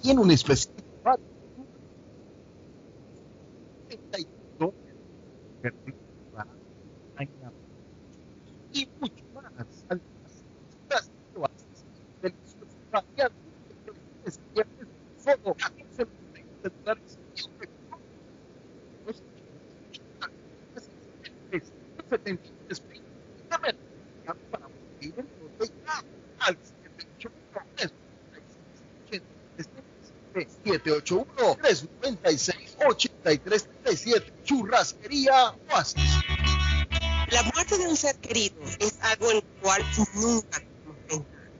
tiene un específico y mucho más. Fuego, 14 celulares. al 781 396 8337 Churrasquería Oasis. La muerte de un ser querido es algo en el cual nunca podemos pensar,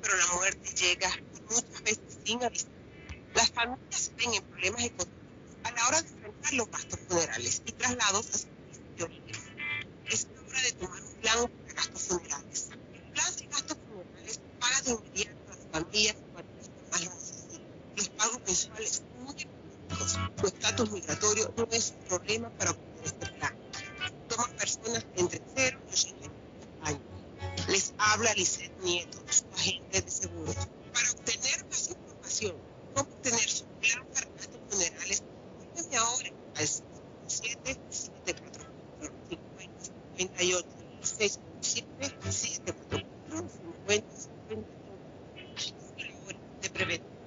pero la muerte llega muchas veces sin avisar. Las familias se ven en problemas económicos a la hora de enfrentar los gastos funerales y traslados a sus de origen. Es la hora de tomar un plan para gastos funerales. El plan de gastos funerales paga de inmediato a las familias y familias que más lo necesitan. Los pagos mensuales muy económicos. Su estatus migratorio no es un problema para obtener este plan. Toma personas entre 0 y 85 años. Les habla Lisette Nieto, su agente de seguros. Para obtener más información, cómo obtener su plan para gastos funerales, llámeme ahora al 7 744 50 58 647 744 50 51 Es la hora de prevenir.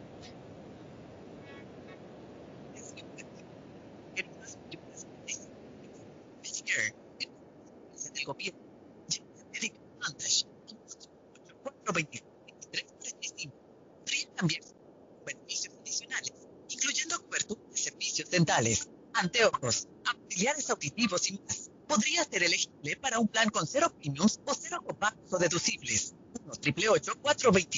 del gobierno. Medic Advantage 425 podrían cambiarse por beneficios adicionales, incluyendo cobertura de servicios dentales, anteojos, auxiliares auditivos y más. Podría ser elegible para un plan con cero premiums o cero copagos o deducibles. 1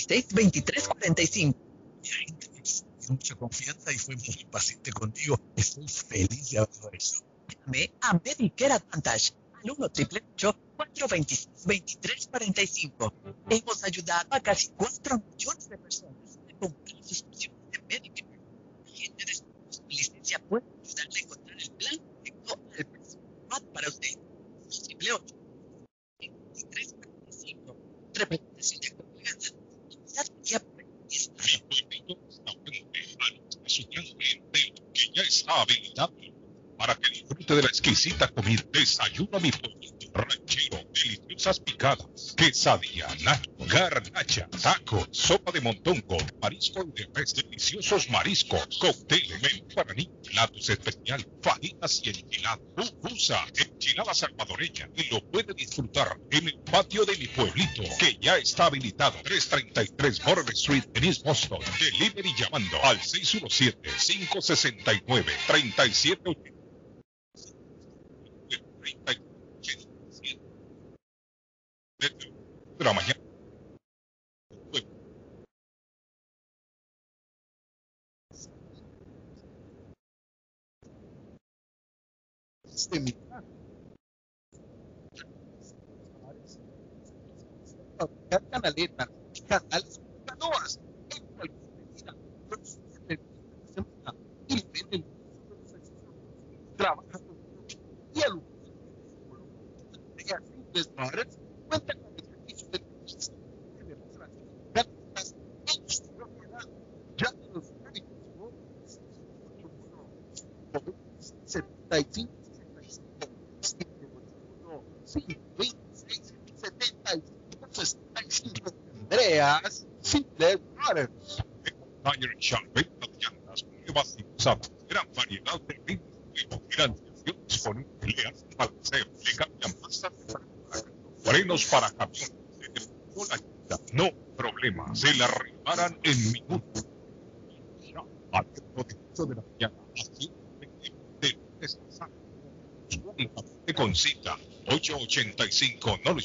426 2345 Mi agente me tiene mucha confianza y fue muy paciente contigo. Estoy feliz de haber eso. Llame a Medicare Advantage al 1 426 2345 Hemos ayudado a casi 4 millones de personas a comprar suscripciones de Medicare. La gente de con licencia puede ayudarle a encontrar el plan correcto al precio para usted. 888 2345 Representación de actor pagada. Unidad Guía por su gran clientela que ya está para que disfrute de la exquisita comida. Desayuno mi pollito ranchero, deliciosas picadas, quesadilla, nacho, garnacha, taco, sopa de montongo, marisco de res, deliciosos mariscos, cóctel, menú para niños, platos especial, fajitas y enchiladas, pupusa, enchilada salvadoreña y lo puede disfrutar en el patio de mi pueblito que ya está habilitado 333 Morgan Street en East Boston. Delivery llamando al 617 569 3780 de la. Este mi plan. Fabricar canaletas, canales, canoas, en cualquier medida, de y venden trabajando mucho y para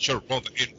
culture from the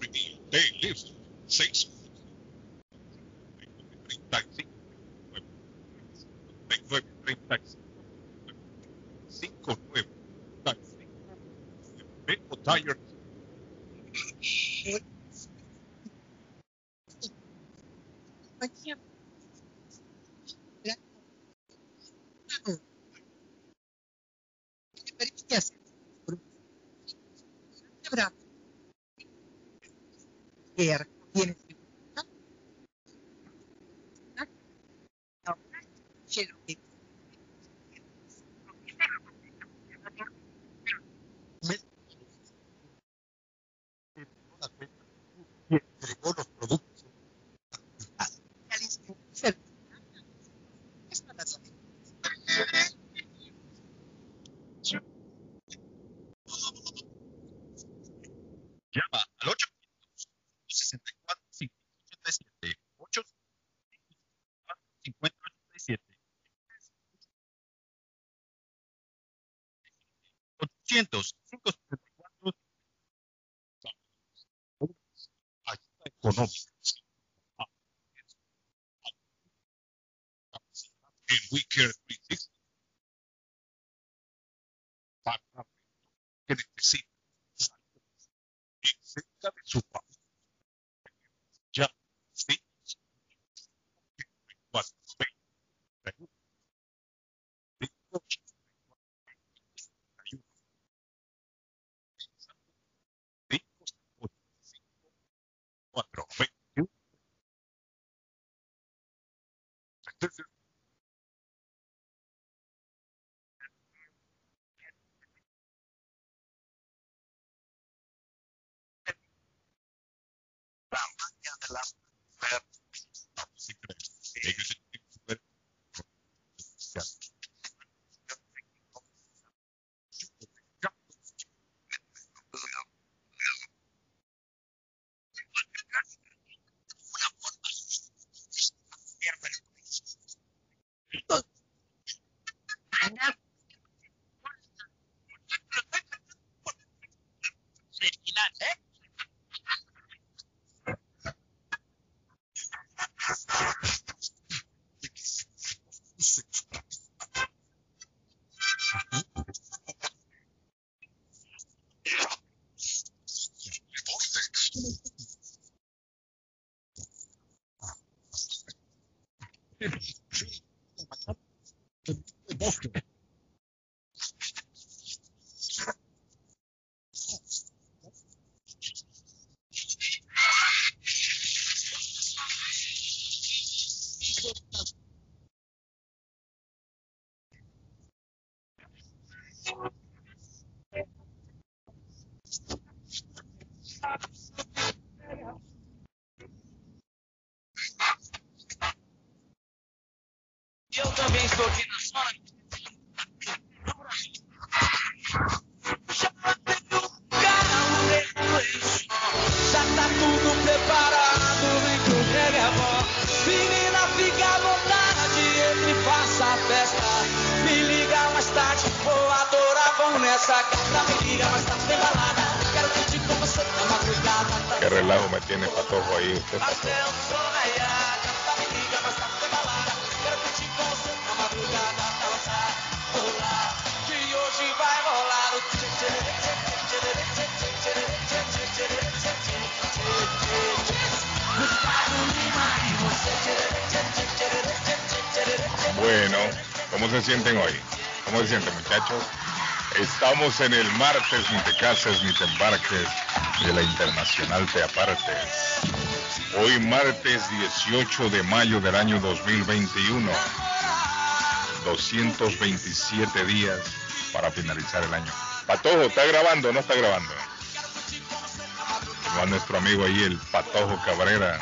sienten hoy? ¿Cómo se sienten, muchachos? Estamos en el martes, ni te cases ni te embarques, de la Internacional Te Apartes. Hoy martes 18 de mayo del año 2021. 227 días para finalizar el año. Patojo, ¿está grabando o no está grabando? Va nuestro amigo ahí, el Patojo Cabrera,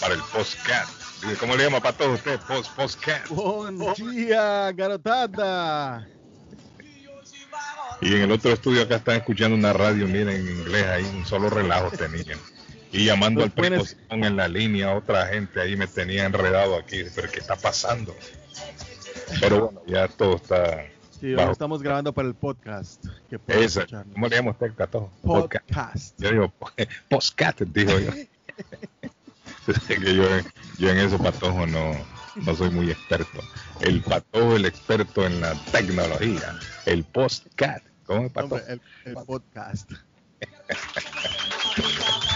para el postcat. ¿Cómo le llama Patojo usted? Post, postcat. Bom dia, garotada! Y en el otro estudio acá están escuchando una radio, miren, en inglés ahí, un solo relajo tenían. Y llamando Los al primo en la línea, otra gente ahí me tenía enredado aquí, pero ¿qué está pasando? Pero bueno, ya todo está Sí, hoy bajo. estamos grabando para el podcast. Que. ¿Cómo le llama usted, Catojo? Podcast. Podcast. Yo digo, postcat, digo yo. Que yo, yo en eso, Patojo, no, no soy muy experto. El Patojo, el experto en la tecnología. El postcat. ¿Cómo es, Patojo? Hombre, el, el podcast.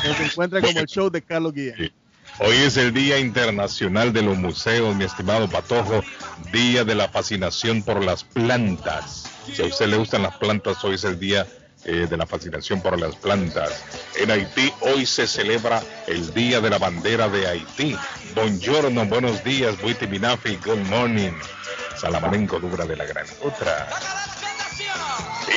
Que se encuentra como el show de Carlos Guía. Sí. Hoy es el Día Internacional de los Museos, mi estimado Patojo, Día de la Fascinación por las Plantas. Si a usted le gustan las plantas, hoy es el Día eh, de la Fascinación por las Plantas. En Haití hoy se celebra el Día de la Bandera de Haití. buongiorno, buenos días, buiti binafi, good morning. Salamarenco Dubra de la Gran Otra.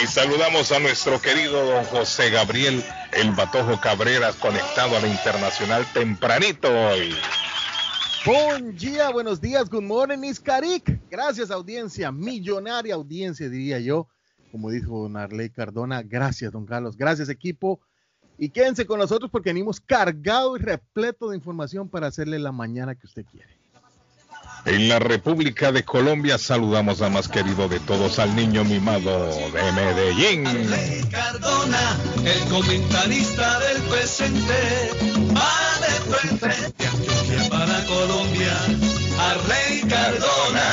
Y saludamos a nuestro querido don José Gabriel El Batojo Cabreras conectado a la internacional tempranito hoy. Buen día, buenos días, good morning, Iscaric. Gracias, audiencia, millonaria audiencia, diría yo. Como dijo don Arley Cardona, gracias, don Carlos, gracias, equipo. Y quédense con nosotros porque venimos cargado y repleto de información para hacerle la mañana que usted quiere. En la República de Colombia saludamos a más querido de todos, al niño mimado de Medellín. Arley Cardona, el comentarista del presente, va de frente para Colombia. Arley Cardona.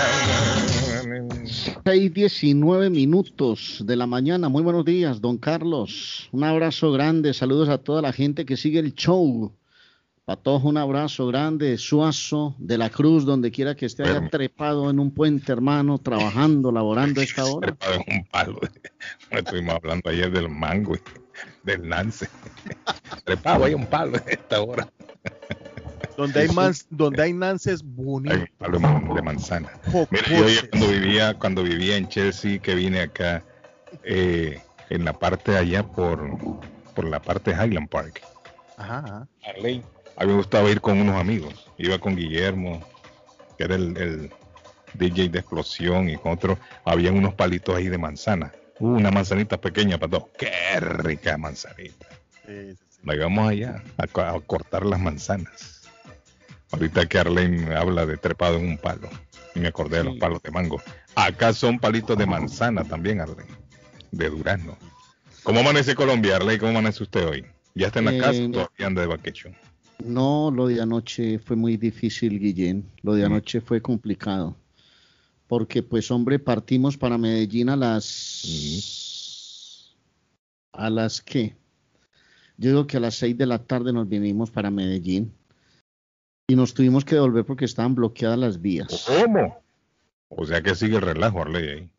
6:19 minutos de la mañana. Muy buenos días, don Carlos. Un abrazo grande. Saludos a toda la gente que sigue el show. Patojo, un abrazo grande. Suazo, de la Cruz, donde quiera que esté, haya trepado en un puente, hermano, trabajando, laborando a esta hora. Trepado en un palo. Estuvimos hablando ayer del mango y del lance. Trepado hay un palo a esta hora. Donde hay, mans, donde hay nances Hay bonitos. palo de man- manzana. Mira, yo cuando vivía, cuando vivía en Chelsea, que vine acá, eh, en la parte de allá por, por la parte de Highland Park. Ajá, ajá. Arley. A mí me gustaba ir con unos amigos. Iba con Guillermo, que era el, el DJ de explosión, y con otro. Habían unos palitos ahí de manzana. Uh, una manzanita pequeña para todos. ¡Qué rica manzanita! Sí, sí, sí. Nos íbamos allá a cortar las manzanas. Ahorita que Arlene habla de trepado en un palo. Y me acordé de los palos de mango. Acá son palitos de manzana también, Arlene. De durazno. ¿Cómo amanece Colombia, Arlene? ¿Cómo amanece usted hoy? ¿Ya está en la Eh, casa o todavía anda de vacation? No, lo de anoche fue muy difícil, Guillén. Lo de Mm. anoche fue complicado. Porque, pues, hombre, partimos para Medellín a las... ¿A las qué? Yo digo que a las seis de la tarde nos vinimos para Medellín. Y nos tuvimos que devolver porque estaban bloqueadas las vías. ¿Cómo? O sea que sigue el relajo, Arley, ahí.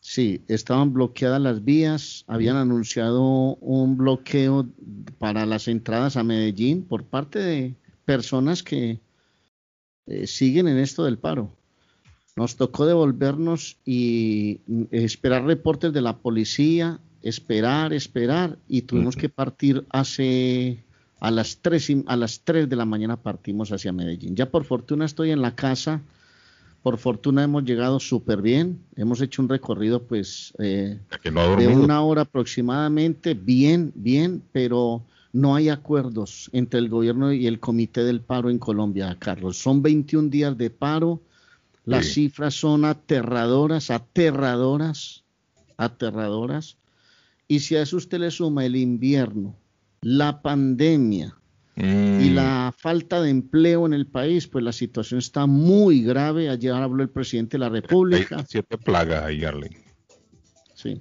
Sí, estaban bloqueadas las vías, habían anunciado un bloqueo para las entradas a Medellín por parte de personas que eh, siguen en esto del paro. Nos tocó devolvernos y mm, esperar reportes de la policía, esperar, esperar y tuvimos que partir hace a las tres y- a las 3 de la mañana partimos hacia Medellín. Ya por fortuna estoy en la casa. Por fortuna hemos llegado súper bien. Hemos hecho un recorrido pues eh, no de una hora aproximadamente, bien, bien, pero no hay acuerdos entre el gobierno y el comité del paro en Colombia, Carlos. Son 21 días de paro, las Sí. cifras son aterradoras, aterradoras, aterradoras. Y si a eso usted le suma el invierno, la pandemia y Mm, la falta de empleo en el país, pues la situación está muy grave. Ayer habló el presidente de la Hay República. siete plagas ahí, Arley. Sí.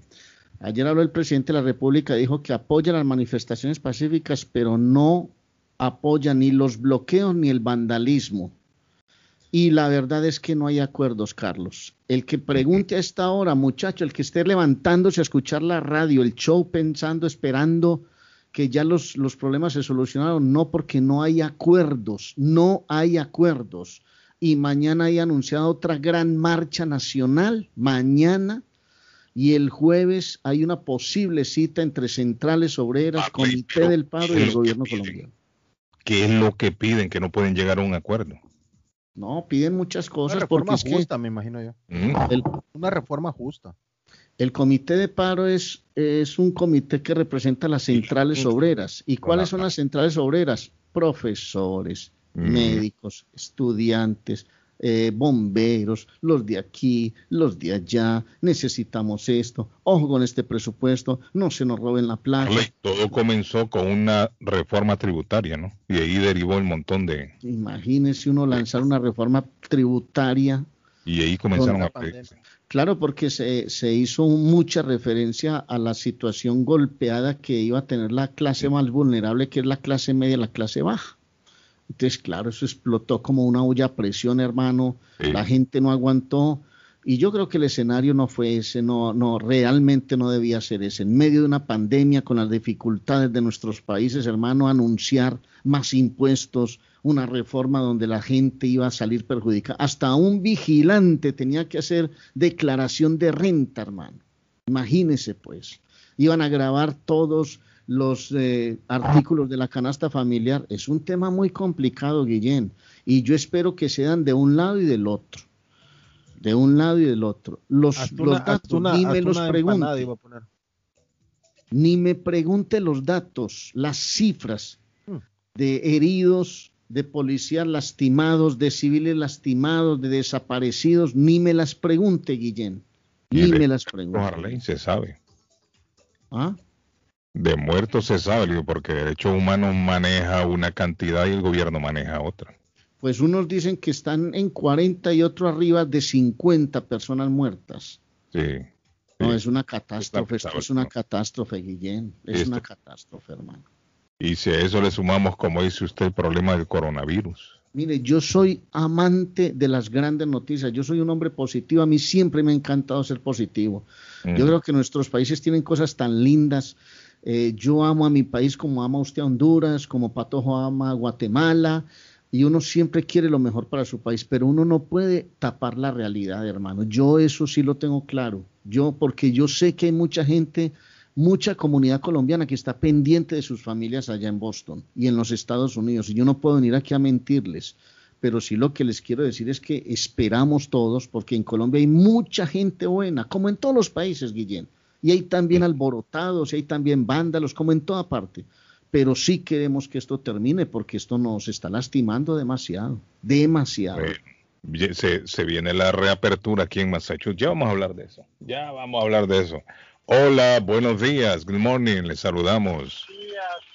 Ayer habló el presidente de la República, dijo que apoya las manifestaciones pacíficas, pero no apoya ni los bloqueos ni el vandalismo. Y la verdad es que no hay acuerdos, Carlos. El que pregunte a esta hora, muchacho, el que esté levantándose a escuchar la radio, el show pensando, esperando que ya los, los problemas se solucionaron, no porque no hay acuerdos, no hay acuerdos. Y mañana hay anunciado otra gran marcha nacional, mañana, y el jueves hay una posible cita entre centrales obreras, Ah, pues, comité del paro ¿qué y el gobierno piden? colombiano. ¿Qué es lo que piden? Que no pueden llegar a un acuerdo. No, piden muchas Una cosas reforma porque es que justa, me imagino yo. Mm, el, Una reforma justa. El comité de paro es, es un comité que representa las centrales obreras. ¿Y cuáles son las centrales obreras? Profesores, Mm. médicos, estudiantes, eh, bomberos, los de aquí, los de allá, necesitamos esto, ojo con este presupuesto, no se nos roben la plata. Todo comenzó con una reforma tributaria, ¿no? Y ahí derivó el montón de... Imagínese uno lanzar una reforma tributaria. Y ahí comenzaron a pandemia. Claro, porque se, se hizo mucha referencia a la situación golpeada que iba a tener la clase más vulnerable, que es la clase media, la clase baja. Entonces, claro, eso explotó como una olla a presión, hermano. Sí. La gente no aguantó. Y yo creo que el escenario no fue ese, no, no, realmente no debía ser ese. En medio de una pandemia, con las dificultades de nuestros países, hermano, anunciar más impuestos, una reforma donde la gente iba a salir perjudicada. Hasta un vigilante tenía que hacer declaración de renta, hermano. Imagínese pues. Iban a grabar todos los eh, artículos de la canasta familiar. Es un tema muy complicado, Guillén, y yo espero que sean de un lado y del otro. De un lado y del otro. Los, datos, una- ni me los pregunte. Ni me pregunte los datos, las cifras. De heridos, de policías lastimados, de civiles lastimados, de desaparecidos, ni me las pregunte, Guillén. Ni me las pregunte. Harley se sabe. ¿Ah? De muertos se sabe, porque Derechos Humanos maneja una cantidad y el gobierno maneja otra. Pues unos dicen que están en 40 y otros arriba de 50 personas muertas. Sí. No, es una catástrofe, esto es una catástrofe, Guillén. Es Esto- una catástrofe, hermano. Y si a eso le sumamos, como dice usted, el problema del coronavirus. Mire, yo soy amante de las grandes noticias, yo soy un hombre positivo, a mí siempre me ha encantado ser positivo. Yo creo que nuestros países tienen cosas tan lindas. Eh, yo amo a mi país como ama usted a Honduras, como Patojo ama a Guatemala, y uno siempre quiere lo mejor para su país, pero uno no puede tapar la realidad, hermano. Yo eso sí lo tengo claro. Yo, porque yo sé que hay mucha gente, mucha comunidad colombiana que está pendiente de sus familias allá en Boston y en los Estados Unidos, y yo no puedo venir aquí a mentirles. Pero sí lo que les quiero decir es que esperamos todos, porque en Colombia hay mucha gente buena, como en todos los países, Guillén. Y hay también alborotados, y hay también vándalos, como en toda parte. Pero sí queremos que esto termine, porque esto nos está lastimando demasiado, demasiado. Ye- se, se viene la reapertura aquí en Massachusetts. Ya vamos a hablar de eso. Ya vamos a hablar de eso. Hola, buenos días. Good morning. Les saludamos.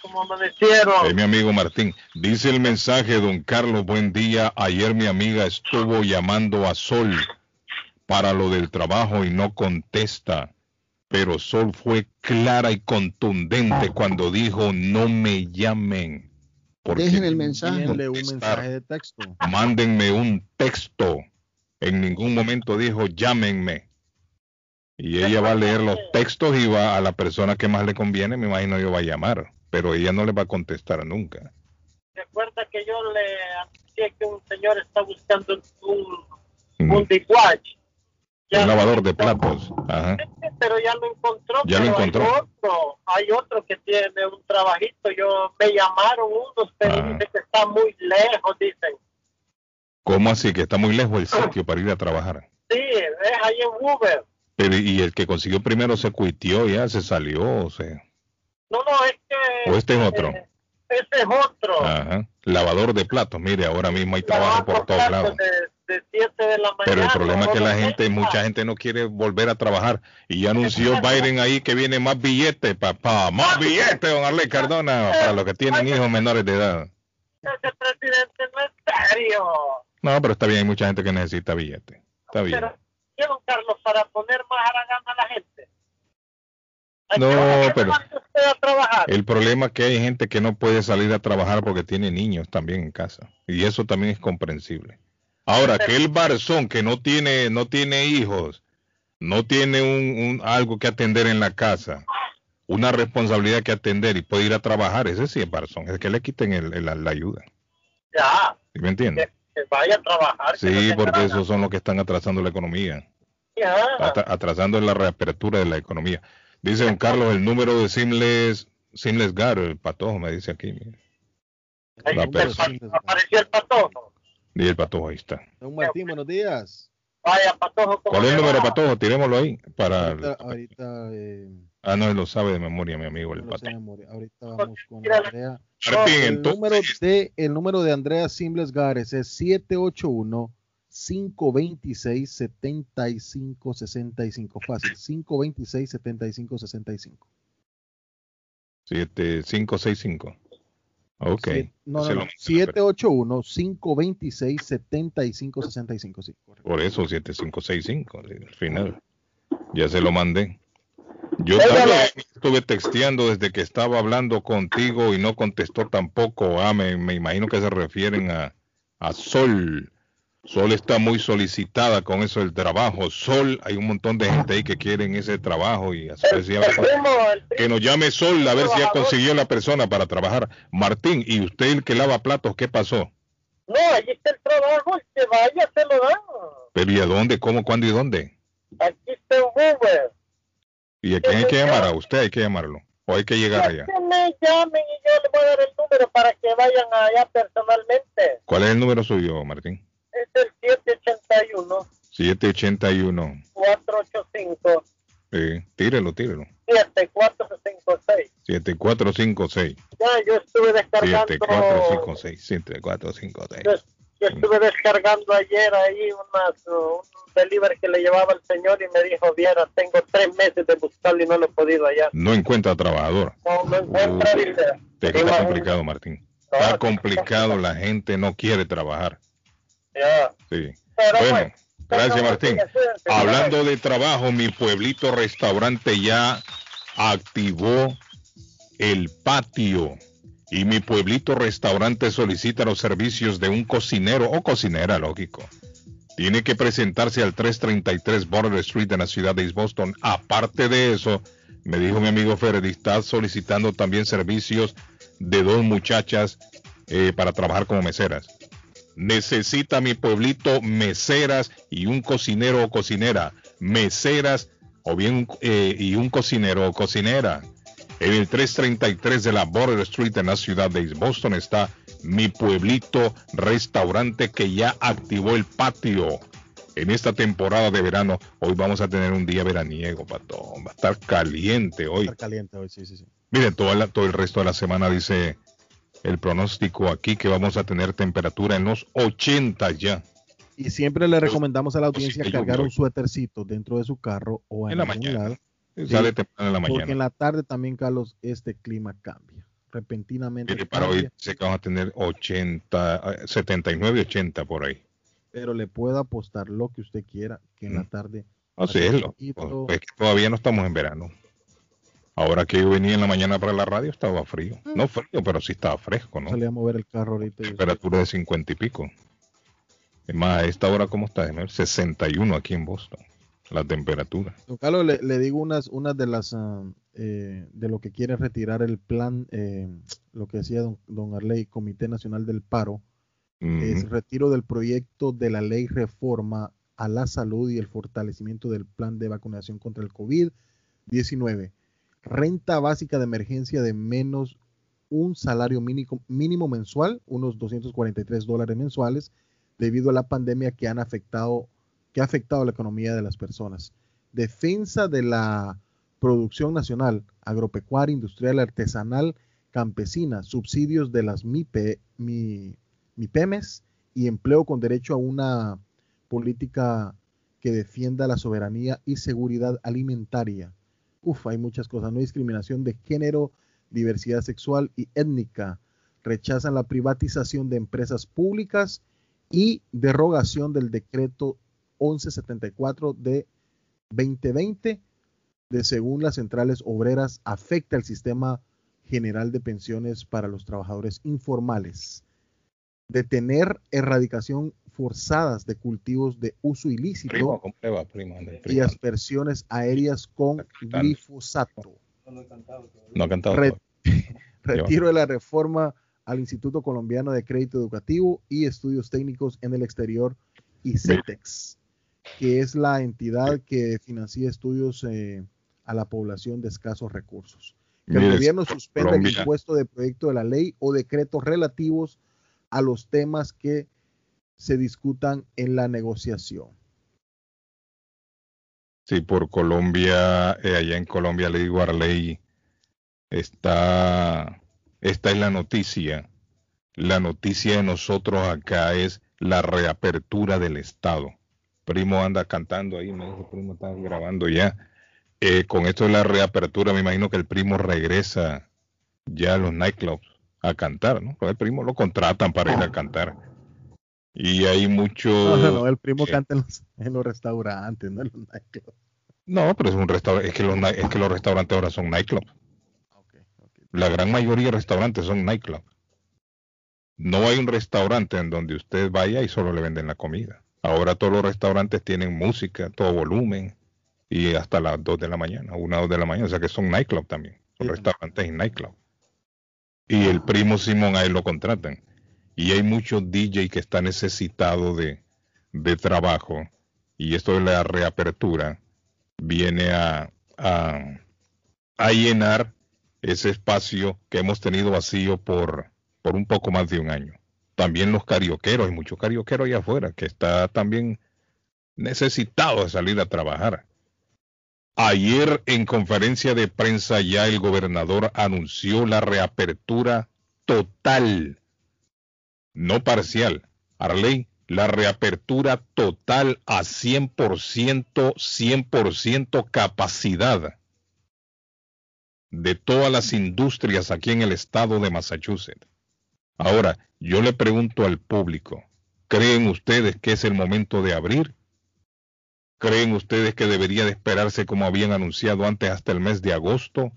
¿Cómo amanecieron? Eh, mi amigo Martín. Dice el mensaje, don Carlos, buen día. Ayer mi amiga estuvo llamando a Sol para lo del trabajo y no contesta. Pero Sol fue clara y contundente cuando dijo no me llamen. Porque Dejen el mensaje. Un mensaje de texto. mándenme un texto. En ningún momento dijo llámenme. Y ella va a leer los textos y va a la persona que más le conviene, me imagino yo va a llamar, pero ella no le va a contestar nunca. Recuerda que yo le anuncié que un señor está buscando un, un Un lo lavador de platos. Ajá. Pero ya lo encontró. Ya lo encontró. Hay otro, hay otro que tiene un trabajito. Yo me llamaron unos, pero Ah. dice que está muy lejos, dicen. ¿Cómo así? Que está muy lejos el sitio para ir a trabajar. Sí, es ahí en Uber. Pero, y el que consiguió primero se cuitió, ya se salió, o sea. No, no, es que... O este es otro. eh, ese es otro. Ajá. Lavador de platos, mire, ahora mismo hay trabajo por todos lados. De, de 7 de la mañana. Pero el problema es que la gente, 6. mucha gente no quiere volver a trabajar. Y ya anunció Biden ahí que viene más billetes, papá. Más billetes, don Arley Cardona, para los que tienen hijos menores de edad. Ese presidente no es serio. No, pero está bien, hay mucha gente que necesita billetes. Está bien. Pero, ¿qué, don Carlos, para poner más haragana a la gente? ¿A No, pero- a? El problema es que hay gente que no puede salir a trabajar porque tiene niños también en casa. Y eso también es comprensible. Ahora, que el barzón que no tiene, no tiene hijos, no tiene un, un- algo que atender en la casa, una responsabilidad que atender y puede ir a trabajar, ese sí es barzón, es que le quiten el- el- la, la ayuda. Ya, ¿Sí ¿Me entiendes? Que vaya a trabajar. no Sí, porque esos son los que están atrasando la economía, atrasando la reapertura de la economía. Dice don Carlos, el número de Simles, Simles Gar, el patojo, me dice aquí. mire. Ahí la está el persona. pa- apareció el patojo. Y el patojo ahí está. Don Martín, buenos días. Vaya, patojo. ¿cómo ¿Cuál es el número? Patojo? Tirémoslo ahí. Para... Ahorita, ahorita, eh, Ah, no, él lo sabe de memoria, mi amigo, el no Patojo. memoria. Ahorita vamos con Mira, Andrea. Martín, El número de el número de Andrea Simbles Gares es 781 526 7565 fácil 526 7565 7565. Ok. Siete- no, no, no, menciona, 781 526 7565 sí, correcto. Por eso 7565, sí, al final. Ya se lo mandé. Yo también estuve texteando desde que estaba hablando contigo y no contestó tampoco. Ah, me, me imagino que se refieren a, a Sol. Sol está muy solicitada con eso del trabajo. Sol, hay un montón de gente ahí que quieren ese trabajo y así El, decía, el primo, el primo, que nos llame Sol a ver si ya consiguió la persona para trabajar. Martín, ¿y usted el que lava platos, qué pasó? No, allí está el trabajo, el que vaya se lo dan. Pero ¿y a dónde, cómo, cuándo y dónde? Aquí está en Uber. ¿Y a quién hay que llamar? ¿A usted hay que llamarlo? ¿O hay que llegar allá? Que me llamen y yo les voy a dar el número para que vayan allá personalmente. ¿Cuál es el número suyo, Martín? Es el 781 781. 485 Sí, tírelo, tírelo. 7456. 7456. Ya, yo estuve descargando. 7456. 7456. Yo, yo estuve descargando ayer ahí unas, uh, un delivery que le llevaba el señor y me dijo, viera, tengo tres meses de buscarlo y no lo he podido hallar. No encuentra trabajador. No, no encuentra, Uh, dice. Te está complicado, Martín. No, Está complicado, la gente no quiere trabajar. Ya. Sí. Pero Bueno, gracias Martín. Hablando de trabajo, mi pueblito restaurante ya activó el patio. Y mi pueblito restaurante solicita los servicios de un cocinero o cocinera, lógico. Tiene que presentarse al 333 Border Street de la ciudad de East Boston. Aparte de eso, me dijo mi amigo Feredi, está solicitando también servicios de dos muchachas eh, para trabajar como meseras. Necesita mi pueblito meseras y un cocinero o cocinera. Meseras o bien eh, y un cocinero o cocinera. En el 333 de la Border Street en la ciudad de East Boston está mi pueblito restaurante que ya activó el patio. En esta temporada de verano, hoy vamos a tener un día veraniego, patón. Va a estar caliente hoy. Está caliente hoy, sí, sí, sí. Miren, todo, la- todo el resto de la semana dice el pronóstico aquí que vamos a tener temperatura en los 80 ya. Y siempre le recomendamos a la audiencia cargar un suétercito dentro de su carro o en, En la mañana. lado, Sí, Sale temprano en la porque en mañana. la tarde también, Carlos, este clima cambia. Repentinamente Mire, para hoy cambia, sé que vamos a tener 80, eh, 79, 80 por ahí. pero le puedo apostar lo que usted quiera que en la Mm. tarde Así Hace es, lo- poquito. es que todavía no estamos en verano. Ahora que yo venía en la mañana para la radio estaba frío. No frío, pero sí estaba fresco, ¿no? salí a mover el carro ahorita. y- Temperatura de 50 y pico. Es más, a esta hora, ¿cómo está? Déjame ver, 61 aquí en Boston. La temperatura. Don Carlos, le, le digo unas, unas de las ah, eh, de lo que quiere retirar el plan, eh, lo que decía don, don Arley, Comité Nacional del Paro, es retiro del proyecto de la ley reforma a la salud y el fortalecimiento del plan de vacunación contra el COVID-19. Renta básica de emergencia de menos un salario mínimo, mínimo mensual, unos 243 dólares mensuales, debido a la pandemia que han afectado, que ha afectado la economía de las personas. Defensa de la producción nacional, agropecuaria, industrial, artesanal, campesina, subsidios de las MIPE, mi, MIPEMES y empleo con derecho a una política que defienda la soberanía y seguridad alimentaria. Uf, hay muchas cosas. No discriminación de género, diversidad sexual y étnica. Rechazan la privatización de empresas públicas y derogación del decreto 1174 de 2020 de según las centrales obreras afecta el sistema general de pensiones para los trabajadores informales detener erradicación forzadas de cultivos de uso ilícito Primo, ¿cómo le va, primo? Anda, y aspersiones aéreas con glifosato. No ha cantado. Re- todavía. Retiro de la reforma al Instituto Colombiano de Crédito Educativo y Estudios Técnicos en el Exterior, ICETEX, que es la entidad que financia estudios eh, a la población de escasos recursos. Que el gobierno suspenda el impuesto de proyecto de la ley o decretos relativos a los temas que se discutan en la negociación. Sí, por Colombia, eh, allá en Colombia le digo a Arley, está, esta es la noticia. La noticia de nosotros acá es la reapertura del Estado. Primo anda cantando ahí, me dijo, primo está grabando ya. Eh, con esto de la reapertura, me imagino que el primo regresa ya a los nightclubs a cantar, ¿no? El primo lo contratan para ir a cantar. Y hay mucho... No, no, el primo eh, canta en los, en los restaurantes, no en los nightclubs. No, pero es un restaurante, es que los, es que los restaurantes ahora son nightclubs. La gran mayoría de restaurantes son nightclubs. No hay un restaurante en donde usted vaya y solo le venden la comida. Ahora todos los restaurantes tienen música, todo volumen, y hasta las 2 de la mañana, 1 o 2 de la mañana, o sea que son nightclub también, son Sí. restaurantes y nightclub. Y el primo Simón ahí lo contratan. Y hay muchos DJ que están necesitados de, de trabajo, y esto de la reapertura viene a, a, a llenar ese espacio que hemos tenido vacío por, por un poco más de un año. También los carioqueros, hay muchos carioqueros allá afuera que está también necesitado de salir a trabajar. Ayer en conferencia de prensa ya el gobernador anunció la reapertura total, no parcial. Arley, la reapertura total a 100%, 100% capacidad de todas las industrias aquí en el estado de Massachusetts. Ahora, yo le pregunto al público, ¿creen ustedes que es el momento de abrir? ¿Creen ustedes que debería de esperarse como habían anunciado antes hasta el mes de agosto?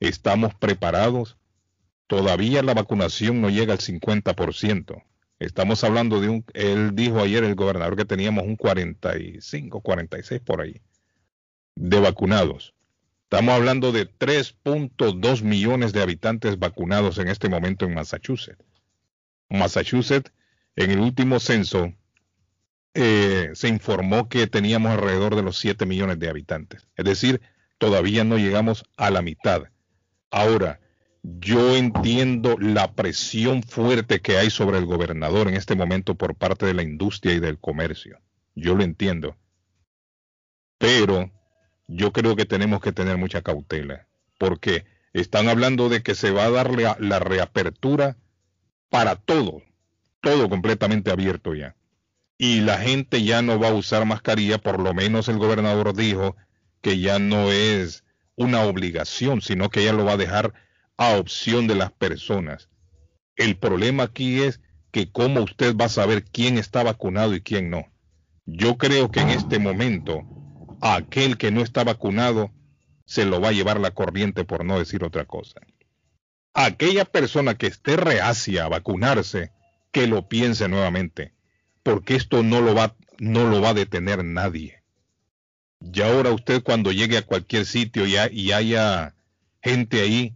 ¿Estamos preparados? Todavía la vacunación no llega al 50%. Estamos hablando de un, él dijo ayer el gobernador que teníamos un 45, 46 por ahí de vacunados. Estamos hablando de 3.2 millones de habitantes vacunados en este momento en Massachusetts. Massachusetts, en el último censo, eh, se informó que teníamos alrededor de los 7 millones de habitantes. Es decir, todavía no llegamos a la mitad. Ahora, yo entiendo la presión fuerte que hay sobre el gobernador en este momento por parte de la industria y del comercio. Yo lo entiendo. Pero yo creo que tenemos que tener mucha cautela, porque están hablando de que se va a dar la, la reapertura para todo, todo completamente abierto ya. Y la gente ya no va a usar mascarilla, por lo menos el gobernador dijo que ya no es una obligación, sino que ya lo va a dejar a opción de las personas. El problema aquí es que cómo usted va a saber quién está vacunado y quién no. Yo creo que en este momento aquel que no está vacunado se lo va a llevar la corriente por no decir otra cosa. Aquella persona que esté reacia a vacunarse, que lo piense nuevamente, porque esto no lo va, no lo va a detener nadie. Y ahora usted cuando llegue a cualquier sitio y, y haya gente ahí,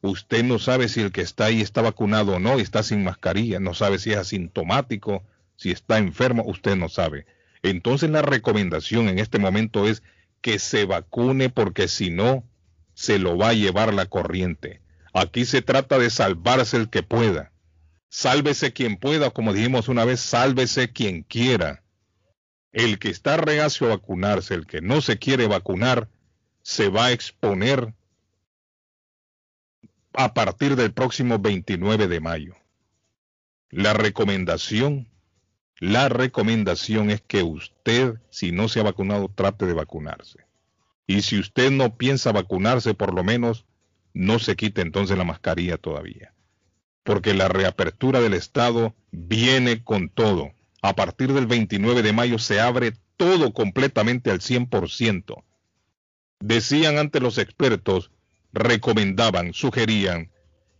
usted no sabe si el que está ahí está vacunado o no, está sin mascarilla, no sabe si es asintomático, si está enfermo, usted no sabe. Entonces la recomendación en este momento es que se vacune porque si no, se lo va a llevar la corriente. Aquí se trata de salvarse el que pueda. Sálvese quien pueda, como dijimos una vez, sálvese quien quiera. El que está reacio a vacunarse, el que no se quiere vacunar, se va a exponer a partir del próximo 29 de mayo. La recomendación, la recomendación es que usted, si no se ha vacunado, trate de vacunarse. Y si usted no piensa vacunarse, por lo menos no se quite entonces la mascarilla todavía. Porque la reapertura del Estado viene con todo. A partir del 29 de mayo se abre todo completamente al 100%. Decían ante los expertos, recomendaban, sugerían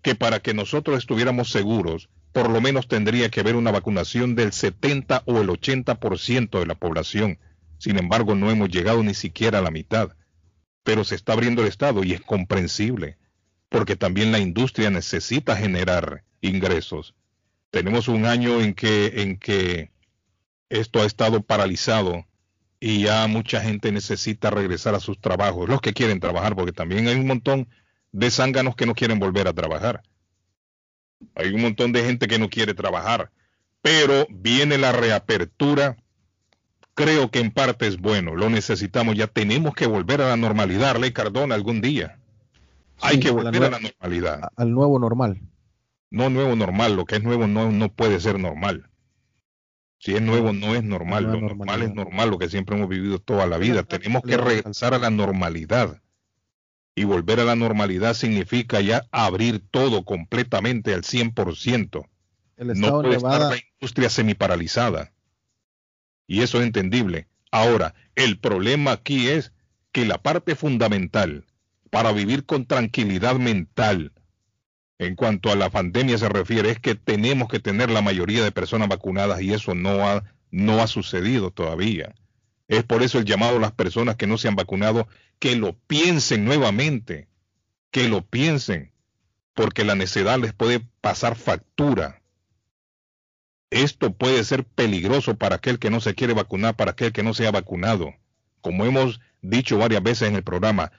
que para que nosotros estuviéramos seguros, por lo menos tendría que haber una vacunación del 70 o el 80% de la población. Sin embargo, no hemos llegado ni siquiera a la mitad. Pero se está abriendo el Estado y es comprensible, porque también la industria necesita generar ingresos. Tenemos un año en que, en que esto ha estado paralizado y ya mucha gente necesita regresar a sus trabajos, los que quieren trabajar, porque también hay un montón de zánganos que no quieren volver a trabajar. Hay un montón de gente que no quiere trabajar, pero viene la reapertura. Creo que en parte es bueno, lo necesitamos, ya tenemos que volver a la normalidad, Ley Cardona, algún día. Hay Sí, que a la volver a la normalidad. al nuevo normal. No nuevo normal, lo que es nuevo no, no puede ser normal. Si es nuevo, no es normal. Lo normal es normal, lo que siempre hemos vivido toda la vida. Tenemos que regresar a la normalidad. Y volver a la normalidad significa ya abrir todo completamente al 100%. El No puede estar la industria semiparalizada. Y eso es entendible. Ahora, el problema aquí es que la parte fundamental para vivir con tranquilidad mental, en cuanto a la pandemia se refiere, es que tenemos que tener la mayoría de personas vacunadas y eso no ha, no ha sucedido todavía. Es por eso el llamado a las personas que no se han vacunado que lo piensen nuevamente, que lo piensen, porque la necedad les puede pasar factura. Esto puede ser peligroso para aquel que no se quiere vacunar, para aquel que no se ha vacunado. Como hemos dicho varias veces en el programa,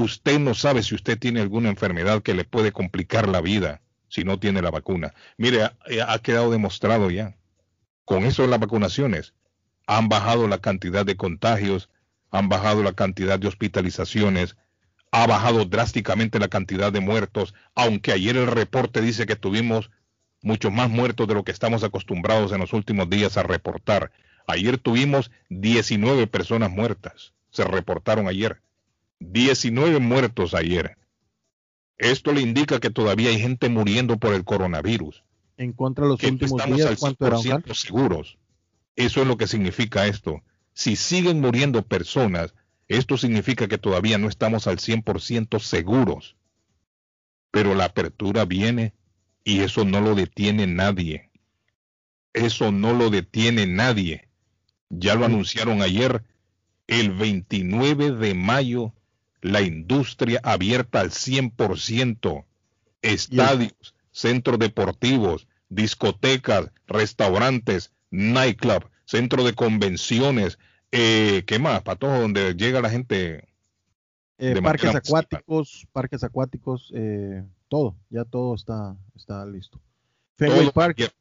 usted no sabe si usted tiene alguna enfermedad que le puede complicar la vida si no tiene la vacuna. Mire, ha, ha quedado demostrado ya. Con eso de las vacunaciones, han bajado la cantidad de contagios, han bajado la cantidad de hospitalizaciones, ha bajado drásticamente la cantidad de muertos, aunque ayer el reporte dice que tuvimos muchos más muertos de lo que estamos acostumbrados en los últimos días a reportar. Ayer tuvimos 19 personas muertas, se reportaron ayer. 19 muertos ayer. Esto le indica que todavía hay gente muriendo por el coronavirus. En contra de los que últimos estamos días, al ¿cuánto era, 100% seguros. Eso es lo que significa esto. Si siguen muriendo personas, esto significa que todavía no estamos al 100% seguros. Pero la apertura viene y eso no lo detiene nadie. Eso no lo detiene nadie. Ya lo anunciaron ayer, el 29 de mayo, la industria abierta al 100%. Estadios, centros deportivos, discotecas, restaurantes, nightclub, centro de convenciones, eh, ¿qué más? Para todo donde llega la gente. Eh, de parques acuáticos, parques acuáticos, eh, todo, ya todo está, está listo. Fenway Todo Park,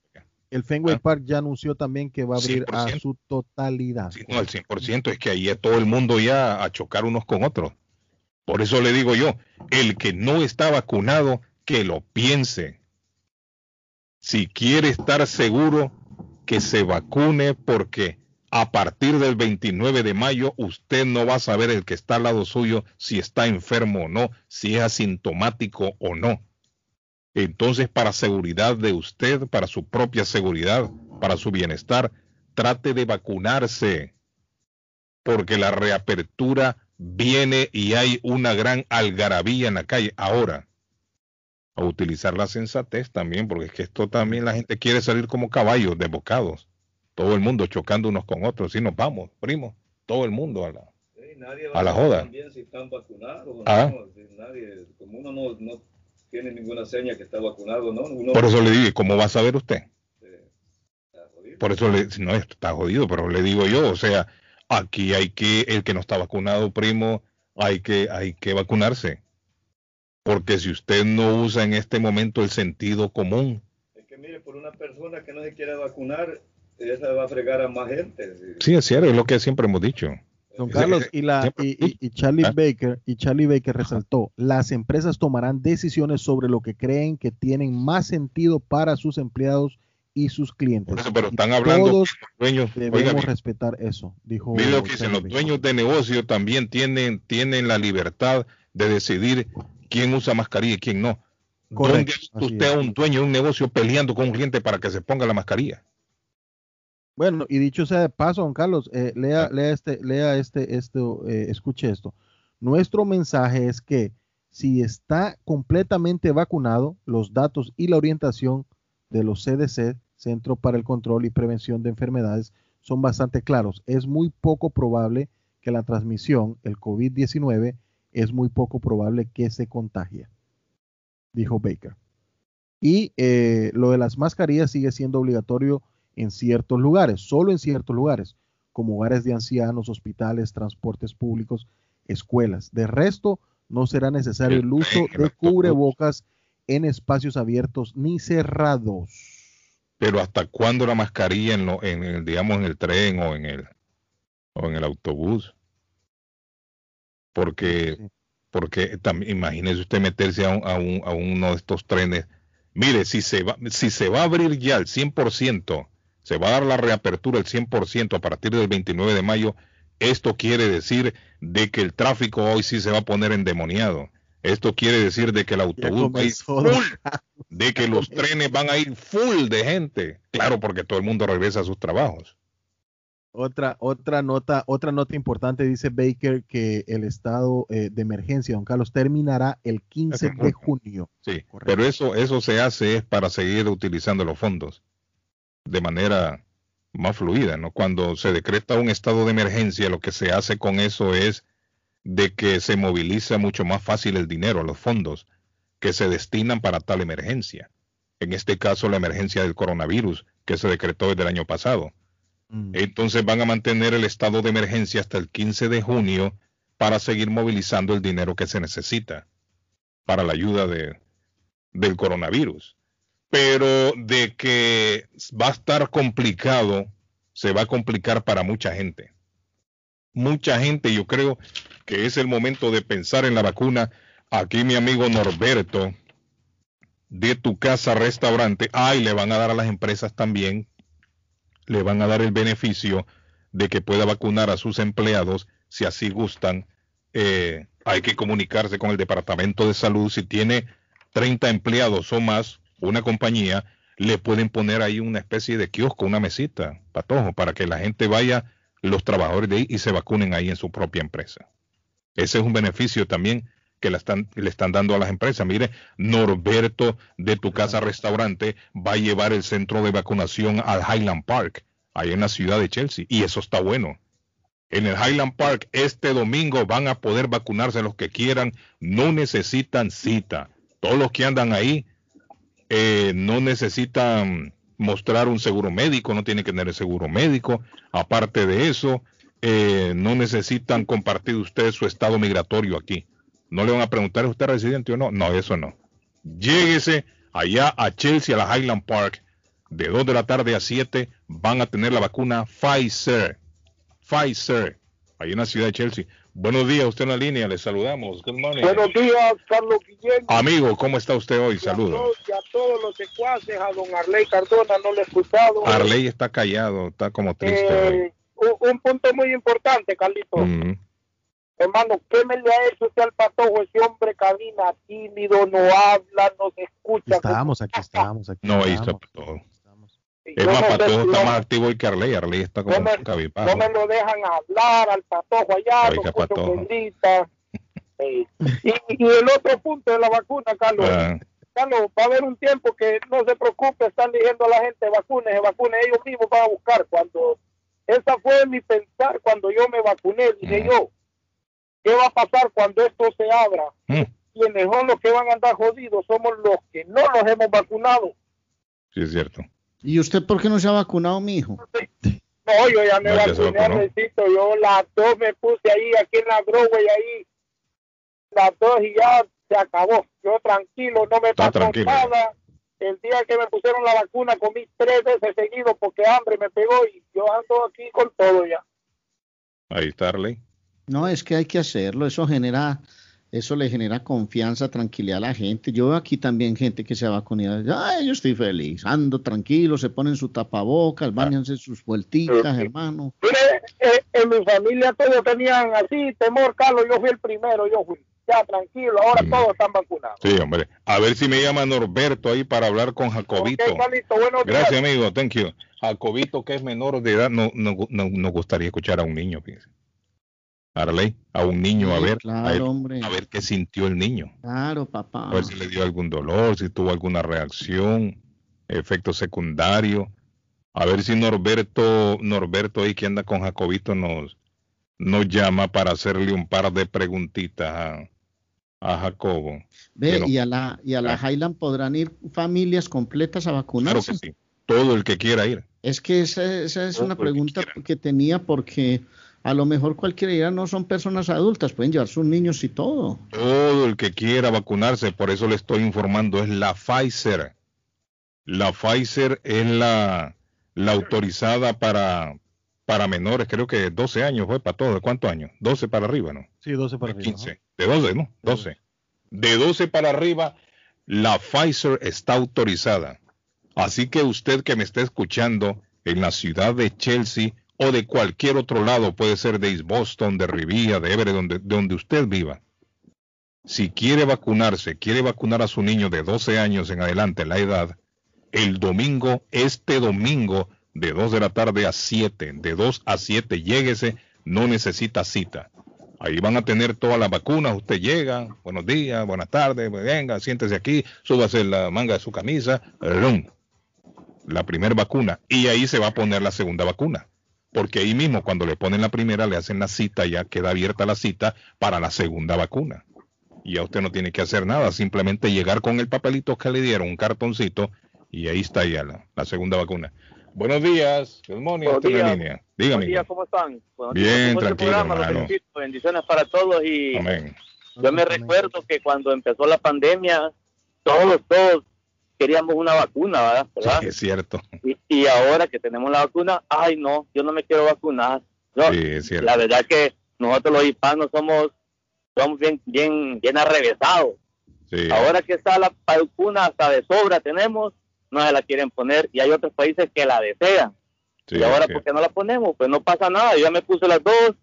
el Fenway Ah. Park ya anunció también que va a abrir a 100%. su totalidad. Sí, no, al 100% es que ahí es todo el mundo ya a chocar unos con otros. Por eso le digo yo, el que no está vacunado, que lo piense. Si quiere estar seguro, que se vacune porque a partir del 29 de mayo usted no va a saber el que está al lado suyo si está enfermo o no, si es asintomático o no. Entonces, para seguridad de usted, para su propia seguridad, para su bienestar, trate de vacunarse, porque la reapertura viene y hay una gran algarabía en la calle. Ahora, a utilizar la sensatez también, porque es que esto también la gente quiere salir como caballos desbocados. Todo el mundo chocando unos con otros. Y nos vamos, primo. Todo el mundo a la. Sí, nadie A la joda. También si están vacunados o Ah. no. Si nadie, como uno no, no tiene ninguna seña que está vacunado, ¿no? Uno, Por eso le digo, ¿cómo va a saber usted? está jodido. Por eso le, no está jodido, pero le digo yo, o sea, aquí hay que, el que no está vacunado, primo, hay que, hay que vacunarse. Porque si usted no usa en este momento el sentido común, Es que mire, por una persona que no se quiere vacunar, esa va a fregar a más gente. sí. sí es cierto, es lo que siempre hemos dicho. Don Carlos, y, la, y- y Charlie ¿Ah? Baker, y Charlie Baker resaltó, las empresas tomarán decisiones sobre lo que creen que tienen más sentido para sus empleados y sus clientes. Eso, pero están hablando todos que los dueños, debemos oiga respetar eso, dijo mire lo que dicen, los dueños de negocio también tienen, tienen la libertad de decidir quién usa mascarilla y quién no. Correcto, ¿Dónde usted es. a un dueño de un negocio peleando con un cliente para que se ponga la mascarilla? Bueno, y dicho sea de paso, don Carlos, eh, lea, lea este, lea este, esto, eh, escuche esto. Nuestro mensaje es que si está completamente vacunado, los datos y la orientación de los CDC, Centro para el Control y Prevención de Enfermedades, son bastante claros. Es muy poco probable que la transmisión, el COVID-19, es muy poco probable que se contagie, dijo Baker. Y eh, lo de las mascarillas sigue siendo obligatorio en ciertos lugares, solo en ciertos lugares, como hogares de ancianos, hospitales, transportes públicos, escuelas. De resto, no será necesario el uso de cubrebocas en espacios abiertos ni cerrados. Pero hasta cuándo la mascarilla en, lo- en el, digamos, en el tren o en el, o en el autobús? Porque, Sí. porque también, imagínese usted meterse a, un- a, un- a uno de estos trenes. Mire, si se va, si se va a abrir ya al 100%, se va a dar la reapertura al 100% a partir del 29 de mayo, esto quiere decir de que el tráfico hoy sí se va a poner endemoniado. Esto quiere decir de que el autobús va a ir full de que los trenes van a ir full de gente. Claro, porque todo el mundo regresa a sus trabajos. Otra, otra nota, otra nota importante dice Baker que el estado eh, de emergencia, don Carlos, terminará el 15 de junio. Sí, Correcto. pero eso, eso se hace es para seguir utilizando los fondos de manera más fluida, ¿no? Cuando se decreta un estado de emergencia, lo que se hace con eso es de que se moviliza mucho más fácil el dinero, los fondos que se destinan para tal emergencia. En este caso, la emergencia del coronavirus, que se decretó desde el año pasado. Mm. Entonces van a mantener el estado de emergencia hasta el 15 de junio para seguir movilizando el dinero que se necesita para la ayuda de, del coronavirus. Pero de que va a estar complicado, se va a complicar para mucha gente. Mucha gente, yo creo que es el momento de pensar en la vacuna. Aquí mi amigo Norberto, de tu casa restaurante, ay, le van a dar a las empresas también le van a dar el beneficio de que pueda vacunar a sus empleados si así gustan. Eh, hay que comunicarse con el Departamento de Salud. Si tiene 30 empleados o más, una compañía, le pueden poner ahí una especie de kiosco, una mesita, patojo, para que la gente vaya, los trabajadores de ahí, y se vacunen ahí en su propia empresa. Ese es un beneficio también que le están, le están dando a las empresas. Mire, Norberto de tu casa restaurante va a llevar el centro de vacunación al Highland Park, ahí en la ciudad de Chelsea, y eso está bueno. En el Highland Park este domingo van a poder vacunarse los que quieran, no necesitan cita. Todos los que andan ahí eh, no necesitan mostrar un seguro médico, no tienen que tener seguro médico. Aparte de eso, eh, no necesitan compartir ustedes su estado migratorio aquí. No le van a preguntar, ¿es usted residente o no? No, eso no. Lléguese allá a Chelsea, a la Highland Park, de 2 de la tarde a 7, van a tener la vacuna Pfizer. Pfizer, ahí en la ciudad de Chelsea. Buenos días, usted en la línea, le saludamos. Good morning. Buenos días, Carlos Guillén. Amigo, ¿cómo está usted hoy? Saludos. y a todos los secuaces, a don Arley Cardona, no le he escuchado. Arley está callado, está como triste. Eh, un, un punto muy importante, Carlito. Mm, Hermano, ¿qué me le ha hecho usted al patojo? Ese hombre camina tímido, no habla, no se escucha. Estábamos aquí, estábamos aquí. No, ahí está estábamos. Es más, no Patojo está más activo que Arley. Arley está como no me, cabizbajo. no me lo dejan hablar al patojo allá, Oiga, patojo. Eh, y, y el otro punto de la vacuna, Carlos. Ah, Carlos, va a haber un tiempo que no se preocupe, están diciendo a la gente vacunes, vacunes, ellos mismos van a buscar. Cuando esa fue mi pensar cuando yo me vacuné, dije Mm. yo, ¿qué va a pasar cuando esto se abra? mm, Quienes son los que van a andar jodidos somos los que no los hemos vacunado. sí, es cierto. ¿Y usted por qué no se ha vacunado, mijo? No, yo ya me No, vacuné. Andresito, yo las dos me puse ahí, aquí en la Growway, ahí, las dos y ya se acabó. Yo tranquilo, no me Está pasó tranquilo. nada. El día que me pusieron la vacuna comí tres veces seguido porque hambre me pegó y yo ando aquí con todo ya. Ahí está Arley. No, es que hay que hacerlo, eso genera, eso le genera confianza, tranquilidad a la gente. Yo veo aquí también gente que se ha vacunado. Ay, yo estoy feliz, ando tranquilo, se ponen su tapabocas, bañanse sus vuelticas, hermano. Mire, eh, en mi familia todos tenían así temor, Carlos, yo fui el primero, yo fui. Ya, tranquilo, ahora todos están vacunados. Sí, hombre. A ver si me llama Norberto ahí para hablar con Jacobito. Ok, Carlito, buenos días. Gracias, amigo. Thank you. Jacobito, que es menor de edad, no, no, no, nos gustaría escuchar a un niño, fíjese. Arley, a un niño, a ver, a, claro, ver, hombre. a ver qué sintió el niño. Claro, papá. A ver si le dio algún dolor, si tuvo alguna reacción, efecto secundario. A ver si Norberto, Norberto ahí que anda con Jacobito nos, nos llama para hacerle un par de preguntitas a, a Jacobo. Ve, y a la, y a la Ah. Highland podrán ir familias completas a Claro vacunarse. que sí. Todo el que quiera ir. Es que esa, esa es Todo una que pregunta quiera. que tenía porque a lo mejor cualquiera no son personas adultas, pueden llevar sus niños y todo. Todo el que quiera vacunarse, por eso le estoy informando, es la Pfizer. La Pfizer es la, la autorizada para, para menores, creo que 12 años fue para todos. ¿Cuántos años? 12 para arriba, ¿no? Sí, 12 para De arriba. 15. De 12, ¿no? 12. De 12 para arriba, la Pfizer está autorizada. Así que usted que me está escuchando en la ciudad de Chelsea o de cualquier otro lado, puede ser de East Boston, de Rivia, de Everett, donde, de donde usted viva. Si quiere vacunarse, quiere vacunar a su niño de 12 años en adelante, la edad, el domingo, este domingo, de 2 de la tarde a 7. De 2 a 7, lléguese, no necesita cita. Ahí van a tener todas las vacunas. Usted llega, buenos días, buenas tardes, venga, siéntese aquí, súbase la manga de su camisa, ¡rum! la primera vacuna. Y ahí se va a poner la segunda vacuna. Porque ahí mismo, cuando le ponen la primera, le hacen la cita, ya queda abierta la cita para la segunda vacuna. Y ya usted no tiene que hacer nada, simplemente llegar con el papelito que le dieron, un cartoncito, y ahí está ya la, la segunda vacuna. Buenos días, good morning, Buenos días. línea. Dígame. Buenos días, ¿cómo están? Buenos Bien, días, ¿cómo está el tranquilo, programa? Bendiciones para todos y Amén. yo me recuerdo que cuando empezó la pandemia, todos, todos queríamos una vacuna, ¿verdad? ¿verdad? Sí, es cierto. Y, y ahora que tenemos la vacuna, ay no, yo no me quiero vacunar. No, Sí, es cierto. la verdad que nosotros los hispanos somos, somos bien, bien, bien arrevesados. Sí. Ahora que está la vacuna hasta de sobra tenemos, no se la quieren poner y hay otros países que la desean. Sí, y ahora, sí. ¿por qué no la ponemos? Pues no pasa nada. Yo ya me puse las dos,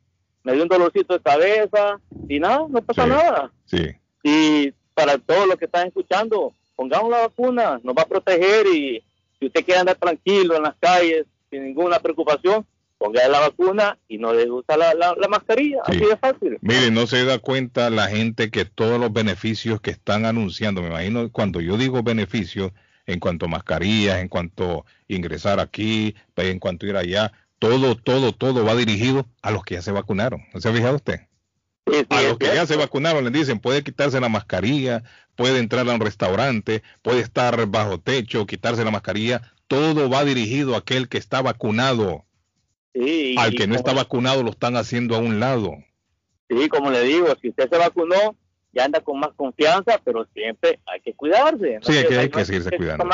me dio un dolorcito de cabeza y nada, no pasa Sí. nada. Sí. Y para todos los que están escuchando, pongamos la vacuna, nos va a proteger y si usted quiere andar tranquilo en las calles sin ninguna preocupación, ponga la vacuna y no le gusta la, la, la mascarilla. Sí. Así de fácil. Mire, no se da cuenta la gente que todos los beneficios que están anunciando, me imagino cuando yo digo beneficios, en cuanto a mascarillas, en cuanto a ingresar aquí, en cuanto a ir allá, todo, todo, todo va dirigido a los que ya se vacunaron. ¿No se ha fijado usted? Sí, A los que ya se vacunaron les dicen, puede quitarse la mascarilla, puede entrar a un restaurante, puede estar bajo techo, quitarse la mascarilla, todo va dirigido a aquel que está vacunado. Sí, Al que no está vacunado lo están haciendo a un lado. Sí, como le digo, si usted se vacunó, ya anda con más confianza, pero siempre hay que cuidarse. Sí, hay que- hay que no seguirse cuidando.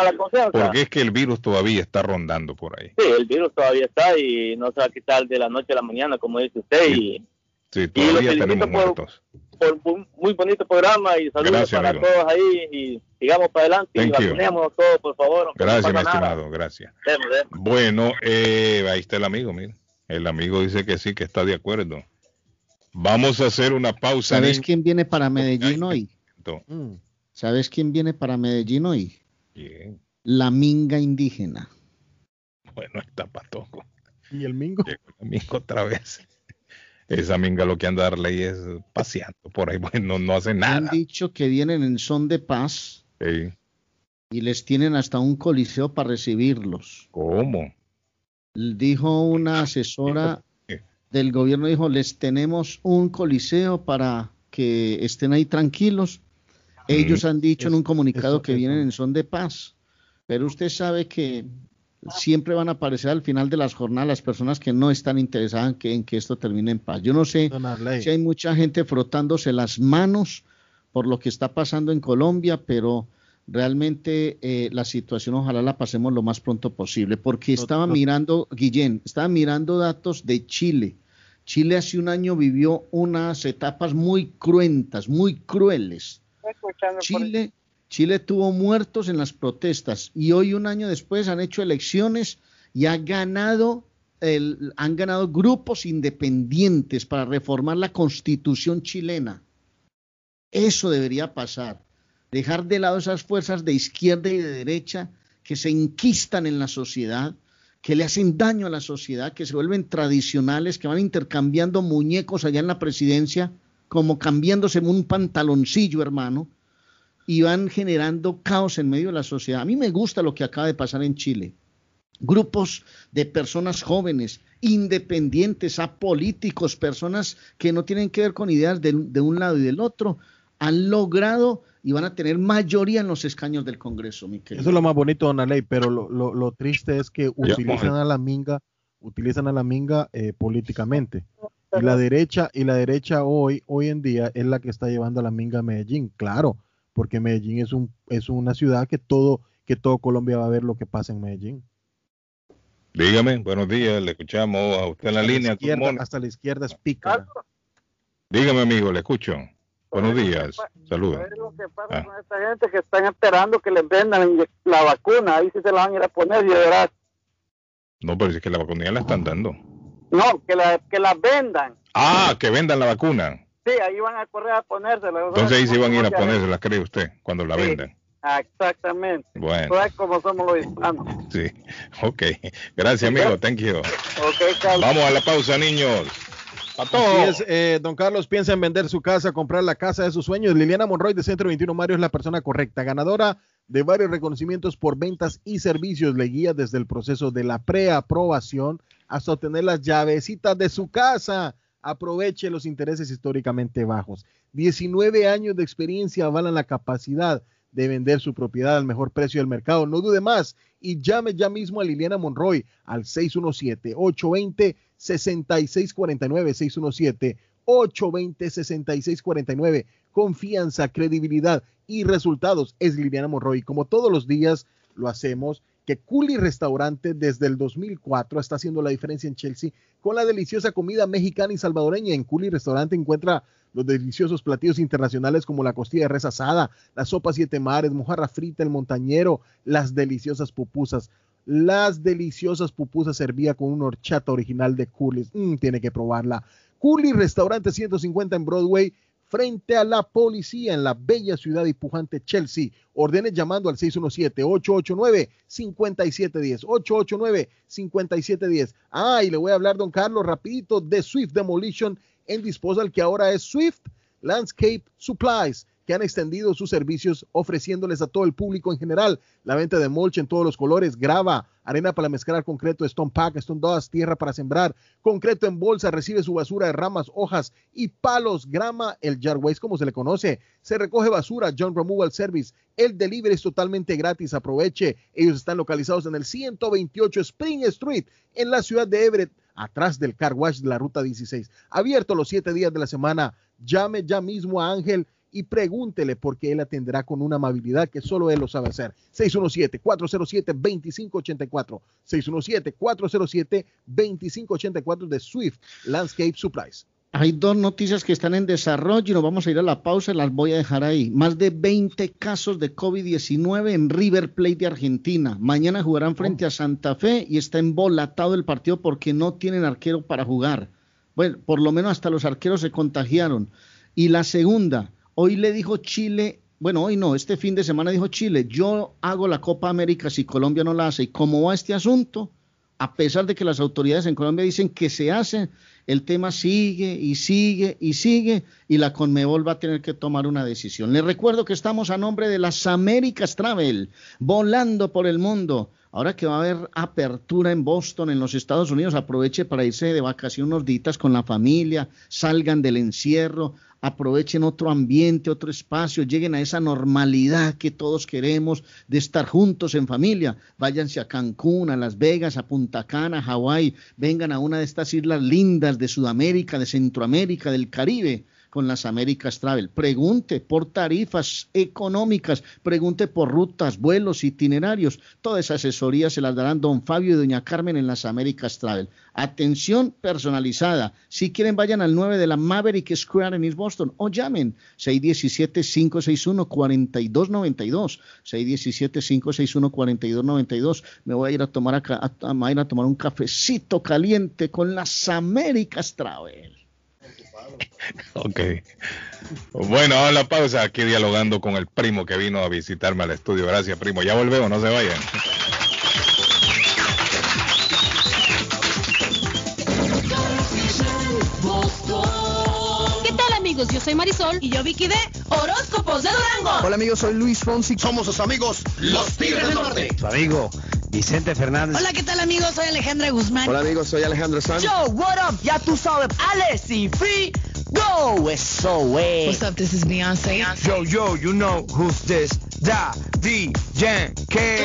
Porque es que el virus todavía está rondando por ahí. Sí, el virus todavía está y no se va a quitar de la noche a la mañana, como dice usted. Y Sí, Y lo todavía felicito tenemos por- muertos. por un muy bonito programa y saludos Gracias, para amigo. todos ahí y sigamos para adelante y Thank you. vacunemos todos, por favor. aunque no Gracias, mi pasa nada. estimado, gracias. Bueno, eh, ahí está el amigo, mire. El amigo dice que sí, que está de acuerdo. Vamos a hacer una pausa. ¿Sabes quién viene para Medellín hoy? Mm. ¿Sabes quién viene para Medellín hoy? Bien, La minga indígena. bueno, está patoco. ¿Y el mingo? Llegó el amigo otra vez. Esa minga lo que anda a darle ahí es paseando por ahí, bueno, no hace Han nada. dicho que vienen en son de paz Sí. y les tienen hasta un coliseo para recibirlos. ¿Cómo? Dijo una asesora del gobierno, dijo, les tenemos un coliseo para que estén ahí tranquilos. Ellos han dicho en un comunicado que vienen en son de paz, pero usted sabe que siempre van a aparecer al final de las jornadas las personas que no están interesadas en que, en que esto termine en paz. Yo no sé si hay mucha gente frotándose las manos por lo que está pasando en Colombia, pero realmente eh, la situación ojalá la pasemos lo más pronto posible, porque No, estaba no. mirando, Guillén, estaba mirando datos de Chile. Chile hace un año vivió unas etapas muy cruentas, muy crueles. Chile, Chile tuvo muertos en las protestas y hoy un año después han hecho elecciones y ha ganado el- han ganado grupos independientes para reformar la constitución chilena. Eso debería pasar. Dejar de lado esas fuerzas de izquierda y de derecha que se inquistan en la sociedad, que le hacen daño a la sociedad, que se vuelven tradicionales, que van intercambiando muñecos allá en la presidencia, como cambiándose un pantaloncillo, hermano, y van generando caos en medio de la sociedad. A mí me gusta lo que acaba de pasar en Chile. Grupos de personas jóvenes, independientes, apolíticos, personas que no tienen que ver con ideas de, de un lado y del otro, han logrado y van a tener mayoría en los escaños del Congreso, mi querido. Eso es lo más bonito, Don Arley, pero lo, lo, lo triste es que utilizan a la minga, utilizan a la minga eh, políticamente. Y la derecha, y la derecha hoy, hoy en día es la que está llevando a la minga a Medellín, claro, porque Medellín es un, es una ciudad que todo, que todo Colombia va a ver lo que pasa en Medellín. Dígame, buenos días, le escuchamos a usted en la Hasta línea. hasta la izquierda es pícara. Dígame, amigo, le escucho. Buenos días, saludos. Es lo que pasa Ah. con esta gente que están esperando que les vendan la vacuna. Ahí sí se la van a ir a poner y verás. No, pero es que la vacuna ya la están dando. No, que la, que la vendan. Ah, que vendan la vacuna. Sí, ahí van a correr a ponérsela. Entonces ahí sí van a ir a ponérsela, cree usted, cuando la Sí. vendan. Exactamente. Bueno. Sabes cómo somos los hispanos. Sí, ok. Gracias, amigo. Thank you. Ok, Carlos. Vamos a la pausa, niños. Así es, eh, don Carlos piensa en vender su casa, comprar la casa de sus sueños. Liliana Monroy de Centro 21 Mario es la persona correcta, ganadora de varios reconocimientos por ventas y servicios. Le guía desde el proceso de la preaprobación hasta obtener las llavecitas de su casa. Aproveche los intereses históricamente bajos. 19 años de experiencia avalan la capacidad de vender su propiedad al mejor precio del mercado. No dude más y llame ya mismo a Liliana Monroy al 617-820-6649. 617-820-6649. Confianza, credibilidad y resultados es Liliana Monroy. Como todos los días lo hacemos, que Culi Restaurante desde el 2004 está haciendo la diferencia en Chelsea con la deliciosa comida mexicana y salvadoreña. En Culi Restaurante encuentra los deliciosos platillos internacionales como la costilla de res asada, la sopa siete mares, mojarra frita, el montañero, las deliciosas pupusas. Las deliciosas pupusas servía con una horchata original de Coolies. Mm, tiene que probarla. Cooley Restaurante 150 en Broadway, frente a la policía en la bella ciudad y pujante Chelsea. Ordenes llamando al 617-889-5710. 889-5710. Ah, y le voy a hablar, don Carlos, rapidito de Swift Demolition en Disposal, que ahora es Swift Landscape Supplies, que han extendido sus servicios ofreciéndoles a todo el público en general. La venta de mulch en todos los colores, grava, arena para mezclar concreto, stone pack, stone dust, tierra para sembrar, concreto en bolsa, recibe su basura de ramas, hojas y palos, grama, el yard waste como se le conoce, se recoge basura, John Removal Service, el delivery es totalmente gratis, aproveche, ellos están localizados en el 128 Spring Street en la ciudad de Everett, atrás del car wash de la ruta 16, abierto los siete días de la semana, llame ya mismo a Ángel y pregúntele porque él atenderá con una amabilidad que solo él lo sabe hacer. 617-407-2584. 617-407-2584 de Swift Landscape Supplies. Hay dos noticias que están en desarrollo y nos vamos a ir a la pausa, las voy a dejar ahí. Más de 20 casos de COVID-19 en River Plate de Argentina. Mañana jugarán frente a Santa Fe y está embolatado el partido porque no tienen arquero para jugar. Bueno, por lo menos hasta los arqueros se contagiaron. Y la segunda, hoy le dijo Chile, bueno, hoy no, este fin de semana dijo Chile, yo hago la Copa América si Colombia no la hace. ¿Y cómo va este asunto? A pesar de que las autoridades en Colombia dicen que se hace, el tema sigue y sigue y sigue y la Conmebol va a tener que tomar una decisión. Les recuerdo que estamos a nombre de las Américas Travel, volando por el mundo. Ahora que va a haber apertura en Boston, en los Estados Unidos, aproveche para irse de vacaciones unos días con la familia, salgan del encierro, aprovechen otro ambiente, otro espacio, lleguen a esa normalidad que todos queremos de estar juntos en familia. Váyanse a Cancún, a Las Vegas, a Punta Cana, a Hawái, vengan a una de estas islas lindas de Sudamérica, de Centroamérica, del Caribe con las Américas Travel. Pregunte por tarifas económicas, pregunte por rutas, vuelos, itinerarios. Toda esa asesoría se las darán don Fabio y doña Carmen en las Américas Travel. Atención personalizada. Si quieren, vayan al 9 de la Maverick Square en East Boston o llamen 617-561-4292. 617-561-4292. Me voy a ir a tomar acá, a, a ir a tomar un cafecito caliente con las Américas Travel. Ok. Bueno, a la pausa aquí dialogando con el primo que vino a visitarme al estudio. Gracias, primo. Ya volvemos, no se vayan. ¿Qué tal amigos? Yo soy Marisol y yo Vicky de Horóscopos de Durango. Hola amigos, soy Luis Fonsi. Somos sus amigos, los Tigres del Norte. Su amigo Vicente Fernández. Hola, ¿qué tal amigos? Soy Alejandra Guzmán. Hola amigos, soy Alejandro Sanz. Yo, what up? Ya tú sabes, Alex y Free, go, eso es. What's up? This is Beyonce. Yo, yo, you know who's this? Da, D, Yankee.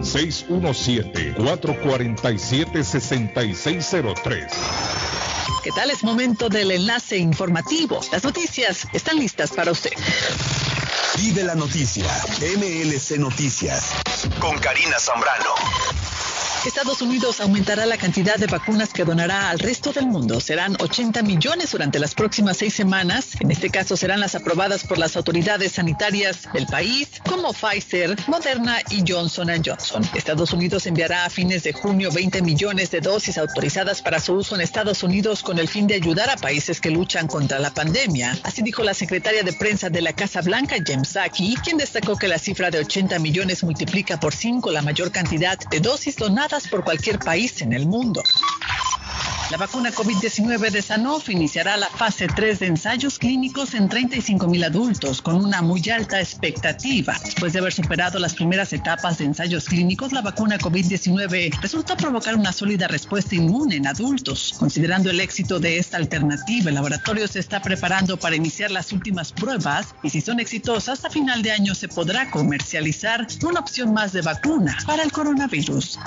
617-447-6603. ¿Qué tal? Es momento del enlace informativo. Las noticias están listas para usted. Vive la noticia. MLC Noticias. Con Karina Zambrano. Estados Unidos aumentará la cantidad de vacunas que donará al resto del mundo. Serán 80 millones durante las próximas seis semanas. En este caso serán las aprobadas por las autoridades sanitarias del país, como Pfizer, Moderna y Johnson Johnson. Estados Unidos enviará a fines de junio 20 millones de dosis autorizadas para su uso en Estados Unidos con el fin de ayudar a países que luchan contra la pandemia. Así dijo la secretaria de prensa de la Casa Blanca, Jem Psaki, quien destacó que la cifra de 80 millones multiplica por 5 la mayor cantidad de dosis donadas por cualquier país en el mundo. La vacuna COVID-19 de Sanofi iniciará la fase 3 de ensayos clínicos en 35 mil adultos, con una muy alta expectativa. Después de haber superado las primeras etapas de ensayos clínicos, la vacuna COVID-19 resultó provocar una sólida respuesta inmune en adultos. Considerando el éxito de esta alternativa, el laboratorio se está preparando para iniciar las últimas pruebas y si son exitosas, a final de año se podrá comercializar una opción más de vacuna para el coronavirus.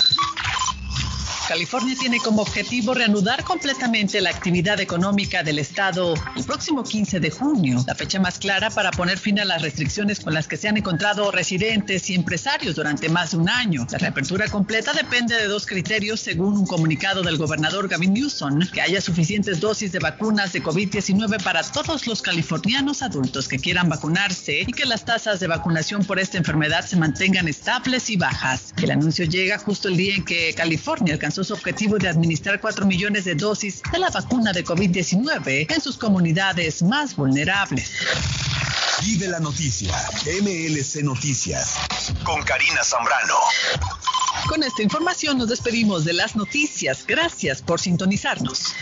California tiene como objetivo reanudar completamente la actividad económica del estado el próximo 15 de junio, la fecha más clara para poner fin a las restricciones con las que se han encontrado residentes y empresarios durante más de un año. La reapertura completa depende de dos criterios según un comunicado del gobernador Gavin Newsom, que haya suficientes dosis de vacunas de COVID-19 para todos los californianos adultos que quieran vacunarse y que las tasas de vacunación por esta enfermedad se mantengan estables y bajas. El anuncio llega justo el día en que California alcanzó su objetivo de administrar 4 millones de dosis de la vacuna de COVID-19 en sus comunidades más vulnerables. Vive la noticia. MLC Noticias. Con Karina Zambrano. Con esta información nos despedimos de las noticias. Gracias por sintonizarnos.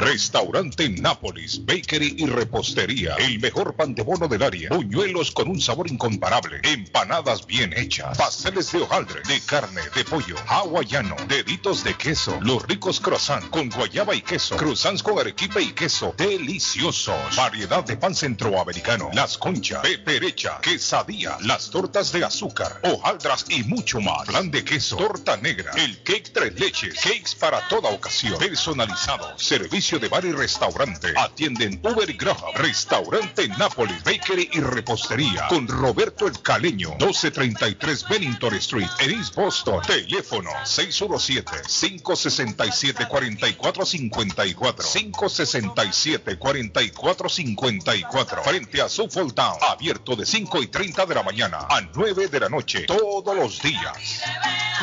Restaurante Nápoles, Bakery y Repostería. El mejor pan de bono del área. Buñuelos con un sabor incomparable. Empanadas bien hechas. Pasteles de hojaldre, de carne, de pollo, hawaiano, deditos de queso. Los ricos croissants con guayaba y queso. Croissants con arequipe y queso. Deliciosos. Variedad de pan centroamericano. Las conchas, peperecha, quesadilla, las tortas de azúcar, hojaldras y mucho más. Plan de queso, torta negra, el cake tres leches, cakes para toda ocasión. Personalizado. Servicio de bar y restaurante. Atienden Uber y Graham. Restaurante Nápoles, Bakery y Repostería. Con Roberto El Caleño. 1233 Bennington Street. En East Boston. Teléfono 617-567-4454. 567-4454. Frente a Suffolk Town. Abierto de 5 y 30 de la mañana a 9 de la noche. Todos los días.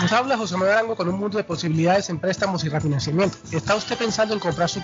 Nos habla José Manuel Arango con un mundo de posibilidades en préstamos y refinanciamiento. ¿Está usted pensando en comprar su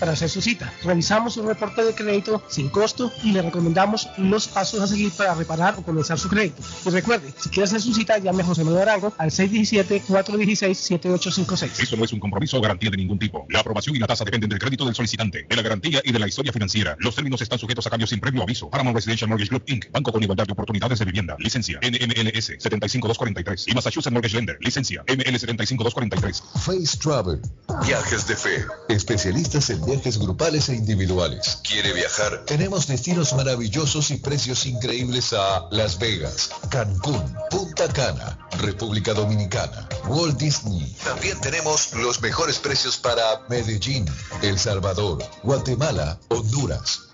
para hacer su cita. Revisamos un reporte de crédito sin costo y le recomendamos los pasos a seguir para reparar o comenzar su crédito. Y recuerde, si quiere hacer su cita, llame a José Manuel Arango al 617-416-7856. Esto no es un compromiso o garantía de ningún tipo. La aprobación y la tasa dependen del crédito del solicitante, de la garantía y de la historia financiera. Los términos están sujetos a cambios sin previo aviso. Paramount Residential Mortgage Group Inc. Banco con igualdad de oportunidades de vivienda. Licencia NMLS 75243 y Massachusetts Mortgage Lender. Licencia ML 75243. Face Travel. Viajes de fe. Especialistas en viajes grupales e individuales. ¿Quiere viajar? Tenemos destinos maravillosos y precios increíbles a Las Vegas, Cancún, Punta Cana, República Dominicana, Walt Disney. También tenemos los mejores precios para Medellín, El Salvador, Guatemala, Honduras.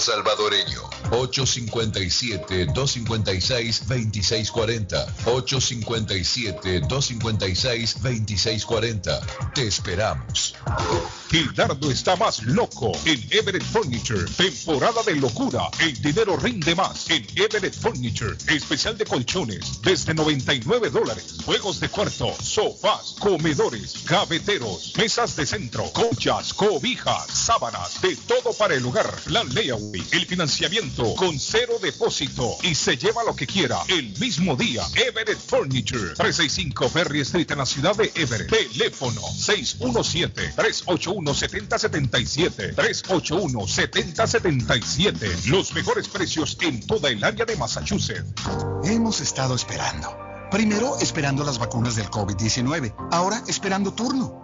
salvadoreño. 857-256-2640. 857-256-2640. Te esperamos. Gildardo está más loco en Everett Furniture. Temporada de locura. El dinero rinde más en Everett Furniture. Especial de colchones desde 99 dólares. Juegos de cuarto, sofás, comedores, gaveteros, mesas de centro, colchas, cobijas, sábanas, de todo para el hogar. Plan el financiamiento con cero depósito y se lleva lo que quiera el mismo día. Everett Furniture, 365 Ferry Street en la ciudad de Everett. Teléfono 617-381-7077. 381-7077. Los mejores precios en toda el área de Massachusetts. Hemos estado esperando. Primero esperando las vacunas del COVID-19, ahora esperando turno.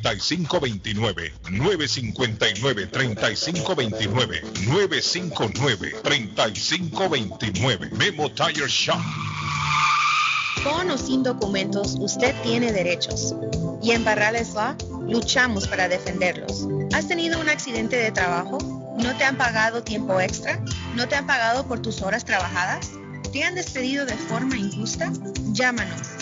3529 959 3529 959 3529 Memo Tire Shop. Con o sin documentos, usted tiene derechos. Y en Barrales Law luchamos para defenderlos. ¿Has tenido un accidente de trabajo? ¿No te han pagado tiempo extra? ¿No te han pagado por tus horas trabajadas? ¿Te han despedido de forma injusta? Llámanos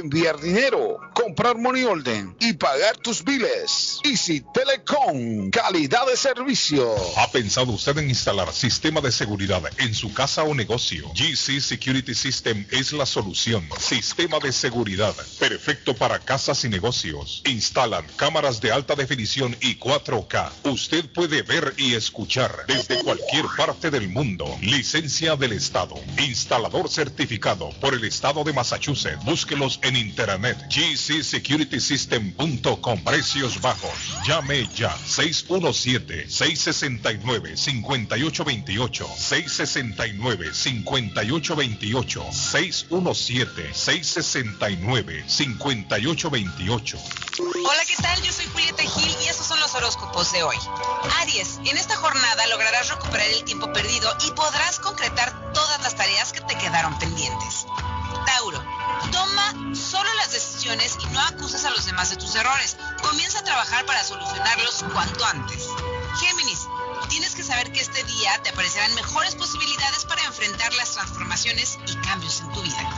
enviar dinero, comprar money order y pagar tus biles. Easy Telecom, calidad de servicio. ¿Ha pensado usted en instalar sistema de seguridad en su casa o negocio? GC Security System es la solución. Sistema de seguridad perfecto para casas y negocios. Instalan cámaras de alta definición y 4K. Usted puede ver y escuchar desde cualquier parte del mundo. Licencia del Estado. Instalador certificado por el Estado de Massachusetts. Búsquelos en internet. gcsecuritysystem.com. Precios bajos. Llame ya. 617-669-5828. 669-5828. 617-669-5828. Hola, ¿qué tal? Yo soy Julieta Gil y estos son los horóscopos de hoy. Aries, en esta jornada lograrás recuperar el tiempo perdido y podrás concretar todas las tareas que te quedaron pendientes. Tauro, toma solo las decisiones y no acuses a los demás de tus errores. Comienza a trabajar para solucionarlos cuanto antes. Géminis, tienes que saber que este día te aparecerán mejores posibilidades para enfrentar las transformaciones y cambios en tu vida.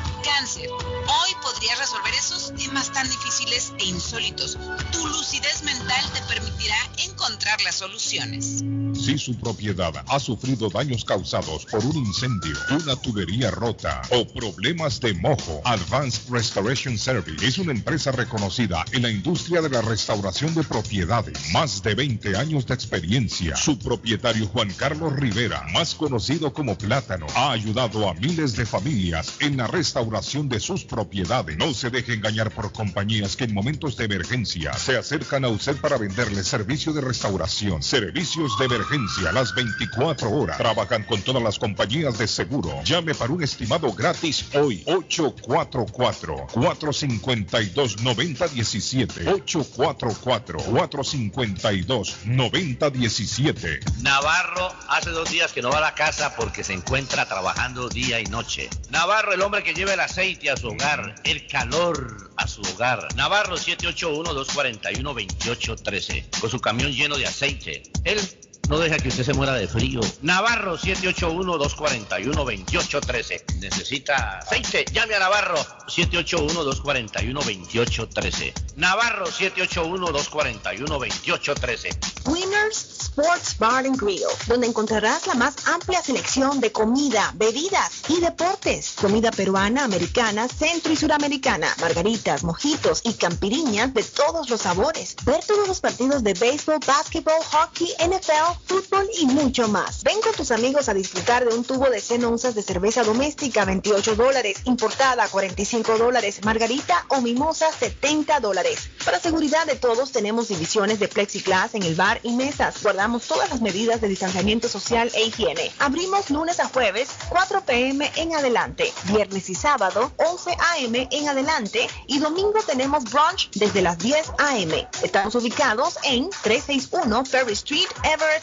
Resolver esos temas tan difíciles e insólitos. Tu lucidez mental te permitirá encontrar las soluciones. Si su propiedad ha sufrido daños causados por un incendio, una tubería rota o problemas de mojo, Advanced Restoration Service es una empresa reconocida en la industria de la restauración de propiedades. Más de 20 años de experiencia. Su propietario Juan Carlos Rivera, más conocido como Plátano, ha ayudado a miles de familias en la restauración de sus propiedades. No se deje engañar por compañías que en momentos de emergencia se acercan a usted para venderle servicio de restauración, servicios de emergencia las 24 horas. Trabajan con todas las compañías de seguro. Llame para un estimado gratis hoy. 844-452-9017. 844-452-9017. Navarro hace dos días que no va a la casa porque se encuentra trabajando día y noche. Navarro, el hombre que lleva el aceite a su hogar, el calor a su hogar. Navarro 781-241-2813, con su camión lleno de aceite. Él no deja que usted se muera de frío. Navarro 781-241-2813. Necesita aceite. Llame a Navarro 781-241-2813. Navarro 781-241-2813. Winners Sports Bar and Grill, donde encontrarás la más amplia selección de comida, bebidas y deportes. Comida peruana, americana, centro y suramericana, margaritas, mojitos y campiriñas de todos los sabores. Ver todos los partidos de béisbol, básquetbol, hockey, NFL, fútbol y mucho más. Ven con tus amigos a disfrutar de un tubo de 100 onzas de cerveza doméstica, 28 dólares, importada, 45 dólares, margarita o mimosa, 70 dólares. Para seguridad de todos, tenemos divisiones de plexiglas en el bar y mesas. Guardamos todas las medidas de distanciamiento social e higiene. Abrimos lunes a jueves, 4 p.m. en adelante, viernes y sábado, 11 a.m. en adelante y domingo tenemos brunch desde las 10 a.m. Estamos ubicados en 361 Ferry Street, Everett,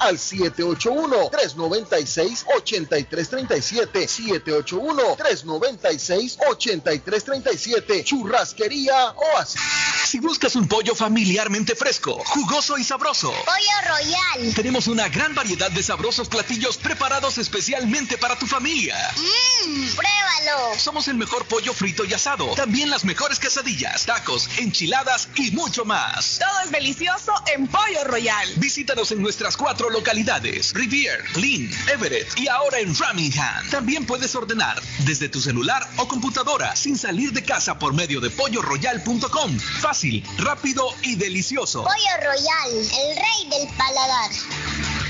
al 781-396-8337. 781-396-8337. Churrasquería Oasis. Si buscas un pollo familiarmente fresco, jugoso y sabroso. Pollo Royal. Tenemos una gran variedad de sabrosos platillos preparados especialmente para tu familia. Mmm, pruébalo. Somos el mejor pollo frito y asado. También las mejores quesadillas, tacos, enchiladas y mucho más. Todo es delicioso en Pollo Royal. Visítanos en nuestras cuatro localidades: Rivier, Lynn, Everett y ahora en Framingham. También puedes ordenar desde tu celular o computadora sin salir de casa por medio de polloroyal.com. Fácil, rápido y delicioso. Pollo Royal, el rey del paladar.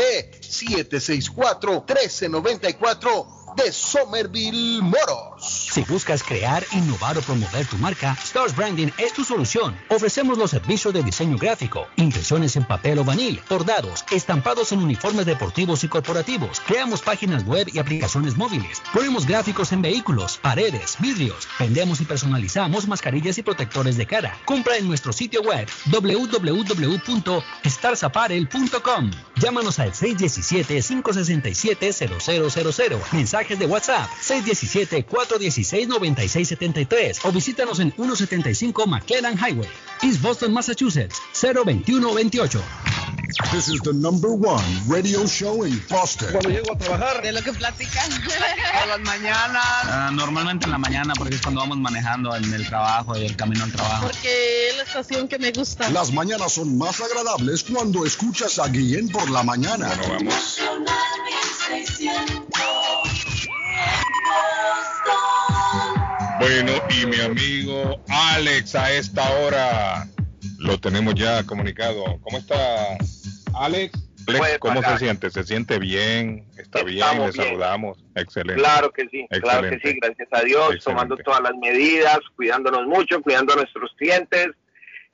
764-1394 de Somerville Moros. Si buscas crear, innovar o promover tu marca, Stars Branding es tu solución. Ofrecemos los servicios de diseño gráfico, impresiones en papel o vanil, bordados, estampados en uniformes deportivos y corporativos. Creamos páginas web y aplicaciones móviles. Ponemos gráficos en vehículos, paredes, vidrios. Vendemos y personalizamos mascarillas y protectores de cara. Compra en nuestro sitio web www.starsaparel.com. Llámanos al 617-567-0000. Mensajes de WhatsApp 617-416-9673 o visítanos en 175 McLennan Highway, East Boston, Massachusetts 02128. This is the number one radio show in Boston. Cuando llego a trabajar, De lo que platican. a las mañanas. Ah, normalmente en la mañana, porque es cuando vamos manejando en el trabajo y el camino al trabajo. Porque es la estación que me gusta. Las mañanas son más agradables cuando escuchas a Guillén por la mañana. Bueno, vamos. Bueno, y mi amigo Alex a esta hora lo tenemos ya comunicado. ¿Cómo está Alex? Alex, Puede ¿cómo se siente? ¿Se siente bien? ¿Está bien? Le saludamos. Excelente. Claro que sí, claro que Excelente. sí, gracias a Dios, Excelente. tomando todas las medidas, cuidándonos mucho, cuidando a nuestros clientes.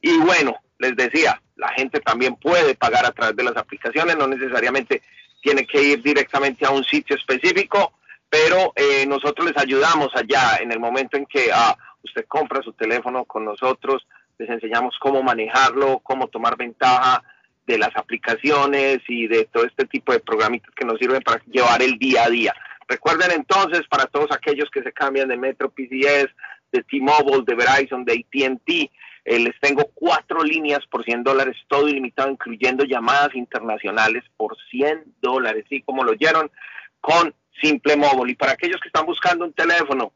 Y bueno, les decía, la gente también puede pagar a través de las aplicaciones, no necesariamente tiene que ir directamente a un sitio específico, pero eh, nosotros les ayudamos allá en el momento en que ah, usted compra su teléfono con nosotros, les enseñamos cómo manejarlo, cómo tomar ventaja de las aplicaciones y de todo este tipo de programitas que nos sirven para llevar el día a día. Recuerden entonces, para todos aquellos que se cambian de Metro PCS, de T-Mobile, de Verizon, de ATT, eh, les tengo cuatro líneas por 100 dólares, todo ilimitado, incluyendo llamadas internacionales por 100 dólares, sí, como lo oyeron, con Simple Mobile. Y para aquellos que están buscando un teléfono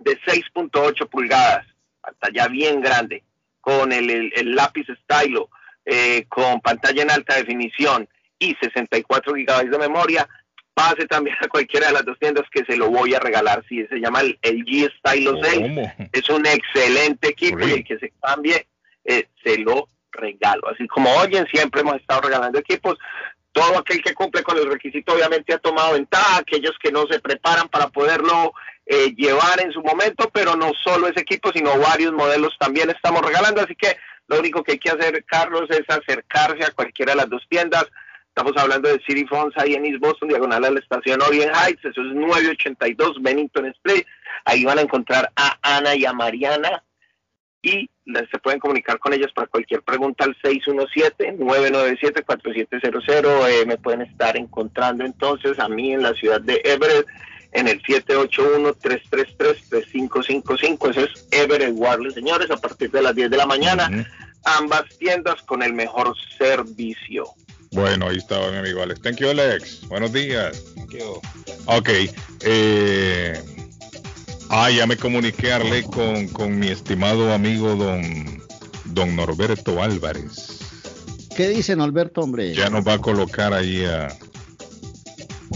de 6.8 pulgadas, pantalla bien grande, con el, el- el lápiz stylo, eh, con pantalla en alta definición y 64 gigabytes de memoria, pase también a cualquiera de las dos tiendas que se lo voy a regalar. Si se llama el, el G Stylo 6, ¿Cómo? es un excelente equipo y el que se cambie, eh, se lo regalo. Así como oyen, siempre hemos estado regalando equipos. Todo aquel que cumple con el requisito obviamente ha tomado ventaja, aquellos que no se preparan para poderlo eh, llevar en su momento, pero no solo ese equipo, sino varios modelos también estamos regalando. Así que lo único que hay que hacer, Carlos, es acercarse a cualquiera de las dos tiendas. Estamos hablando de City Phones ahí en East Boston, diagonal a la estación Orient Heights, eso es 982 Bennington Street. Ahí van a encontrar a Ana y a Mariana y se pueden comunicar con ellas para cualquier pregunta al 617-997-4700. Eh, me pueden estar encontrando entonces a mí en la ciudad de Everett en el 781-333-3555. Eso es Everett Wireless, señores, a partir de las 10 de la mañana. Ambas tiendas con el mejor servicio. Bueno, ahí estaba mi amigo Alex. Thank you, Alex. Buenos días. Ok. Eh, ah, ya me comuniqué, Arle, con, con mi estimado amigo don, don Norberto Álvarez. ¿Qué dice Norberto, hombre? Ya nos va a colocar ahí a,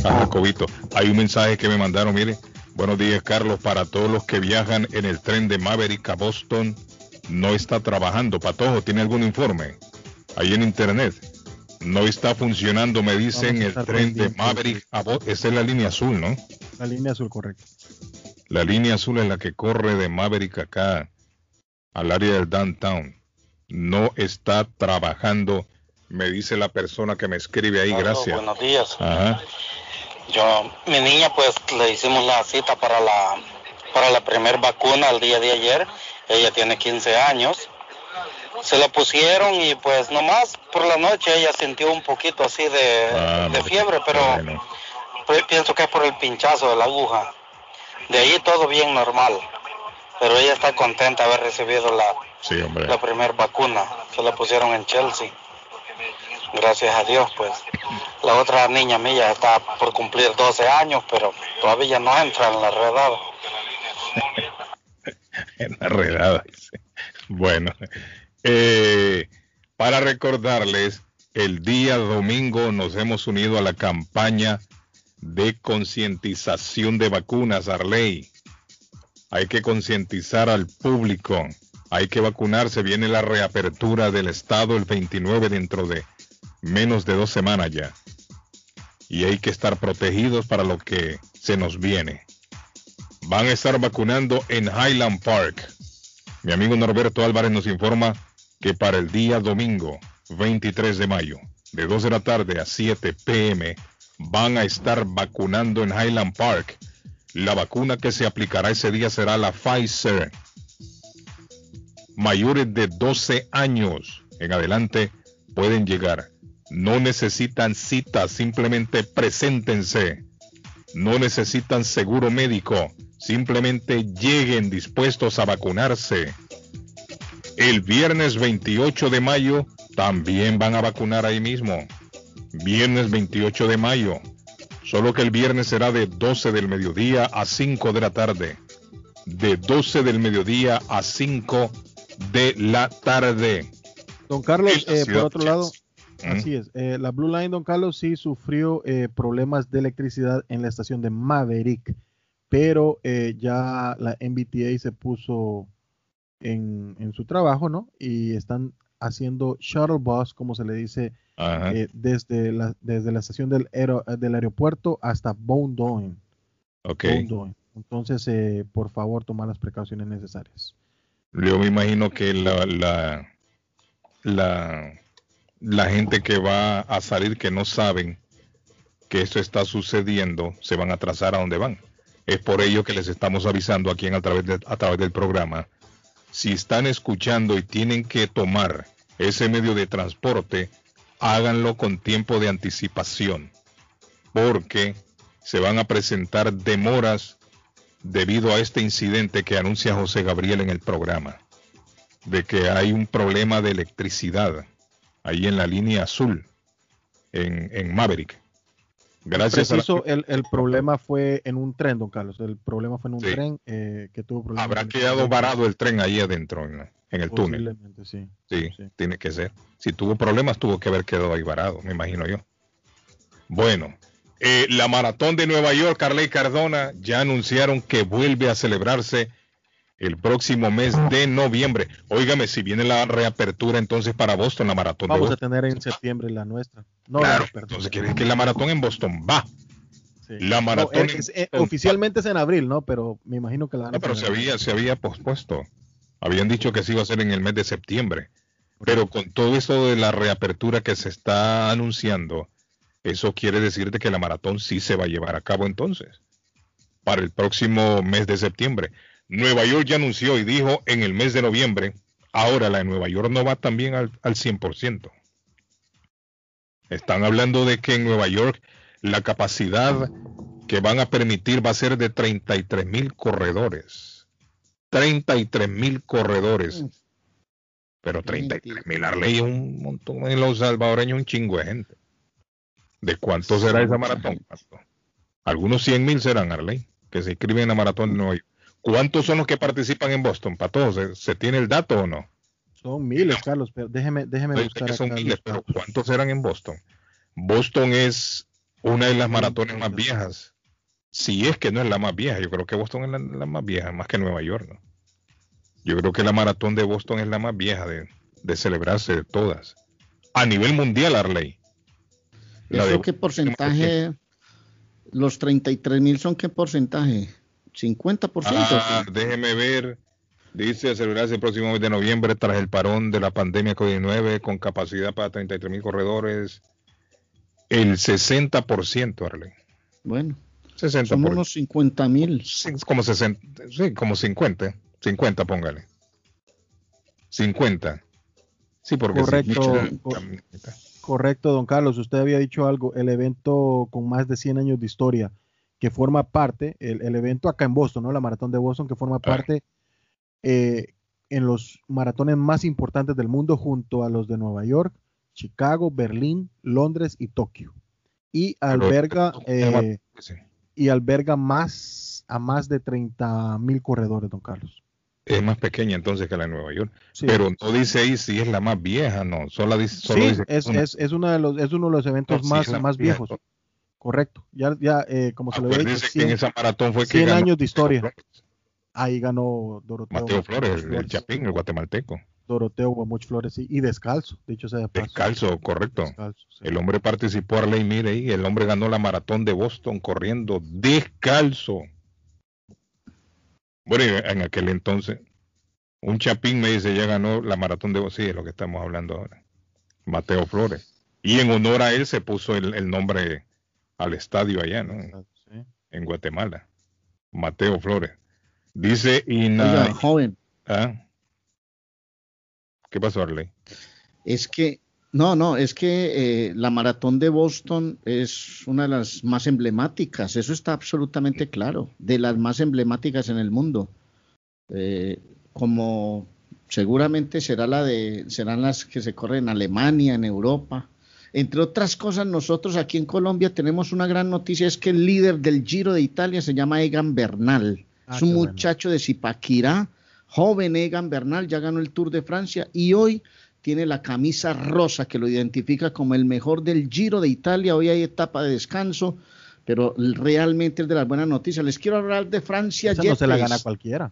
a Jacobito. Hay un mensaje que me mandaron, mire. Buenos días, Carlos. Para todos los que viajan en el tren de Maverick a Boston, no está trabajando. Patojo, ¿tiene algún informe? Ahí en internet. No está funcionando, me dicen, el tren de. Maverick a Boston. Esa es la línea azul, ¿no? La línea azul, correcto. La línea azul es la que corre de Maverick acá al área del downtown. No está trabajando, me dice la persona que me escribe ahí, gracias. Buenos días. Ajá. Yo, mi niña, pues le hicimos la cita para la para la primer vacuna el día de ayer. Ella tiene 15 años. Se la pusieron y pues nomás por la noche ella sintió un poquito así de, Ah, de fiebre, pero pues, pienso que es por el pinchazo de la aguja. De ahí todo bien normal. Pero ella está contenta de haber recibido la, Sí, la primera vacuna. Se la pusieron en Chelsea. Gracias a Dios, pues. La otra niña mía está por cumplir 12 años, pero todavía no entra en la redada. en la redada. dice. Bueno, eh, para recordarles, el día domingo nos hemos unido a la campaña de concientización de vacunas, Arley. Hay que concientizar al público. Hay que vacunarse. Viene la reapertura del Estado el 29 dentro de menos de dos semanas ya. Y hay que estar protegidos para lo que se nos viene. van a estar vacunando en Highland Park. Mi amigo Norberto Álvarez nos informa que para el día domingo 23 de mayo, de 2 de la tarde a 7 pm, van a estar vacunando en Highland Park. La vacuna que se aplicará ese día será la Pfizer. Mayores de 12 años en adelante pueden llegar. No necesitan cita, simplemente preséntense. No necesitan seguro médico, simplemente lleguen dispuestos a vacunarse. El viernes 28 de mayo también van a vacunar ahí mismo. Viernes 28 de mayo. Solo que el viernes será de 12 del mediodía a 5 de la tarde. De 12 del mediodía a 5 de la tarde. Don Carlos, eh, por otro lado, Chelsea. así es. eh, la Blue Line, Don Carlos, sí sufrió eh, problemas de electricidad en la estación de Maverick, pero eh, ya la MBTA se puso en, en su trabajo, ¿no? Y están haciendo shuttle bus, como se le dice, eh, desde, la, desde la estación del, aero- del aeropuerto hasta Boundoin. Ok. Entonces, eh, por favor, tomar las precauciones necesarias. Yo me imagino que la, la, la, la gente que va a salir que no saben que esto está sucediendo se van a atrasar a donde van. Es por ello que les estamos avisando aquí en a través, de- a través del programa. Si están escuchando y tienen que tomar ese medio de transporte, háganlo con tiempo de anticipación, porque se van a presentar demoras debido a este incidente que anuncia José Gabriel en el programa, de que hay un problema de electricidad ahí en la línea azul, en, en Maverick. Gracias a la- Preciso, el, el problema fue en un tren, don Carlos. El problema fue en un Sí. tren eh, que tuvo problemas. Habrá quedado varado el tren ahí adentro, en, en el túnel. Sí. Sí, tiene que ser. Si tuvo problemas, tuvo que haber quedado ahí varado, me imagino yo. Bueno, eh, la maratón de Nueva York, Carley Cardona, ya anunciaron que vuelve a celebrarse el próximo mes de noviembre. Óigame, si viene la reapertura entonces para Boston, la maratón de Vamos a tener en septiembre la nuestra. No, Claro, la- entonces que la maratón en Boston va. Sí. La No, maratón es- en eh, oficialmente es en abril, ¿no? Pero me imagino que la van a No, pero se había, se había pospuesto. Habían dicho que se iba a hacer en el mes de septiembre. Pero con todo esto de la reapertura que se está anunciando, eso quiere decir de que la maratón sí se va a llevar a cabo entonces. Para el próximo mes de septiembre. Nueva York ya anunció y dijo en el mes de noviembre, ahora la de Nueva York no va también al, al 100%. Están hablando de que en Nueva York la capacidad que van a permitir va a ser de 33 mil corredores. 33 mil corredores. Pero 33 mil Arley es un montón en los salvadoreños, un chingo de gente. ¿De cuánto será esa maratón? Algunos 100 mil serán Arley, que se inscriben en la maratón de Nueva York. ¿Cuántos son los que participan en Boston? ¿Para todos? ¿Se, se tiene el dato o no? Son miles, Carlos, pero déjeme, déjeme Yo sé buscar que son miles, pero. ¿cuántos eran en Boston? Boston es una de las maratones más viejas. Si es que no es la más vieja, yo creo que Boston es la, la más vieja, más que Nueva York, ¿no? Yo creo que la maratón de Boston es la más vieja de, de celebrarse de todas. A nivel mundial, Arley. La ¿Eso de- qué porcentaje? Los 33 mil son qué porcentaje? 50%. Ah, déjeme ver. Dice celebrarse el próximo mes de noviembre tras el parón de la pandemia COVID-19 con capacidad para 33 mil corredores. El 60%, Arley. Bueno, 60%. son unos 50 mil. como 60, sí, como 50, 50 póngale. 50. Sí, porque sí, Correcto, correcto, don Carlos. Usted había dicho algo. El evento con más de 100 años de historia, que forma parte, el, el evento acá en Boston, ¿no? La maratón de Boston, que forma parte eh, en los maratones más importantes del mundo, junto a los de Nueva York, Chicago, Berlín, Londres y Tokio. Y alberga, eh, y alberga más a más de 30 mil corredores, don Carlos. es más pequeña entonces que la de Nueva York. Sí. Pero no dice ahí si es la más vieja, no. Solo dice, solo sí, dice es, una. es, es, uno de los, es uno de los eventos No, sí, más, más vieja, viejos. Correcto. Ya, ya eh, como se lo había dicho, que en 100, esa maratón fue que 100 ganó años de historia. Ahí ganó Doroteo. Mateo Flores, el, el Flores. Chapín, el guatemalteco. Doroteo Guamuch Flores, sí, y descalzo, dicho sea de paso. Descalzo, correcto. Descalzo, sí. El hombre participó, Arley, mire, y el hombre ganó la maratón de Boston corriendo descalzo. Bueno, en aquel entonces, un chapín me dice, ya ganó la maratón de Boston, es lo que estamos hablando ahora. Mateo Flores. Y en honor a él se puso el, el nombre al estadio allá, ¿no? En Guatemala. Mateo Flores. Dice Ina. Oiga, joven, ¿Ah? ¿Qué pasó, Arley? es que, no, no, es que eh, la maratón de Boston es una de las más emblemáticas, eso está absolutamente claro, de las más emblemáticas en el mundo. Eh, como seguramente será la de, serán las que se corren en Alemania, en Europa. Entre otras cosas, nosotros aquí en Colombia tenemos una gran noticia, es que el líder del Giro de Italia se llama Egan Bernal. Ah, es un qué bueno. muchacho de Zipaquirá, joven Egan Bernal, ya ganó el Tour de Francia y hoy tiene la camisa rosa que lo identifica como el mejor del Giro de Italia. Hoy hay etapa de descanso, pero realmente es de las buenas noticias. Les quiero hablar de Francia Esa no se la gana cualquiera.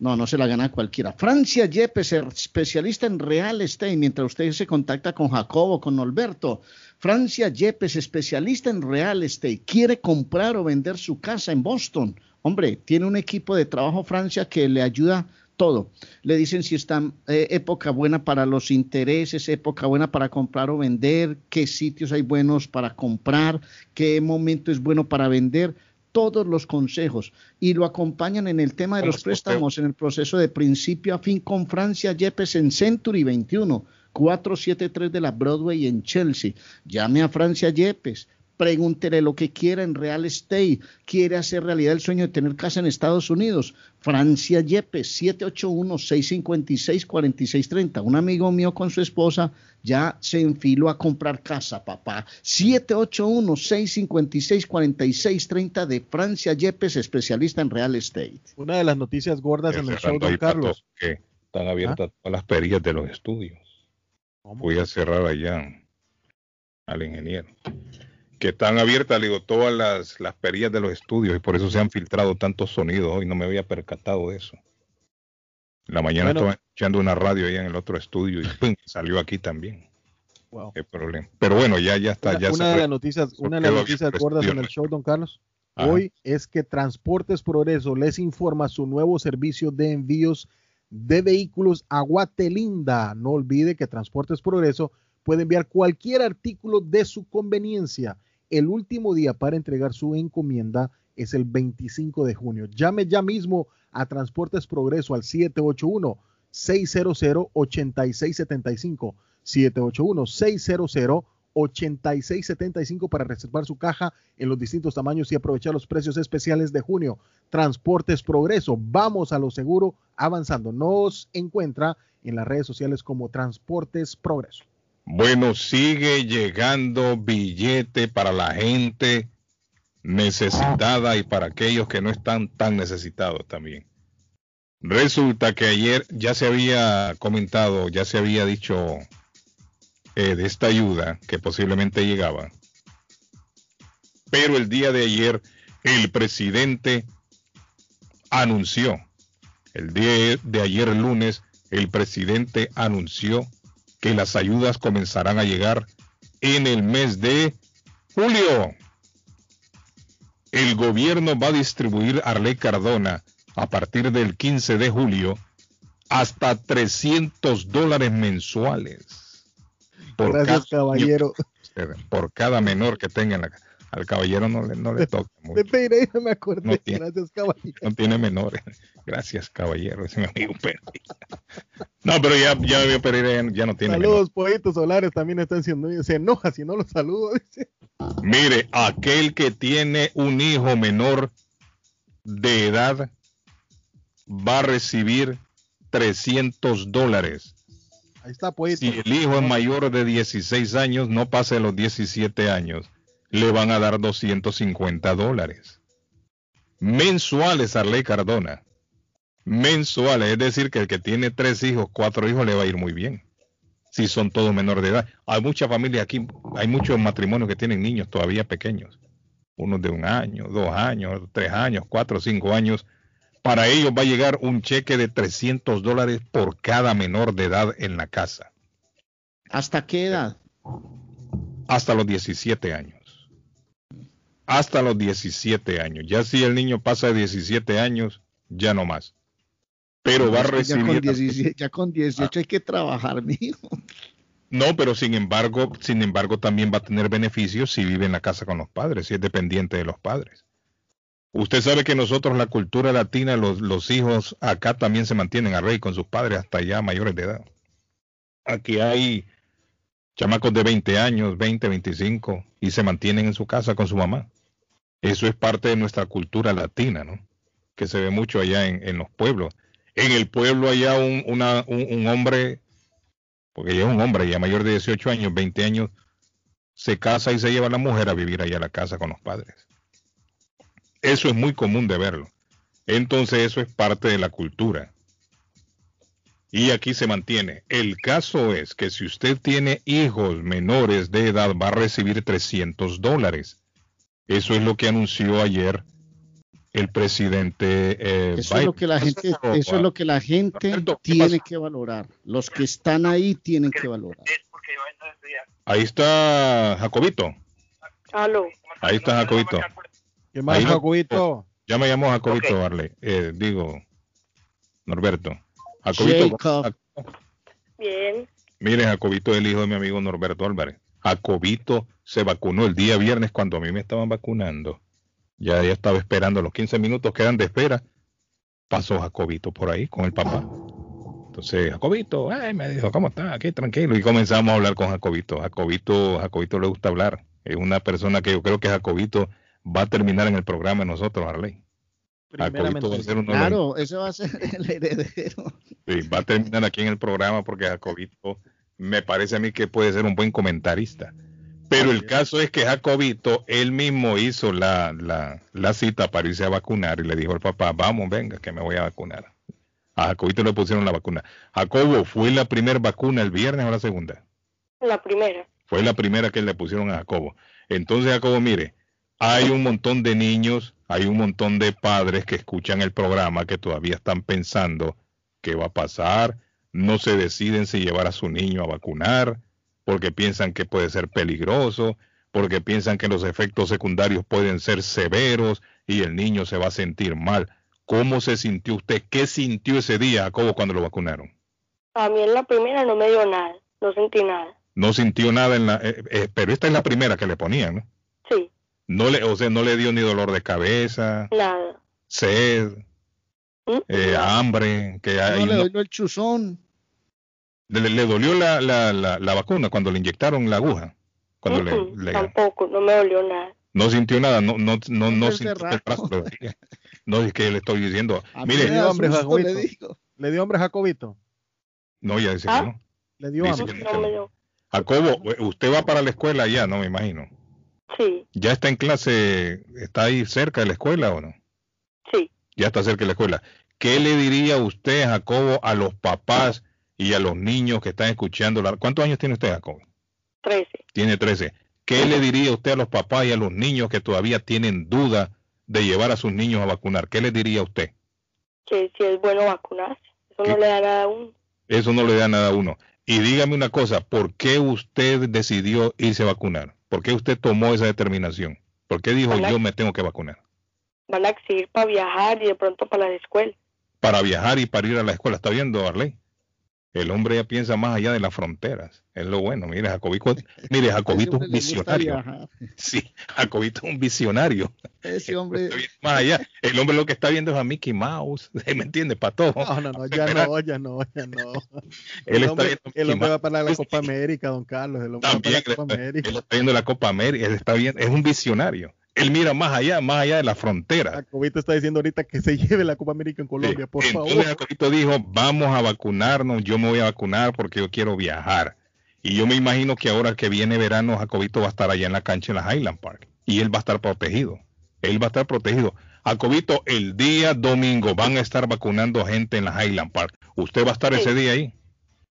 No, no se la gana cualquiera. Francia Yepes, especialista en real estate, mientras usted se contacta con Jacobo, con Alberto. Francia Yepes, especialista en real estate, quiere comprar o vender su casa en Boston. Hombre, tiene un equipo de trabajo Francia que le ayuda todo. Le dicen si está eh, época buena para los intereses, época buena para comprar o vender, qué sitios hay buenos para comprar, qué momento es bueno para vender todos los consejos y lo acompañan en el tema de los préstamos en el proceso de principio a fin con Francia Yepes en Century 21 473 de la Broadway en Chelsea. Llame a Francia Yepes. Pregúntele lo que quiera en real estate. ¿Quiere hacer realidad el sueño de tener casa en Estados Unidos? Francia Yepes, 781-656-4630. Un amigo mío con su esposa ya se enfiló a comprar casa, papá. 781-656-4630 de Francia Yepes, especialista en real estate. Una de las noticias gordas en el show, don Carlos. que están abiertas todas las perillas de los estudios. Voy a cerrar allá al ingeniero. Que están abiertas, digo, todas las, las perillas de los estudios y por eso se han filtrado tantos sonidos. Hoy no me había percatado de eso. La mañana Bueno. estaba escuchando una radio allá en el otro estudio y ¡pum! salió aquí también. Wow. Qué problema. Pero bueno, ya, ya está. Una, ya una se de las noticias, una de las noticias gordas en el show, don Carlos, Ajá. hoy es que Transportes Progreso les informa su nuevo servicio de envíos de vehículos a Guatelinda. No olvide que Transportes Progreso puede enviar cualquier artículo de su conveniencia. El último día para entregar su encomienda es el 25 de junio. Llame ya mismo a Transportes Progreso al 781 600 8675 781 600 8675 para reservar su caja en los distintos tamaños y aprovechar los precios especiales de junio. Transportes Progreso, vamos a lo seguro avanzando. Nos encuentra en las redes sociales como Transportes Progreso. Bueno, sigue llegando billete para la gente necesitada y para aquellos que no están tan necesitados también. Resulta que ayer ya se había comentado, ya se había dicho eh, de esta ayuda que posiblemente llegaba. Pero el día de ayer el presidente anunció, el día de ayer lunes, el presidente anunció que las ayudas comenzarán a llegar en el mes de julio. El gobierno va a distribuir a Arley Cardona a partir del 15 de julio hasta 300 dólares mensuales. Por Gracias, cada- caballero. Por cada menor que tenga en la ca- Al caballero no le, no le toca. mucho. De Pereira me acordé. No tiene. Gracias, caballero. No tiene menores. Gracias, caballero. Ese mi amigo Pereira. No, pero ya, ya vio Pereira ya, ya no tiene. Saludos, pollitos solares también están siendo. Se enoja si no los saludo. Dice. Mire, aquel que tiene un hijo menor de edad va a recibir 300 dólares. Ahí está, pollito. Si el hijo es mayor de 16 años, no pase los 17 años, le van a dar 250 dólares. Mensuales, Arley Cardona. Mensuales, es decir, que el que tiene tres hijos, cuatro hijos, le va a ir muy bien. Si son todos menores de edad. Hay muchas familias aquí, hay muchos matrimonios que tienen niños todavía pequeños. Unos de un año, dos años, tres años, cuatro, cinco años. Para ellos va a llegar un cheque de 300 dólares por cada menor de edad en la casa. ¿Hasta qué edad? Hasta los 17 años. Hasta los 17 años. Ya si el niño pasa de 17 años, ya no más. Pero va a Ya recibir... con 17, ya con 18 hay que trabajar, mijo. No, pero sin embargo, sin embargo también va a tener beneficios si vive en la casa con los padres, si es dependiente de los padres. Usted sabe que nosotros, la cultura latina, los, los hijos acá también se mantienen a rey con sus padres hasta ya mayores de edad. Aquí hay chamacos de 20 años, 20, 25, y se mantienen en su casa con su mamá. Eso es parte de nuestra cultura latina, ¿no? Que se ve mucho allá en, los pueblos. En el pueblo allá un hombre, porque ya es un hombre ya mayor de 18 años, 20 años, se casa y se lleva a la mujer a vivir allá a la casa con los padres. Eso es muy común de verlo. Entonces eso es parte de la cultura. Y aquí se mantiene. El caso es que si usted tiene hijos menores de edad va a recibir 300 dólares. Eso es lo que anunció ayer el presidente eh, Eso es lo que la gente, eso es lo que la gente tiene que valorar. Los que están ahí tienen que valorar. Ahí está Jacobito. Aló. Ahí está Jacobito. ¿Qué más, Ahí- Jacobito? Ya me llamó Jacobito, Arle. Eh, digo, Norberto. Jacobito, Jacob. Bien. Mire, Jacobito es el hijo de mi amigo Norberto Álvarez. Jacobito se vacunó el día viernes cuando a mí me estaban vacunando. Ya, ya estaba esperando los 15 minutos que eran de espera. Pasó Jacobito por ahí con el papá. Entonces, Jacobito, ay, me dijo, ¿cómo está? Aquí tranquilo. Y comenzamos a hablar con Jacobito. Jacobito, Jacobito le gusta hablar. Es una persona que yo creo que Jacobito va a terminar en el programa de nosotros, Arley. Jacobito va a ser uno de Claro, ese va a ser el heredero. Sí, va a terminar aquí en el programa porque Jacobito me parece a mí que puede ser un buen comentarista. Pero el caso es que Jacobito, él mismo hizo la, la, la cita para irse a vacunar y le dijo al papá, vamos, venga, que me voy a vacunar. A Jacobito le pusieron la vacuna. Jacobo, ¿fue la primera vacuna el viernes o la segunda? La primera. Fue la primera que le pusieron a Jacobo. Entonces, Jacobo, mire, hay un montón de niños, hay un montón de padres que escuchan el programa que todavía están pensando qué va a pasar, no se deciden si llevar a su niño a vacunar, porque piensan que puede ser peligroso, porque piensan que los efectos secundarios pueden ser severos y el niño se va a sentir mal. ¿Cómo se sintió usted? ¿Qué sintió ese día, Jacobo, cuando lo vacunaron? A mí en la primera no me dio nada. No sentí nada. No sintió nada en la... eh, eh, pero esta es la primera que le ponían, ¿no? Sí. No le, o sea, no le dio ni dolor de cabeza, Nada. sed, eh, hambre, que hay No le uno- doy el chuzón. Le, le dolió la, la, la, la vacuna cuando le inyectaron la aguja, cuando le, le- Tampoco, no me dolió nada. no sintió nada, no, no, no, no sintió el brazo, no es que yo le estoy diciendo, Le mire, dio hambre, susto, Jacobito. le. Le dio hambre, Jacobito. no, ya dice ¿Ah? que no. Le dio hambre. que no. Jacobo, usted va para la escuela ya, no me imagino. Sí. ¿Ya está en clase, está ahí cerca de la escuela o no? Sí. Ya está cerca de la escuela. ¿Qué le diría usted, Jacobo, a los papás y a los niños que están escuchando? La... ¿Cuántos años tiene usted, Jacobo? Trece. Tiene 13. ¿Qué le diría usted a los papás y a los niños que todavía tienen duda de llevar a sus niños a vacunar? ¿Qué le diría usted? Que si es bueno vacunarse. Eso no le da nada a uno. Eso no le da nada a uno. Y dígame una cosa, ¿por qué usted decidió irse a vacunar? ¿Por qué usted tomó esa determinación? ¿Por qué dijo yo me tengo que vacunar? Van a exigir para viajar y de pronto para la escuela. Para viajar y para ir a la escuela. ¿Está viendo, Arley? El hombre ya piensa más allá de las fronteras. Es lo bueno. Mire, Jacobito, mire, Jacobito es un visionario. Sí, Jacobito es un visionario. Ese hombre. Más allá. El hombre lo que está viendo es a Mickey Mouse. ¿Me entiende? Para todo. No, no, no, ya no, ya no, ya no. Él El está hombre, viendo el hombre va para la Copa América, don Carlos. El hombre va para También, la Copa América. él está viendo la Copa América, él está viendo, es un visionario. Él mira más allá, más allá de la frontera. Jacobito está diciendo ahorita que se lleve la Copa América en Colombia, por Entonces favor. Jacobito dijo, vamos a vacunarnos, yo me voy a vacunar porque yo quiero viajar. Y yo me imagino que ahora que viene verano, Jacobito va a estar allá en la cancha en la Highland Park. Y él va a estar protegido. Él va a estar protegido. Jacobito, el día domingo van a estar vacunando gente en la Highland Park. ¿Usted va a estar ese día ahí?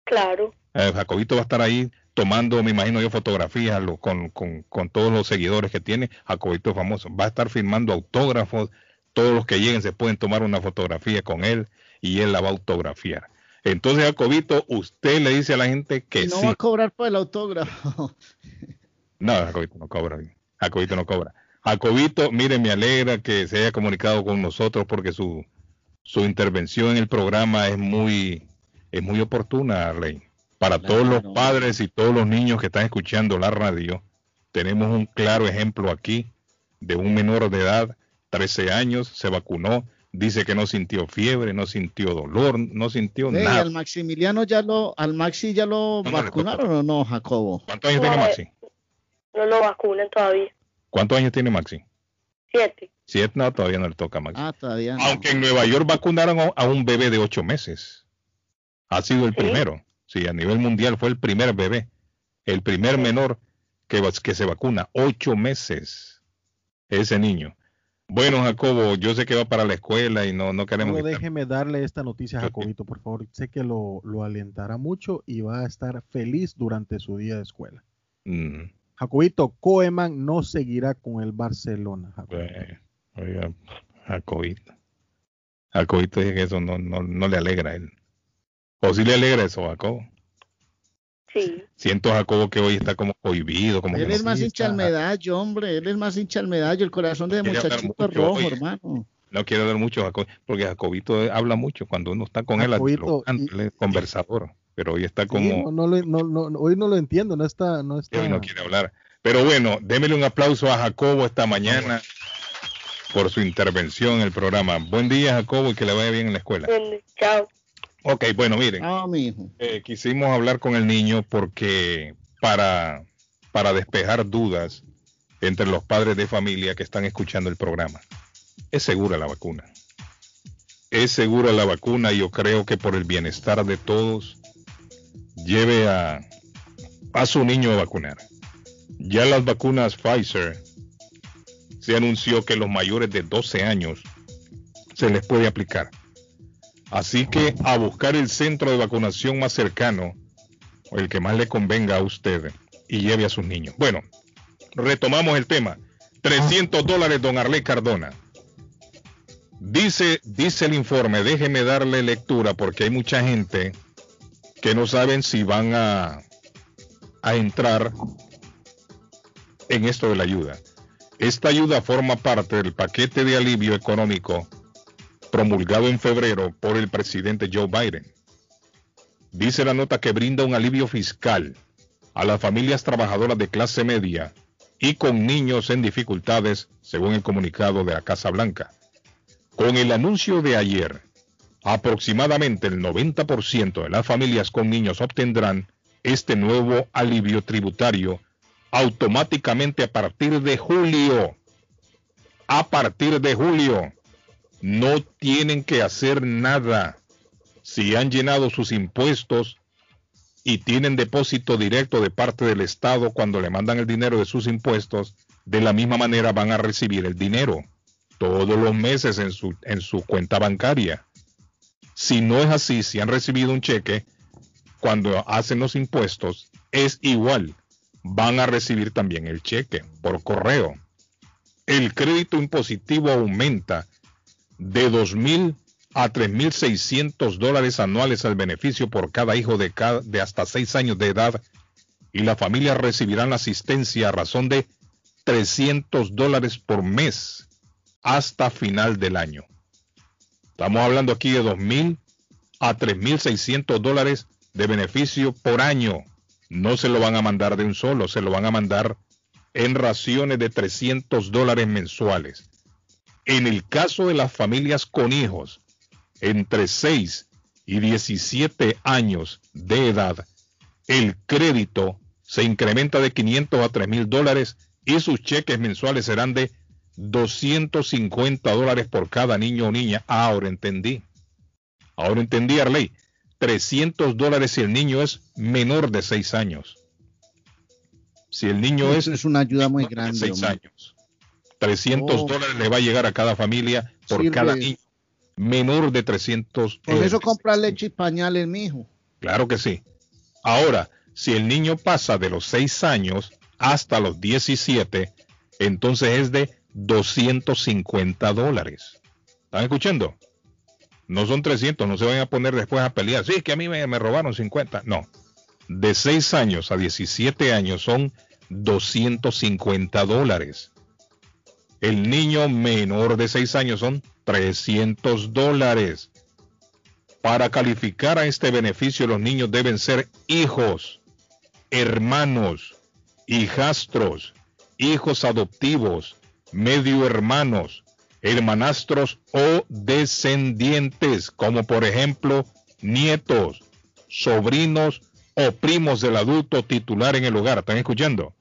Claro. Eh, Jacobito va a estar ahí tomando, me imagino yo, fotografías lo- con, con- con todos los seguidores que tiene. Jacobito es famoso. Va a estar firmando autógrafos. Todos los que lleguen se pueden tomar una fotografía con él y él la va a autografiar. Entonces, Jacobito, usted le dice a la gente que Y no sí. va a cobrar por el autógrafo. No, Jacobito no cobra. Jacobito no cobra. Jacobito, mire, me alegra que se haya comunicado con nosotros porque su, su intervención en el programa es muy, es muy oportuna, Arley. Para todos los padres y todos los niños que están escuchando la radio, tenemos un claro ejemplo aquí de un menor de edad, 13 años, se vacunó, dice que no sintió fiebre, no sintió dolor, no sintió Ey, nada. al Maximiliano ya lo, al Maxi ya lo ¿Cuándo le vacunaron o no, Jacobo? ¿Cuántos años tiene Maxi? No lo vacunan todavía. ¿Cuántos años tiene Maxi? Siete. Siete, no, todavía no le toca a Maxi. Ah, todavía no. Aunque en Nueva York vacunaron a- a un bebé de ocho meses. Ha sido el ¿Sí? primero. Sí, a nivel mundial fue el primer bebé. El primer menor que, se vacuna. Ocho meses. Ese niño. Bueno, Jacobo, yo sé que va para la escuela y no, no queremos que déjeme darle esta noticia a Jacobito, por favor. Sé que lo, lo alentará mucho y va a estar feliz durante su día de escuela. Mm, Jacobito, Koeman no seguirá con el Barcelona. Jacobito. eh, oiga, Jacobito. Jacobito dice que eso no, no, no le alegra a él. ¿O sí le alegra eso, Jacobo? Sí. Siento a Jacobo que hoy está como cohibido, como que Él no- es más hincha al medallo, hombre. Él es más hincha al medallo. El corazón de muchachito mucho, rojo, oye. hermano. No quiero hablar mucho, Jacob, porque Jacobito habla mucho. Cuando uno está con él, Jacobito, él él es conversador. Pero hoy está Sí, como. no, no lo- no- no- hoy no lo entiendo, no está, no está. Hoy no quiere hablar. Pero bueno, démele un aplauso a Jacobo esta mañana por su intervención en el programa. Buen día, Jacobo, y que le vaya bien en la escuela. Chao. Ok, bueno, miren. Ah. Eh, quisimos hablar con el niño porque para, para despejar dudas entre los padres de familia que están escuchando el programa. Es segura la vacuna. Es segura la vacuna y yo creo que por el bienestar de todos lleve a, a su niño a vacunar. Ya las vacunas Pfizer se anunció que los mayores de 12 años se les puede aplicar. Así que a buscar el centro de vacunación más cercano, o el que más le convenga a usted, y lleve a sus niños. Bueno, retomamos el tema. 300 dólares, don Arley Cardona. Dice, dice el informe, déjeme darle lectura porque hay mucha gente que no saben si van a, a entrar en esto de la ayuda. Esta ayuda forma parte del paquete de alivio económico promulgado en febrero por el presidente Joe Biden. Dice la nota que brinda un alivio fiscal a las familias trabajadoras de clase media y con niños en dificultades, según el comunicado de la Casa Blanca. Con el anuncio de ayer, aproximadamente el 90% de las familias con niños obtendrán este nuevo alivio tributario automáticamente a partir de julio. A partir de julio no tienen que hacer nada. Si han llenado sus impuestos y tienen depósito directo de parte del Estado cuando le mandan el dinero de sus impuestos, de la misma manera van a recibir el dinero todos los meses en su, en su cuenta bancaria. Si no es así, si han recibido un cheque, cuando hacen los impuestos, es igual. Van a recibir también el cheque por correo. El crédito impositivo aumenta de 2.000 a 3.600 dólares anuales al beneficio por cada hijo de, cada, de hasta 6 años de edad y las familias recibirán asistencia a razón de 300 dólares por mes hasta final del año. Estamos hablando aquí de 2.000 a 3.600 dólares de beneficio por año. No se lo van a mandar de un solo, se lo van a mandar en raciones de 300 dólares mensuales. En el caso de las familias con hijos entre 6 y 17 años de edad, el crédito se incrementa de 500 a 3 mil dólares y sus cheques mensuales serán de 250 dólares por cada niño o niña. Ahora entendí. Ahora entendí, Arley. 300 dólares si el niño es menor de 6 años. Si el niño es, es una ayuda muy de grande. 6 hombre. años. 300 Oh. dólares le va a llegar a cada familia por Sirve. cada niño menor de 300 Con eh, eso compra leche y pañales, mijo. Claro que sí. Ahora, si el niño pasa de los 6 años hasta los 17, entonces es de 250 dólares. ¿Están escuchando? No son 300, no se van a poner después a pelear. Sí, es que a mí me, me robaron 50. No. De 6 años a 17 años son 250 dólares. El niño menor de 6 años son 300 dólares. Para calificar a este beneficio los niños deben ser hijos, hermanos, hijastros, hijos adoptivos, medio hermanos, hermanastros o descendientes, como por ejemplo nietos, sobrinos o primos del adulto titular en el hogar. ¿Están escuchando?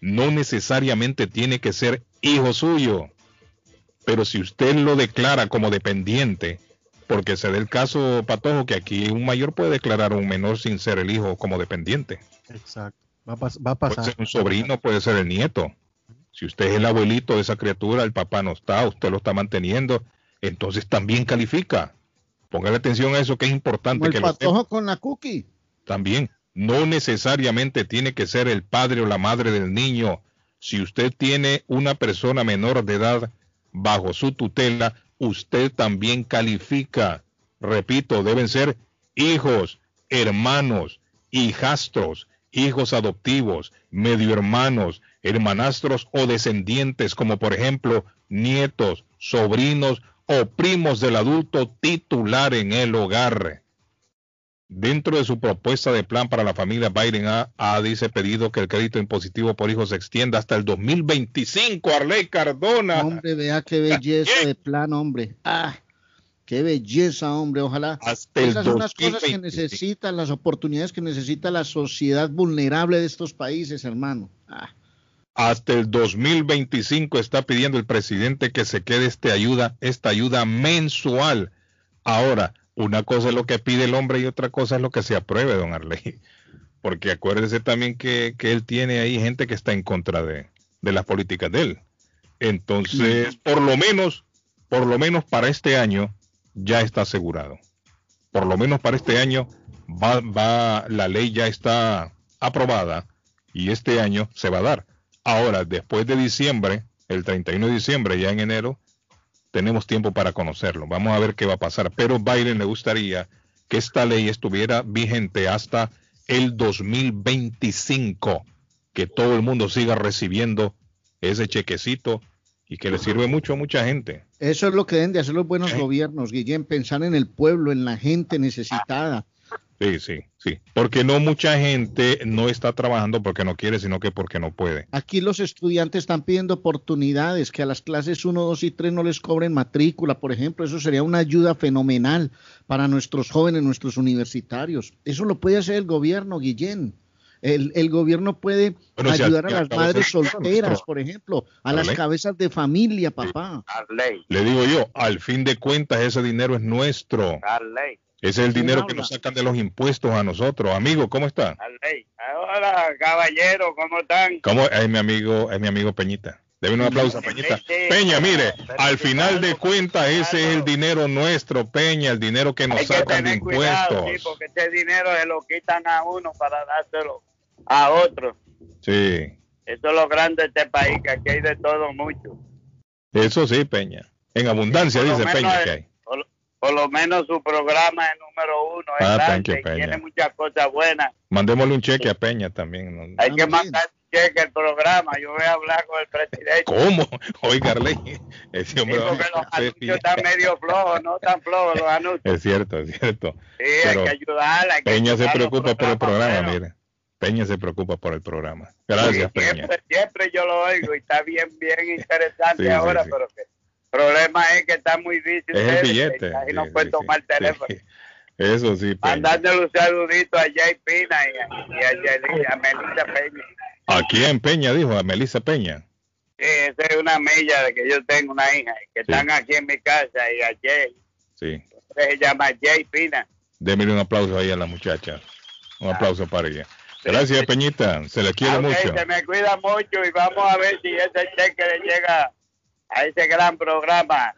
No necesariamente tiene que ser hijo suyo, pero si usted lo declara como dependiente, porque se da el caso, Patojo, que aquí un mayor puede declarar a un menor sin ser el hijo como dependiente. Exacto. Va a, pas- va a pasar. Puede ser un sobrino, puede ser el nieto. Si usted es el abuelito de esa criatura, el papá no está, usted lo está manteniendo, entonces también califica. Póngale atención a eso que es importante Como el que lo patojo con la cookie. También, no necesariamente tiene que ser el padre o la madre del niño. Si usted tiene una persona menor de edad bajo su tutela, usted también califica. Repito, deben ser hijos, hermanos, hijastros, hijos adoptivos, medio hermanos, hermanastros o descendientes, como por ejemplo nietos, sobrinos o primos del adulto titular en el hogar. Dentro de su propuesta de plan para la familia, Biden ha, ha, dice pedido que el crédito impositivo por hijos se extienda hasta el 2025. Arley Cardona. Hombre, vea qué belleza de plan, hombre. Ah, qué belleza, hombre. Ojalá. Hasta el Esas son las cosas que 2025. necesitan, las oportunidades que necesita la sociedad vulnerable de estos países, hermano. Ah, Hasta el 2025 está pidiendo el presidente que se quede este ayuda, esta ayuda mensual. Ahora, una cosa es lo que pide el hombre y otra cosa es lo que se apruebe, don Arley. Porque acuérdese también que, que él tiene ahí gente que está en contra de, de las políticas de él. Entonces, por lo menos, por lo menos para este año ya está asegurado. Por lo menos para este año va, va, la ley ya está aprobada y este año se va a dar. Ahora, después de diciembre, el 31 de diciembre, ya en enero, tenemos tiempo para conocerlo. Vamos a ver qué va a pasar. Pero Biden le gustaría que esta ley estuviera vigente hasta el 2025, que todo el mundo siga recibiendo ese chequecito y que le sirve mucho a mucha gente. Eso es lo que deben de hacer los buenos gobiernos, Guillén, pensar en el pueblo, en la gente necesitada. Sí, sí, sí. Porque no mucha gente no está trabajando porque no quiere, sino que porque no puede. Aquí los estudiantes están pidiendo oportunidades, que a las clases 1, 2 y 3 no les cobren matrícula, por ejemplo. Eso sería una ayuda fenomenal para nuestros jóvenes, nuestros universitarios. Eso lo puede hacer el gobierno, Guillén. El, el gobierno puede Bueno, si ayudar al- a las madres solteras, por ejemplo, a ¿La las ley? cabezas de familia, papá. Le digo yo, al fin de cuentas ese dinero es nuestro. Ese es el ¿Quién dinero que nos sacan de los impuestos a nosotros. Amigo, ¿cómo está? Hola, caballero, ¿cómo están? ¿Cómo? Es mi amigo, es mi amigo Peñita. Debe un aplauso a Peñita. Peña, mire, al final de cuentas ese es el dinero nuestro, Peña, el dinero que nos Hay que sacan de impuestos. sí, porque ese dinero se lo quitan a uno para dárselo a otro. Sí, Eso es lo grande de este país, que aquí hay de todo mucho. eso sí, Peña. En abundancia, dice Peña que hay. Por, lo menos su programa es número uno, es Ah, grande, thank you, tiene muchas cosas buenas. Mandémosle un cheque a Peña también. ¿no? Hay que mandar cheque al programa, yo voy a hablar con el presidente. ¿Cómo? Oiga, ese hombre Sí, porque los anuncios están medio flojos, no tan flojos los anuncios. Es cierto, es cierto. Sí, Pero hay que ayudarla. hay que Peña se preocupa por el programa, buenos. mire. Peña se preocupa por el programa. Gracias, Sí, Peña. Siempre, siempre yo lo oigo y está bien, bien interesante Sí, ahora, pero que problema es que está muy difícil. Es el billete. Y no Sí, puede sí, tomar el teléfono. sí. Eso sí. Mandándole un saludito a Jay Pina y a, y a, a Melissa Peña. Aquí en Peña, dijo, a Melissa Peña. Sí, esa es una milla de que yo tengo una hija que están aquí en mi casa y a Jay. Sí. Se llama Jay Pina. Démele un aplauso ahí a la muchacha. Un aplauso para ella. Gracias, Peñita. Se le quiere Ok, mucho. se me cuida mucho y vamos a ver si ese cheque le llega a ese gran programa.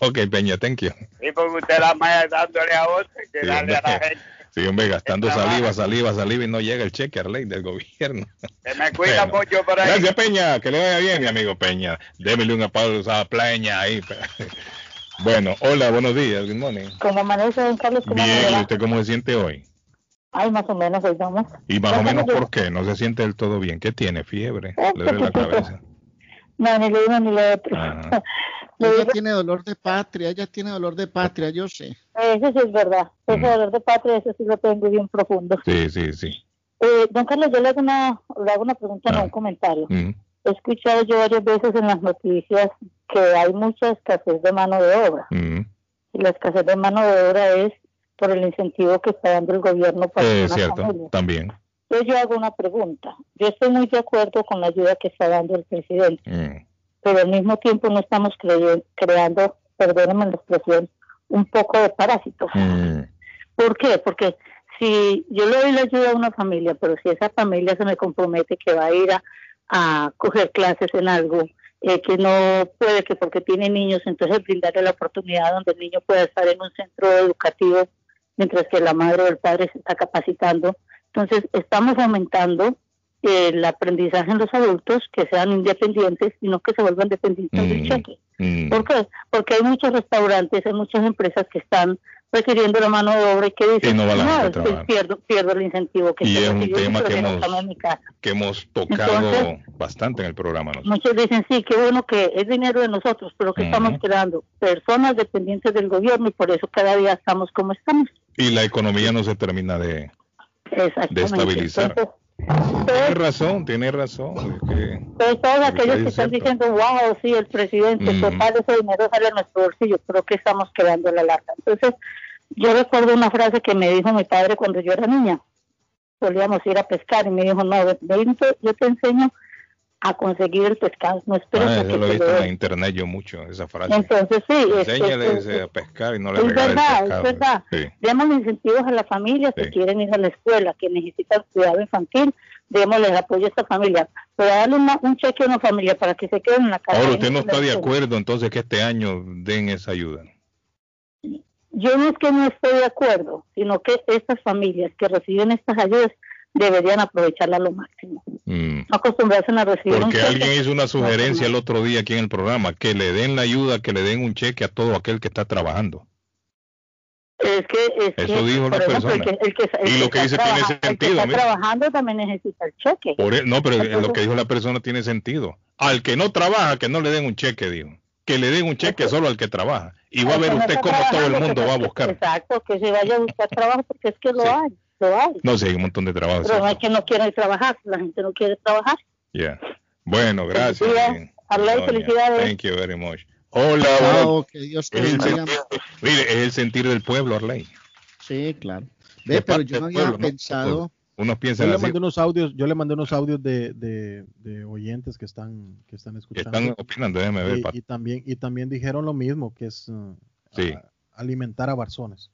Ok, Peña, thank you. Y porque usted la maya dándole a otro que Sí, darle a la gente. Sí, hombre, gastando saliva, saliva, saliva y no llega el cheque a ley del gobierno. Se me cuida Bueno. mucho por ahí. Gracias, Peña. Que le vaya bien, mi amigo Peña. Démele un aplauso a Peña ahí. Bueno, hola, buenos días. Good morning. ¿Cómo amanece, don Carlos? ¿Cómo Bien, ¿y usted cómo se siente hoy? Ay, más o menos, ahí vamos. Y más o menos, ¿por qué? No se siente del todo bien. ¿Qué tiene? ¿Fiebre? Eh, ¿Le duele la cabeza? No, ni lo uno ni lo otro. Ella tiene dolor de patria, ella tiene dolor de patria, yo sé. Eso sí es verdad. Ese dolor de patria, eso sí lo tengo bien profundo. Sí, sí, sí. Eh, don Carlos, yo le hago una, le hago una pregunta, no un comentario. Mm. He escuchado yo varias veces en las noticias que hay mucha escasez de mano de obra. Mm. Y la escasez de mano de obra es por el incentivo que está dando el gobierno para una cierto, familia. también. Entonces yo hago una pregunta. Yo estoy muy de acuerdo con la ayuda que está dando el presidente, Mm. pero al mismo tiempo no estamos creando, perdónenme la expresión, un poco de parásitos. Mm. ¿Por qué? Porque si yo le doy la ayuda a una familia, pero si esa familia se me compromete que va a ir a, a coger clases en algo, eh, que no puede, que porque tiene niños, entonces brindarle la oportunidad donde el niño pueda estar en un centro educativo mientras que la madre o el padre se está capacitando. Entonces, estamos aumentando el aprendizaje en los adultos que sean independientes y no que se vuelvan dependientes del cheque. Mm. ¿Por qué? Porque hay muchos restaurantes, hay muchas empresas que están requiriendo la mano de obra y que dicen, Y no va la gente a es que trabajar". pierdo, pierdo el incentivo que Y es un tema que hemos- que tocado Entonces- bastante en el programa. ¿no? Muchos dicen, sí, qué bueno que es dinero de nosotros, pero que estamos creando personas dependientes del gobierno y por eso cada día estamos como estamos. Y la economía no se termina de, Exactamente. de estabilizar. Entonces, Tiene razón, tiene razón. es que- Entonces, todos aquellos que es están diciendo, wow, sí, el presidente, Mm. total, ese dinero sale a nuestro bolsillo, pero que estamos quedando la larga. Entonces, yo recuerdo una frase que me dijo mi padre cuando yo era niña. Solíamos ir a pescar y me dijo, no, ven, yo te enseño a conseguir el pescado, no esperes Ah, a que lo he visto en den". internet yo mucho, esa frase. Entonces, sí, a pescar y no le es verdad, pescado. es verdad. Sí. Demos incentivos a las familias que Sí. quieren ir a la escuela, que necesitan cuidado infantil, démosles apoyo a esta familia. Pero darle una- un cheque a una familia para que se queden en la casa. Ahora, usted no está de acuerdo entonces que este año den esa ayuda. Yo no es que no estoy de acuerdo, sino que estas familias que reciben estas ayudas deberían aprovecharla lo máximo. Mm. Acostumbrarse a recibir Porque alguien hizo una sugerencia el otro día aquí en el programa, que le den la ayuda, que le den un cheque a todo aquel que está trabajando. Es que, es Eso que, dijo ejemplo, el persona. que, el que- el Y lo que dice tiene trabaja- el que sentido, está trabajando también necesita el cheque. Por e- no, pero lo que dijo la persona tiene sentido. Al que no trabaja, que no le den un cheque, dijo. Que le den un cheque solo al que trabaja. Y va a ver usted cómo todo el mundo va a buscar. Exacto, que se vaya a buscar trabajo porque es que lo hay, lo hay. No sé, hay un montón de trabajo. Pero no ¿cierto? es que no quieren trabajar, la gente no quiere trabajar. Yeah. Bueno, gracias. Doña, felicidades. Thank you very much. Hola, Chao, bueno. que Dios te Es el bendiga. sentir- mire, es el sentir del pueblo, Arley. Sí, claro. Ve, pero yo no había pueblo, ¿no? pensado. Unos Yo piensan le así. mandé unos audios, yo le mandé unos audios de, de, de oyentes que están que están que escuchando. están opinando, déjeme ver. y, y también y también dijeron lo mismo, que es uh, Sí. a- alimentar a barzones.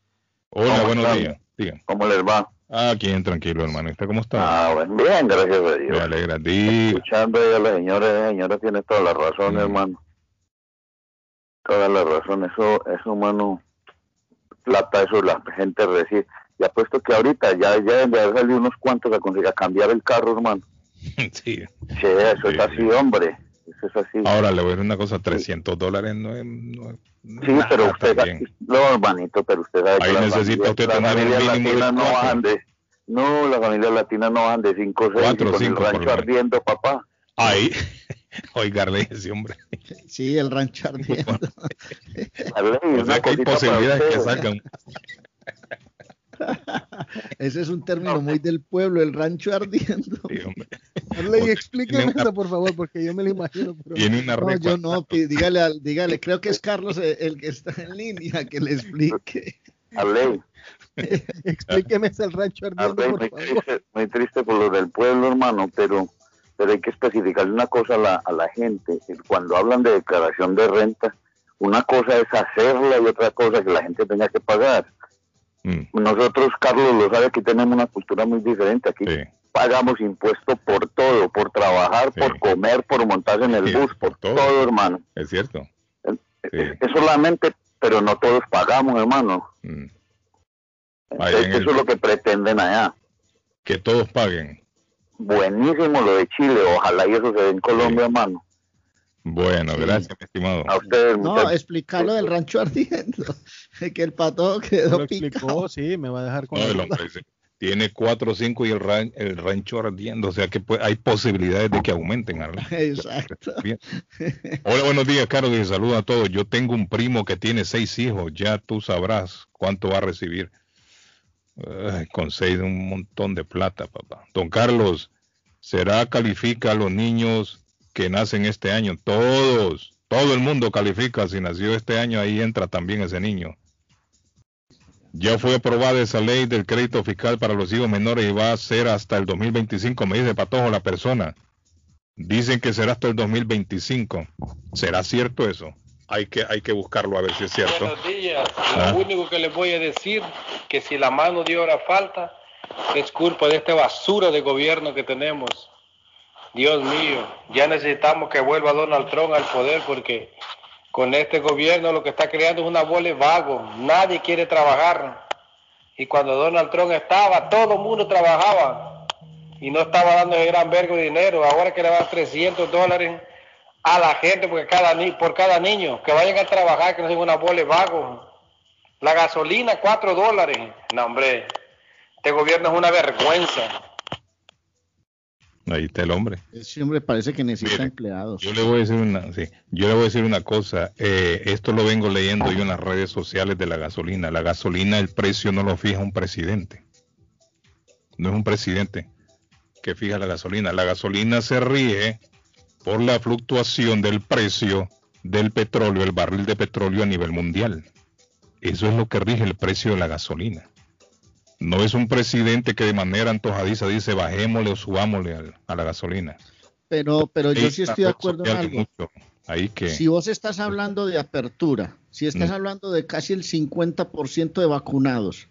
Hola, ¿Cómo buenos días. Digan. ¿Cómo les va? Ah, bien, tranquilo, hermano. ¿Y ¿Usted cómo está? Ah, bueno, bien, gracias a Dios. Me alegra. Diga. Escuchando ahí a la señora, la señora tiene toda la razón, Mm. hermano. Toda la razón, eso, eso, hermano, plata, eso la gente recibe. Y apuesto que ahorita ya, ya haber salido unos cuantos a conseguir a cambiar el carro, hermano. Sí. Sí, eso es así, hombre. Eso es así. Ahora le voy a decir una cosa, 300 dólares no es... no es Sí, nada pero usted, también. no, hermanito, pero usted sabe Ahí que necesita usted tener un mínimo no cuatro. bajan de, no, las familias latinas no bajan de 5 o 6 Cuatro, con cinco, el por lo rancho ardiendo, papá. Ahí, oigarle ese hombre. Sí, el rancho ardiendo. O sea que hay posibilidades que salgan. Ese es un término muy del pueblo, el rancho ardiendo. Sí. Arley, explíqueme una- eso, por favor, porque yo me lo imagino. pero- Tiene una No, yo no, dígale, al- dígale, creo que es Carlos el, el que está en línea, que le explique. Arley, Explíqueme ese el rancho ardiendo, Arley, por muy favor. triste, muy triste por lo del pueblo, hermano, pero pero hay que especificarle una cosa a la, a la gente. Cuando hablan de declaración de renta, una cosa es hacerla y otra cosa que la gente tenga que pagar. Mm, Nosotros, Carlos lo sabe, aquí tenemos una cultura muy diferente. Aquí sí. pagamos impuestos por todo, por trabajar, Sí. por comer, por montarse en el Sí, bus, por todo. todo, hermano. Es cierto. Es, Sí. es solamente, pero no todos pagamos, hermano. Mm. En Eso el- es lo que pretenden allá. Que todos paguen. Buenísimo lo de Chile, ojalá y eso se dé en Colombia, hermano. Bueno, Sí. gracias, mi estimado. A ustedes, No, muchachos. explicarlo del rancho ardiendo. Que el pato Lo quedó explicó, picado. sí, me va a dejar con No, el hombre dice, Tiene 4 o 5 y el, ran- el rancho ardiendo, o sea que pues, hay posibilidades de que aumenten. Arley. Exacto. Bien. Hola, buenos días, Carlos. Y saludos a todos. Yo tengo un primo que tiene seis hijos. Ya tú sabrás cuánto va a recibir. Ay, con seis, un montón de plata, papá. Don Carlos, ¿será califica a los niños que nacen este año? Todos, todo el mundo califica. Si nació este año, ahí entra también ese niño. Ya fue aprobada esa ley del crédito fiscal para los hijos menores y va a ser hasta el 2025, me dice Patojo la persona. Dicen que será hasta el 2025. ¿Será cierto eso? Hay que, hay que buscarlo a ver si es cierto. Buenos días. Ah. Lo único que les voy a decir que si la mano de obra falta es culpa de esta basura de gobierno que tenemos. Dios mío, ya necesitamos que vuelva Donald Trump al poder porque con este gobierno lo que está creando es una bola de vago. Nadie quiere trabajar. Y cuando Donald Trump estaba, todo el mundo trabajaba y no estaba dando ese gran vergo de dinero. Ahora que le dar 300 dólares a la gente porque cada ni- por cada niño, que vayan a trabajar, que no sean una bola de vago. La gasolina, 4 dólares. No, hombre, este gobierno es una vergüenza. Ahí está el hombre. Ese hombre parece que necesita empleados. Yo le voy a decir una, sí, yo le voy a decir una cosa. eh, esto lo vengo leyendo yo en las redes sociales de la gasolina. La gasolina, el precio no lo fija un presidente. No es un presidente que fija la gasolina. La gasolina se rige por la fluctuación del precio del petróleo, el barril de petróleo a nivel mundial. Eso es lo que rige el precio de la gasolina. No es un presidente que de manera antojadiza dice bajémosle o subámosle al- a la gasolina. Pero, pero yo sí estoy de acuerdo en algo. mucho. Ahí que Si vos estás hablando de apertura, si estás Mm. hablando de casi el 50% de vacunados,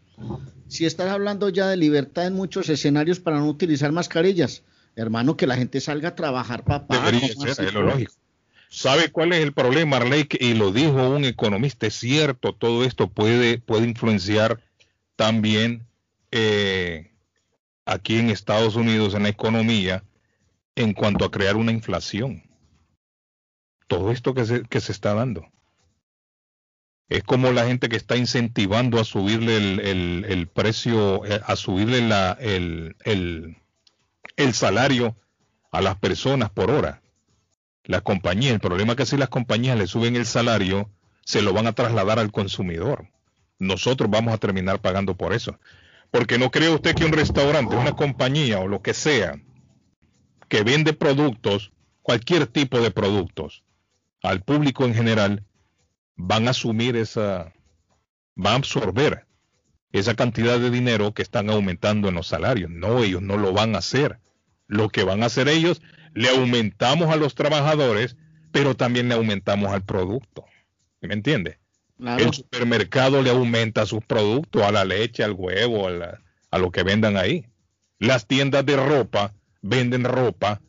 si estás hablando ya de libertad en muchos escenarios para no utilizar mascarillas, hermano, que la gente salga a trabajar, papá. debería ¿cómo ser, es lo lógico. ¿Sabe cuál es el problema, Arley? Y lo dijo un economista, es cierto, todo esto puede, puede influenciar también eh, aquí en Estados Unidos en la economía en cuanto a crear una inflación. Todo esto que se, que se está dando. Es como la gente que está incentivando a subirle el, el- el precio, eh, a subirle la, el, el, salario a las personas por hora. La compañía, el problema es que si las compañías le suben el salario, se lo van a trasladar al consumidor. Nosotros vamos a terminar pagando por eso. Porque no cree usted que un restaurante, una compañía o lo que sea, que vende productos, cualquier tipo de productos, al público en general, van a asumir esa, van a absorber esa cantidad de dinero que están aumentando en los salarios. No, ellos no lo van a hacer. Lo que van a hacer ellos, le aumentamos a los trabajadores, pero también le aumentamos al producto. ¿Me entiende? El supermercado le aumenta sus productos, a la leche, al huevo, a, la- a lo que vendan ahí. Las tiendas de ropa venden ropa,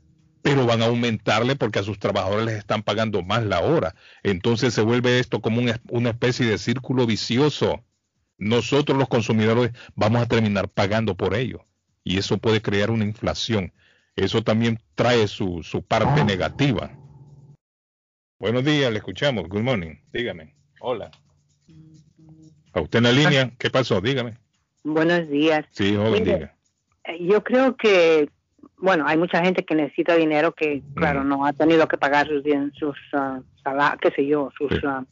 pero van a aumentarle porque a sus trabajadores les están pagando más la hora. Entonces se vuelve esto como una, una especie de círculo vicioso. Nosotros los consumidores vamos a terminar pagando por ello. Y eso puede crear una inflación. Eso también trae su, su parte negativa. Buenos días, le escuchamos. Good morning. Dígame. Hola. A usted en la línea, ¿qué pasó? Dígame. Buenos días. Sí, joven, Mire, diga. eh, Yo creo que, bueno, hay mucha gente que necesita dinero que, claro, no ha tenido que pagar sus, bien- sus sala- qué sé yo, sus ah,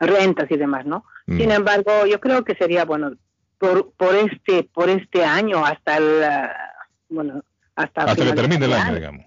rentas y demás, ¿no? Mm. Sin embargo, yo creo que sería bueno por, por este por este año hasta el ah, bueno hasta, Hasta que termine el año, digamos.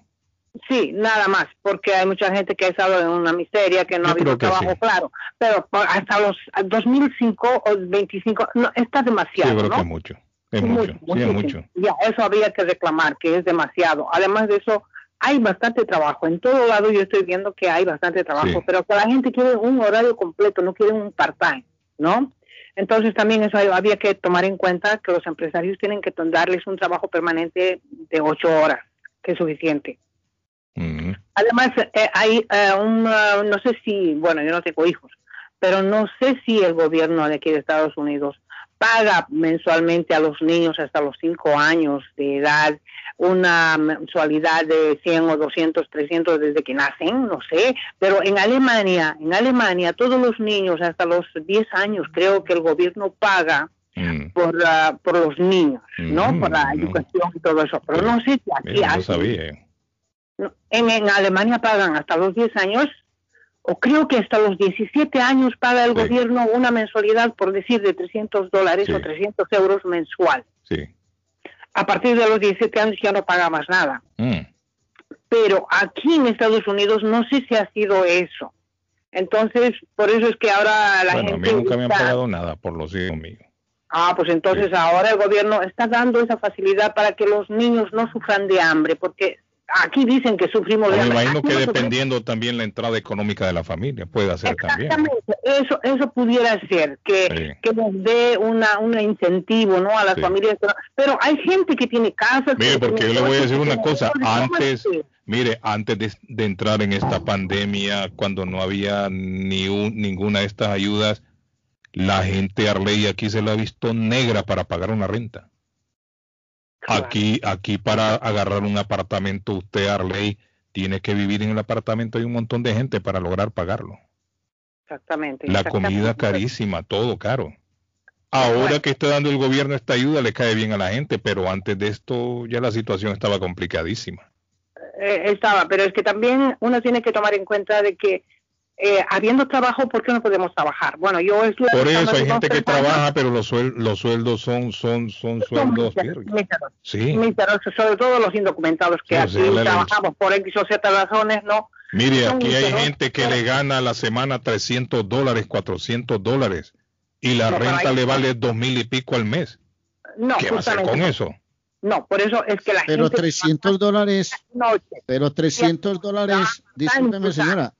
Sí, nada más, porque hay mucha gente que ha estado en una miseria, que no Yo ha habido trabajo, sí. claro, pero hasta los 2005 o 25, no, está demasiado, yo creo ¿no? que es mucho. Es Mucho, mucho. Sí, es mucho. Ya, eso habría que reclamar, que es demasiado. Además de eso, hay bastante trabajo. En todo lado yo estoy viendo que hay bastante trabajo, Sí. pero que la gente quiere un horario completo, no quiere un part-time, ¿no? Entonces también eso había que tomar en cuenta que los empresarios tienen que darles un trabajo permanente de ocho horas, que es suficiente. Además, eh, hay eh, un, ah, no sé si, bueno, yo no tengo hijos, pero no sé si el gobierno de aquí de Estados Unidos paga mensualmente a los niños hasta los 5 años de edad una mensualidad de 100 o 200, 300 desde que nacen, no sé, pero en Alemania, en Alemania todos los niños hasta los 10 años creo que el gobierno paga Mm. por, ah, por los niños, ¿no? Mm, Por la no. educación y todo eso. Pero no sé si aquí no sabía. En, en Alemania pagan hasta los 10 años, o creo que hasta los 17 años paga el gobierno una mensualidad, por decir, de 300 dólares o 300 euros mensual. Sí. A partir de los 17 años ya no paga más nada. Mm. Pero aquí en Estados Unidos no sé si ha sido eso. Entonces, por eso es que ahora la Bueno, a mí gente... nunca me han está- pagado nada por los hijos míos. Ah, pues entonces ahora el gobierno está dando esa facilidad para que los niños no sufran de hambre, porque aquí dicen que sufrimos de Me imagino que dependiendo también la entrada económica de la familia, puede hacer también. Exactamente, eso, eso pudiera ser, que, que nos dé una, un incentivo ¿no? a las Sí. familias. Pero hay gente que tiene casas. Mire, que porque yo le voy a decir una cosa, todo, ¿cómo antes, mire, antes de, de entrar en esta pandemia, cuando no había ni un- ninguna de estas ayudas, la gente Arley aquí se la ha visto negra para pagar una renta. Aquí, aquí para agarrar un apartamento, usted Arley tiene que vivir en el apartamento de un montón de gente para lograr pagarlo. Exactamente. La exactamente. comida carísima, todo caro. Ahora que está dando el gobierno esta ayuda le cae bien a la gente, pero antes de esto ya la situación estaba complicadísima. Eh, estaba, pero es que también uno tiene que tomar en cuenta de que eh, habiendo trabajo, ¿por qué no podemos trabajar? Bueno, yo estuve Por eso hay gente que trabaja, pero los, suel- los sueldos son son son sueldos míseros, Sí. míseros, sobre todo los indocumentados que Sí, aquí la- trabajamos por X o Z razones, ¿no? Mire, Son aquí hay gente que le gana a la semana 300 dólares, 400 dólares y la No, pero renta le vale dos mil y pico al mes. No, ¿Qué va a hacer con eso? No, por eso es que la Pero gente 300 dólares, noche. pero 300 dólares, discúlpeme señora,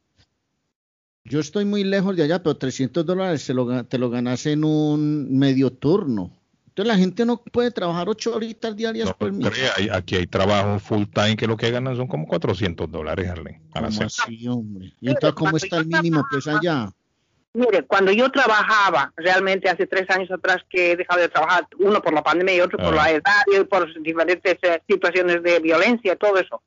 yo estoy muy lejos de allá, pero 300 dólares se lo, te lo ganas en un medio turno. Entonces la gente no puede trabajar ocho horitas diarias por mes. Crea, hay- aquí hay trabajo full time que lo que ganan son como 400 dólares Arlen, a la ¿Cómo semana. así, hombre? ¿Y entonces cómo está el mínimo pues allá? Mire, cuando yo trabajaba, realmente hace tres años atrás que he dejado de trabajar, uno por la pandemia y otro por Ah. la edad y por diferentes eh, situaciones de violencia, todo eso.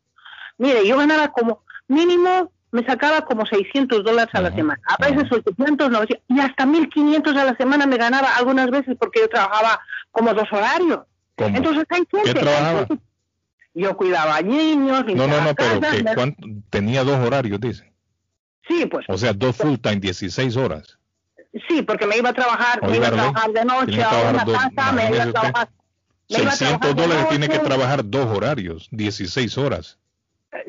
Mire, yo ganaba como mínimo, me sacaba como 600 dólares a la semana, a veces 800, 900 y hasta 1500 a la semana me ganaba algunas veces porque yo trabajaba como dos horarios. ¿Cómo? Entonces hay gente. ¿Qué trabajaba? Yo cuidaba a niños, No, no, no, pero que me- cuánto- tenía dos horarios, dice. Sí, pues O sea, dos full time, 16 horas. Sí, porque me iba a trabajar, me iba a trabajar de noche a una casa, me iba a trabajar. me iba a 600 trabajar de dólares tiene que trabajar dos horarios, 16 horas.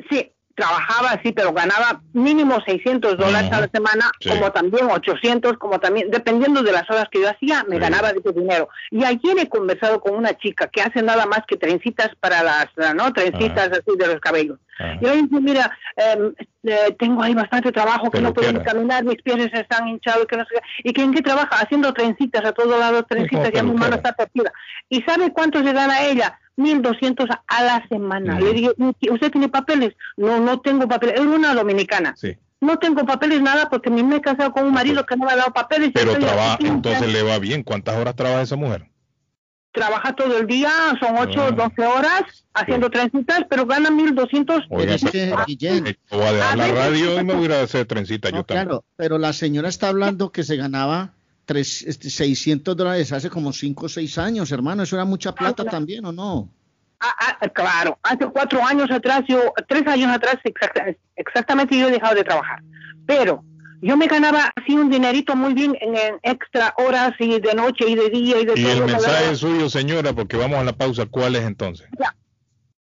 Sí, trabajaba así, pero ganaba mínimo 600 dólares a la semana, Sí. como también 800, como también, dependiendo de las horas que yo hacía, me Sí. ganaba ese dinero. Y ayer he conversado con una chica que hace nada más que trencitas para las, ¿no? Trencitas así de los cabellos. Y le dije, mira, em, eh, tengo ahí bastante trabajo, que Pero no puedo caminar, mis pies están hinchados, que no sé qué. ¿Y que en qué trabaja? Haciendo trencitas a todos lados, trencitas, ya mi mano está torcida. ¿Y sabe cuánto se gana ella? 1.200 a la semana. Le dije, ¿usted tiene papeles? No, no tengo papeles. Es una dominicana. Sí. No tengo papeles nada porque me me he casado con un marido que no me ha dado papeles. Pero trabaja, entonces le va bien. ¿Cuántas horas trabaja esa mujer? Trabaja todo el día, son 8 Ah. 12 horas haciendo trencitas, pero gana 1.200. Oiga, es que, pero- Guillén, voy a dejar la radio y me voy a a hacer trencita yo No, también. claro, pero la señora está hablando que se ganaba tres, este, 600 dólares hace como 5 o 6 años, hermano. ¿Eso era mucha plata también o no? Ah, ah, claro, hace cuatro años atrás, yo, tres años atrás exacta- exactamente yo he dejado de trabajar. Pero yo me ganaba así un dinerito muy bien en, en extra horas y de noche y de día y de Y todo. el me mensaje suyo, señora, porque vamos a la pausa, ¿cuál es entonces?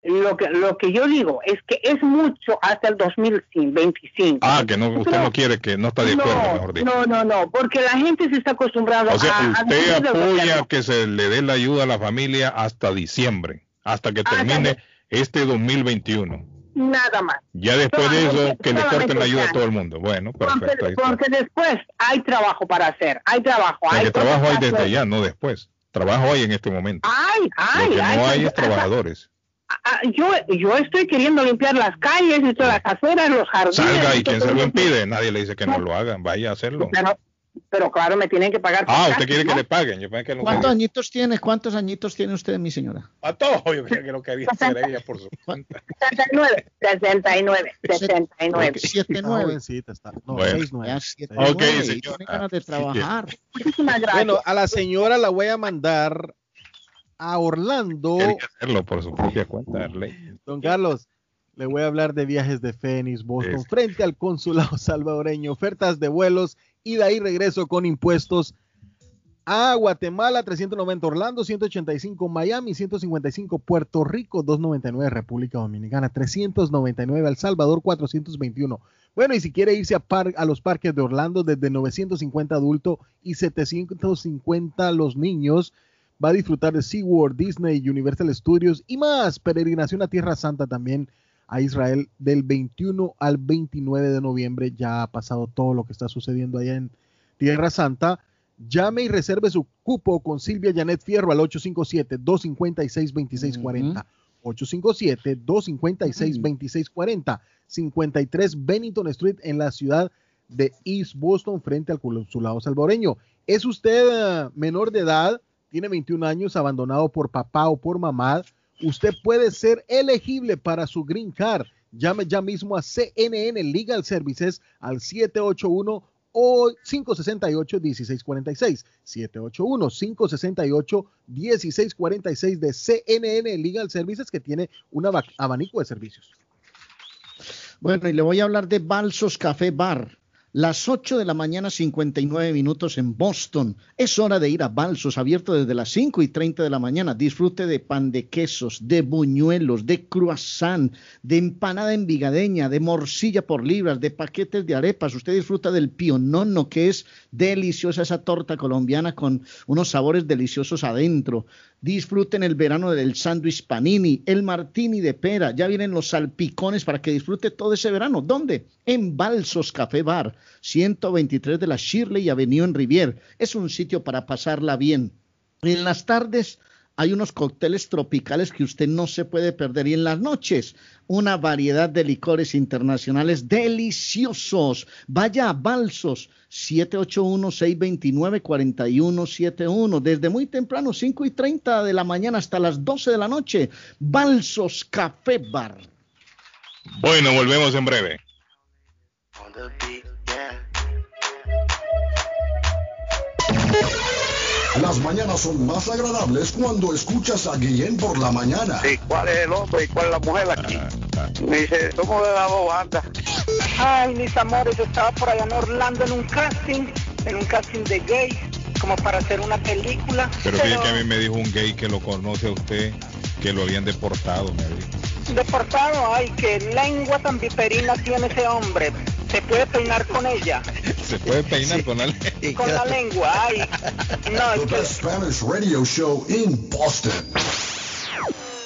Lo que, lo que yo digo es que es mucho hasta el 2025. Ah, que no, usted no quiere, que no está de acuerdo, mejor dicho. No, no, no, porque la gente se está acostumbrando O sea, a... a usted apoya que se le dé la ayuda a la familia hasta diciembre, hasta que termine este 2021. Nada más. Ya después de eso, que le corten la ayuda a todo el mundo. Bueno, perfecto. Porque, después hay trabajo para hacer, hay trabajo. O sea, hay que trabajo hay desde allá, no después. Trabajo hay en este momento. Ay, ay, Lo que ay, no hay ay, es trabajadores. Ah, yo, yo estoy queriendo limpiar las calles y todas las aceras, los jardines. Salga y quien se lo impide, nadie le dice que no lo haga, vaya a hacerlo. Pero, Pero claro, me tienen que pagar. Ah, casi, usted quiere que le paguen. Yo que no ¿Cuántos añitos tiene? ¿Cuántos añitos tiene usted, mi señora? A todos, yo creía que lo quería hacer ella por su cuenta. 69, 69, 69. Siete, Está nueve. jovencita, está. No, Bueno. seis, nueve. Ya, siete, Seis, Ok, señora. ganas de trabajar. Muchísimas gracias. Bueno, a la señora la voy a mandar a Orlando. Quería hacerlo por su propia cuenta, Arley. Don Carlos, le voy a hablar de viajes de Phoenix, Boston, Es- frente al consulado salvadoreño, ofertas de vuelos y de ahí regreso con impuestos a Guatemala, 390 Orlando, 185 Miami, 155 Puerto Rico, 299 República Dominicana, 399 El Salvador, 421. Bueno, y si quiere irse a, par- a los parques de Orlando desde 950 adultos y 750 los niños, va a disfrutar de SeaWorld, Disney, Universal Studios y más. Peregrinación a Tierra Santa también a Israel del 21 al 29 de noviembre. Ya ha pasado todo lo que está sucediendo allá en Tierra Santa. Llame y reserve su cupo con Silvia Janet Fierro al 857-256-2640. 857-256-2640. 53 Bennington Street en la ciudad de East Boston frente al consulado salvadoreño. ¿Es usted eh, menor de edad? Tiene 21 años, abandonado por papá o por mamá. Usted puede ser elegible para su Green Card. Llame ya mismo a CNN Legal Services al 781 o 568-1646. 781-568-1646 de CNN Legal Services que tiene un aba- abanico de servicios. Bueno, y le voy a hablar de Balsos Café Bar. Las 8 de la mañana, 59 minutos en Boston. Es hora de ir a Balsos, abierto desde las 5 y 30 de la mañana. Disfrute de pan de quesos, de buñuelos, de croissant, de empanada envigadeña, de morcilla por libras, de paquetes de arepas. Usted disfruta del pionono, que es deliciosa esa torta colombiana con unos sabores deliciosos adentro. Disfruten el verano del sándwich panini, el martini de pera. Ya vienen los salpicones para que disfrute todo ese verano. ¿Dónde? En Balsos Café Bar, 123 de la Shirley Avenue en Rivier. Es un sitio para pasarla bien. En las tardes hay unos cócteles tropicales que usted no se puede perder. Y en las noches, una variedad de licores internacionales deliciosos. Vaya a Balsos, 781-629-4171. Desde muy temprano, 5 y 30 de la mañana hasta las 12 de la noche. Balsos Café Bar. Bueno, volvemos en breve. Las mañanas son más agradables cuando escuchas a Guillén por la mañana. Sí, ¿cuál es el hombre y cuál es la mujer aquí? Me dice, somos de la dos bandas. Ay, mis amores, yo estaba por allá en Orlando en un casting, en un casting de gay, como para hacer una película. Pero fíjate que a mí me dijo un gay que lo conoce a usted, que lo habían deportado, me dijo. Deportado, ay, qué lengua tan viperina tiene ese hombre. Se puede peinar con ella, Se puede peinar con la con la lengua, ay. No, The es que best Spanish radio show in Boston.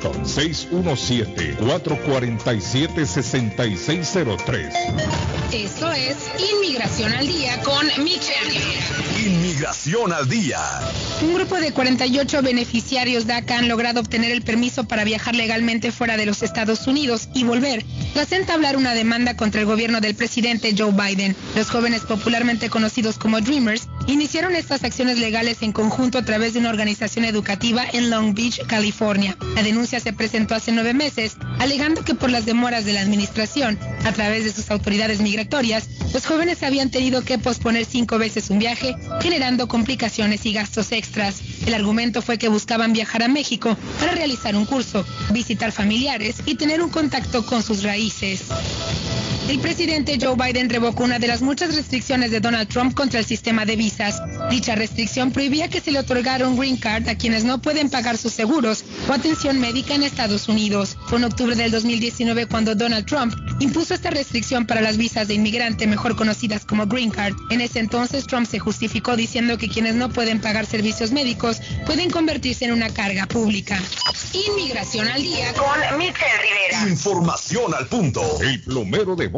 617-447-6603. Esto es Inmigración al Día con Michelle. Inmigración al día. Un grupo de 48 beneficiarios DACA han logrado obtener el permiso para viajar legalmente fuera de los Estados Unidos y volver, tras entablar una demanda contra el gobierno del presidente Joe Biden. Los jóvenes popularmente conocidos como Dreamers iniciaron estas acciones legales en conjunto a través de una organización educativa en Long Beach, California. La denuncia se presentó hace nueve meses, alegando que por las demoras de la administración, a través de sus autoridades migratorias, los jóvenes habían tenido que posponer cinco veces un viaje, generando complicaciones y gastos extras. El argumento fue que buscaban viajar a México para realizar un curso, visitar familiares y tener un contacto con sus raíces. El presidente Joe Biden revocó una de las muchas restricciones de Donald Trump contra el sistema de visas. Dicha restricción prohibía que se le otorgara un green card a quienes no pueden pagar sus seguros o atención médica en Estados Unidos. Fue en octubre del 2019 cuando Donald Trump impuso esta restricción para las visas de inmigrante, mejor conocidas como green card. En ese entonces Trump se justificó diciendo que quienes no pueden pagar servicios médicos pueden convertirse en una carga pública. Inmigración al día con Michelle Rivera. Información al punto. El plomero de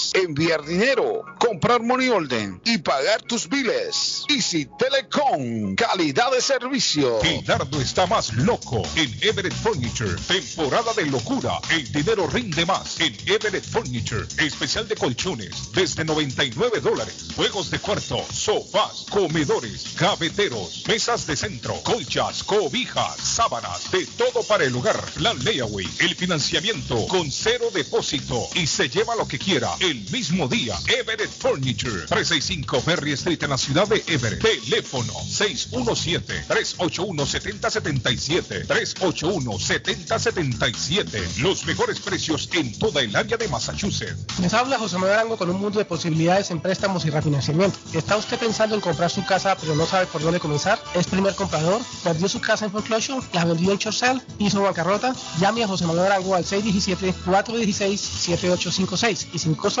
enviar dinero, comprar money order y pagar tus biles. Easy Telecom, calidad de servicio. El dardo está más loco en Everett Furniture. Temporada de locura. El dinero rinde más en Everett Furniture. Especial de colchones desde 99 dólares. Juegos de cuarto, sofás, comedores, gaveteros, mesas de centro, colchas, cobijas, sábanas, de todo para el hogar. Plan Layaway. El financiamiento con cero depósito y se lleva lo que quiera mismo día. Everett Furniture. 365 Ferry Street en la ciudad de Everett. Teléfono 617-381-7077. 381-7077. Los mejores precios en toda el área de Massachusetts. Les habla José Manuel Arango con un mundo de posibilidades en préstamos y refinanciamiento. ¿Está usted pensando en comprar su casa pero no sabe por dónde comenzar? ¿Es primer comprador? ¿Perdió su casa en foreclosure? ¿La vendió en Chorcel? ¿Hizo bancarrota? Llame a José Manuel Arango al 617-416-7856 y sin costo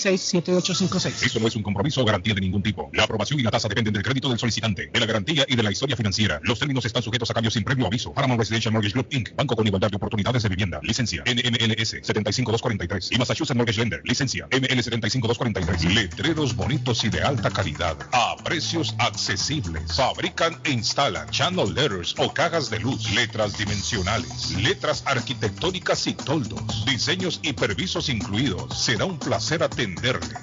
617-416-7856. Esto no es un compromiso o garantía de ningún tipo. La aprobación y la tasa dependen del crédito del solicitante, de la garantía y de la historia financiera. Los términos están sujetos a cambios sin previo aviso. Paramount Residential Mortgage Group Inc. Banco con igualdad de oportunidades de vivienda. Licencia NMLS 75243 y Massachusetts Mortgage Lender. Licencia ML 75243. Letreros bonitos y de alta calidad a precios accesibles. Fabrican e instalan channel letters o cajas de luz, letras dimensionales, letras arquitectónicas y toldos, diseños y permisos incluidos. Será un placer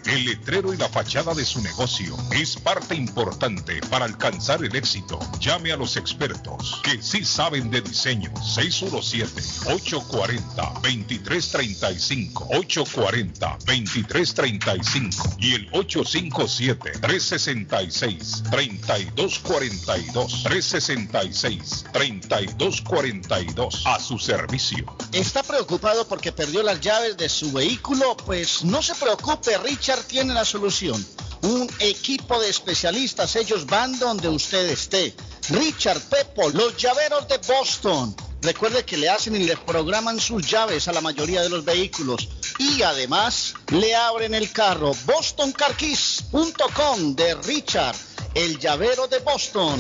El letrero y la fachada de su negocio es parte importante para alcanzar el éxito. Llame a los expertos que sí saben de diseño. 617-840-2335. 840-2335 y el 857-366-3242. 366-3242. A su servicio. ¿Está preocupado porque perdió las llaves de su vehículo? Pues no se preocupe, Richard tiene la solución. Un equipo de especialistas, ellos van donde usted esté. Richard Pepo, los llaveros de Boston. Recuerde que le hacen y le programan sus llaves a la mayoría de los vehículos. Y además le abren el carro. BostonCarKeys.com de Richard. El llavero de Boston.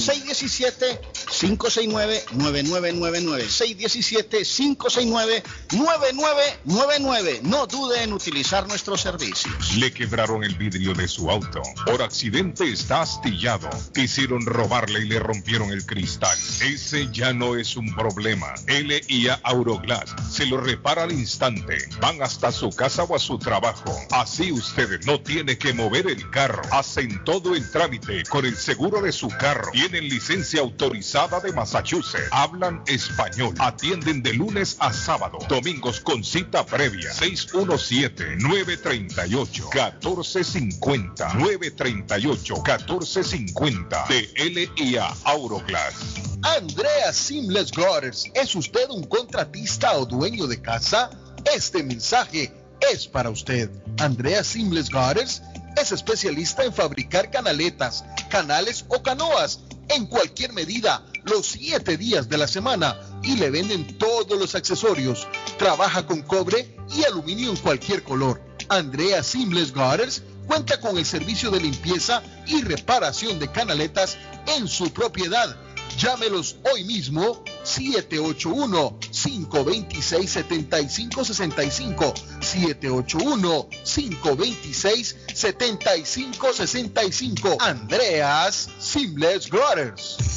617-569-9999. 617-569-9999. No dude en utilizar nuestros servicios. Le quebraron el vidrio de su auto. Por accidente está astillado. Quisieron robarle y le rompieron el cristal. Ese ya no es un problema. LIA Auroglass se lo repara al instante. Van hasta su casa o a su trabajo. Así usted no tiene que mover el carro. Hacen todo el trámite con el seguro de su carro. Tienen licencia autorizada de Massachusetts. Hablan español. Atienden de lunes a sábado. Domingos con cita previa. 617-938-1450. 938-1450 de LIA Auroglass. Andrea Simles Gutters, ¿es usted un contratista o dueño de casa? Este mensaje es para usted. Andrea Simles Gutters es especialista en fabricar canaletas, canales o canoas en cualquier medida, los siete días de la semana y le venden todos los accesorios. Trabaja con cobre y aluminio en cualquier color. Andrea Simles Gutters cuenta con el servicio de limpieza y reparación de canaletas en su propiedad. Llámelos hoy mismo 781-526-7565. 781-526-7565. Andreas Simles Brothers.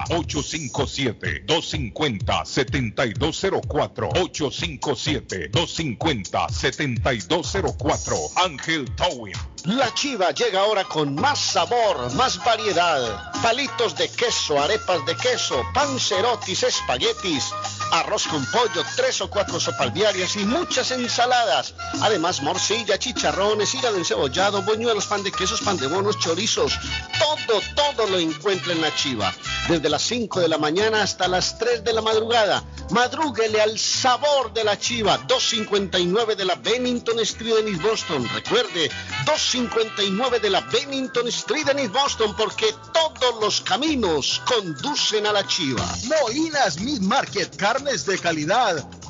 857-250-7204. 857-250-7204. Ángel Towing. La chiva llega ahora con más sabor, más variedad. Palitos de queso, arepas de queso, pancerotis, espaguetis, arroz con pollo, tres o cuatro sopalviarias y muchas ensaladas. Además, morcilla, chicharrones, hígado encebollado, boñuelos, pan de quesos, pan de bonos, chorizos. Todo, todo lo encuentra en la chiva. Desde las 5 de la mañana hasta las 3 de la madrugada. Madrúguele al sabor de la chiva. 259 de la Bennington Street en East Boston. Recuerde, 259 de la Bennington Street en East Boston porque todos los caminos conducen a la chiva. Molinas Meat Market, carnes de calidad,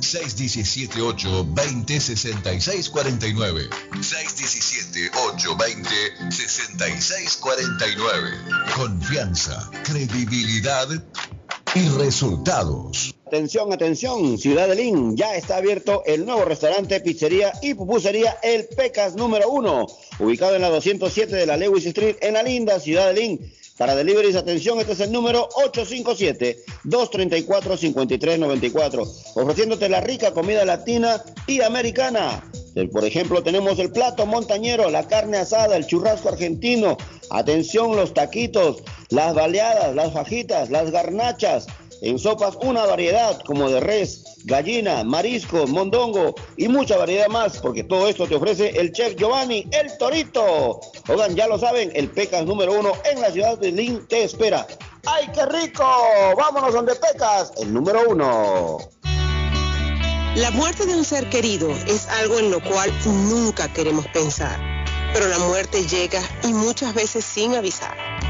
617-820-6649. 617-820-6649. Confianza, credibilidad y resultados. Atención, atención, Ciudad de Lin, ya está abierto el nuevo restaurante, pizzería y pupusería El Pecas número uno, ubicado en la 207 de la Lewis Street en la linda Ciudad de Lin. Para deliveries, atención, este es el número 857-234-5394, ofreciéndote la rica comida latina y americana. Eh, Por ejemplo, tenemos el plato montañero, la carne asada, el churrasco argentino. Atención, los taquitos, las baleadas, las fajitas, las garnachas. En sopas una variedad como de res, gallina, marisco, mondongo y mucha variedad más, porque todo esto te ofrece el chef Giovanni, el Torito. Oigan, ya lo saben, el Pecas número uno en la ciudad de Lynn te espera. ¡Ay, qué rico! Vámonos donde Pecas, el número uno. La muerte de un ser querido es algo en lo cual nunca queremos pensar, pero la muerte llega y muchas veces sin avisar.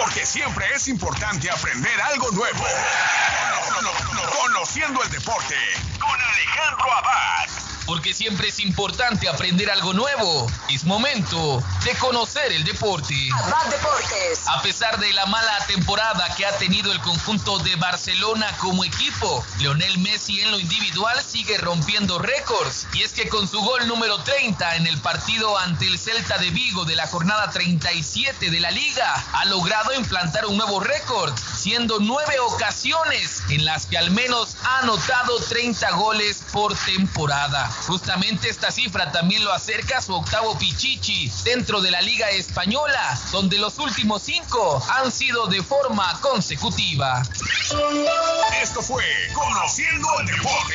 Porque siempre es importante aprender algo nuevo. Conociendo el deporte con Alejandro Abad. Porque siempre es importante aprender algo nuevo. Es momento de conocer el deporte. Deportes. A pesar de la mala temporada que ha tenido el conjunto de Barcelona como equipo, Leonel Messi en lo individual sigue rompiendo récords. Y es que con su gol número 30 en el partido ante el Celta de Vigo de la jornada 37 de la liga, ha logrado implantar un nuevo récord, siendo nueve ocasiones en las que al menos ha anotado 30 goles por temporada. Justamente esta cifra también lo acerca a su octavo Pichichi dentro de la Liga Española, donde los últimos cinco han sido de forma consecutiva. Esto fue Conociendo el deporte.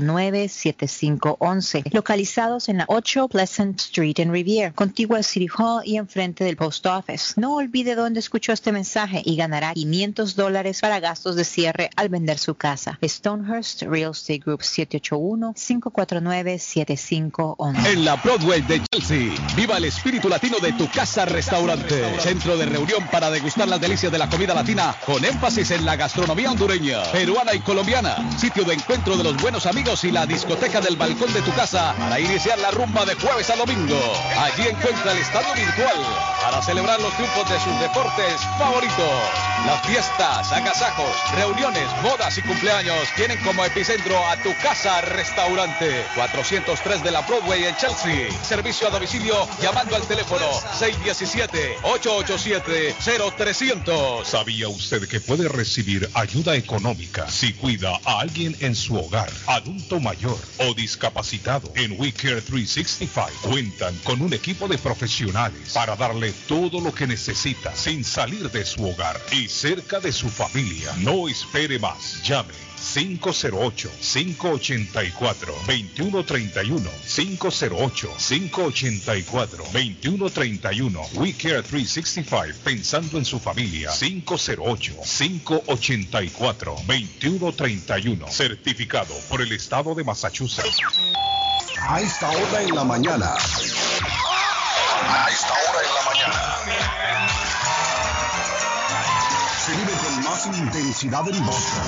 549-7511, localizados en la 8 Pleasant Street en Riviera, contigua al City Hall y enfrente del Post Office. No olvide dónde escuchó este mensaje y ganará 500 dólares para gastos de cierre al vender su casa. Stonehurst Real Estate Group 781-549-7511. En la Broadway de Chelsea, viva el espíritu latino de tu casa restaurante. Centro de reunión para degustar las delicias de la comida latina con énfasis en la gastronomía hondureña, peruana y colombiana. Sitio de encuentro de los buenos amigos y la discoteca del balcón de tu casa para iniciar la rumba de jueves a domingo. Allí encuentra el estadio virtual para celebrar los triunfos de sus deportes favoritos. Las fiestas, agasajos, reuniones, bodas y cumpleaños tienen como epicentro a tu casa restaurante 403 de la Broadway en Chelsea. Servicio a domicilio llamando al teléfono 617-887-0300. ¿Sabía usted que puede recibir ayuda económica si cuida a alguien en su hogar, mayor o discapacitado? En We Care 365 cuentan con un equipo de profesionales para darle todo lo que necesita sin salir de su hogar y cerca de su familia. No espere más. Llame 508-584-2131. 508-584-2131. We Care 365, pensando en su familia. 508-584-2131. Certificado por el Estado de Massachusetts. A esta hora en la mañana. A esta hora en la mañana. Más intensidad en Boston.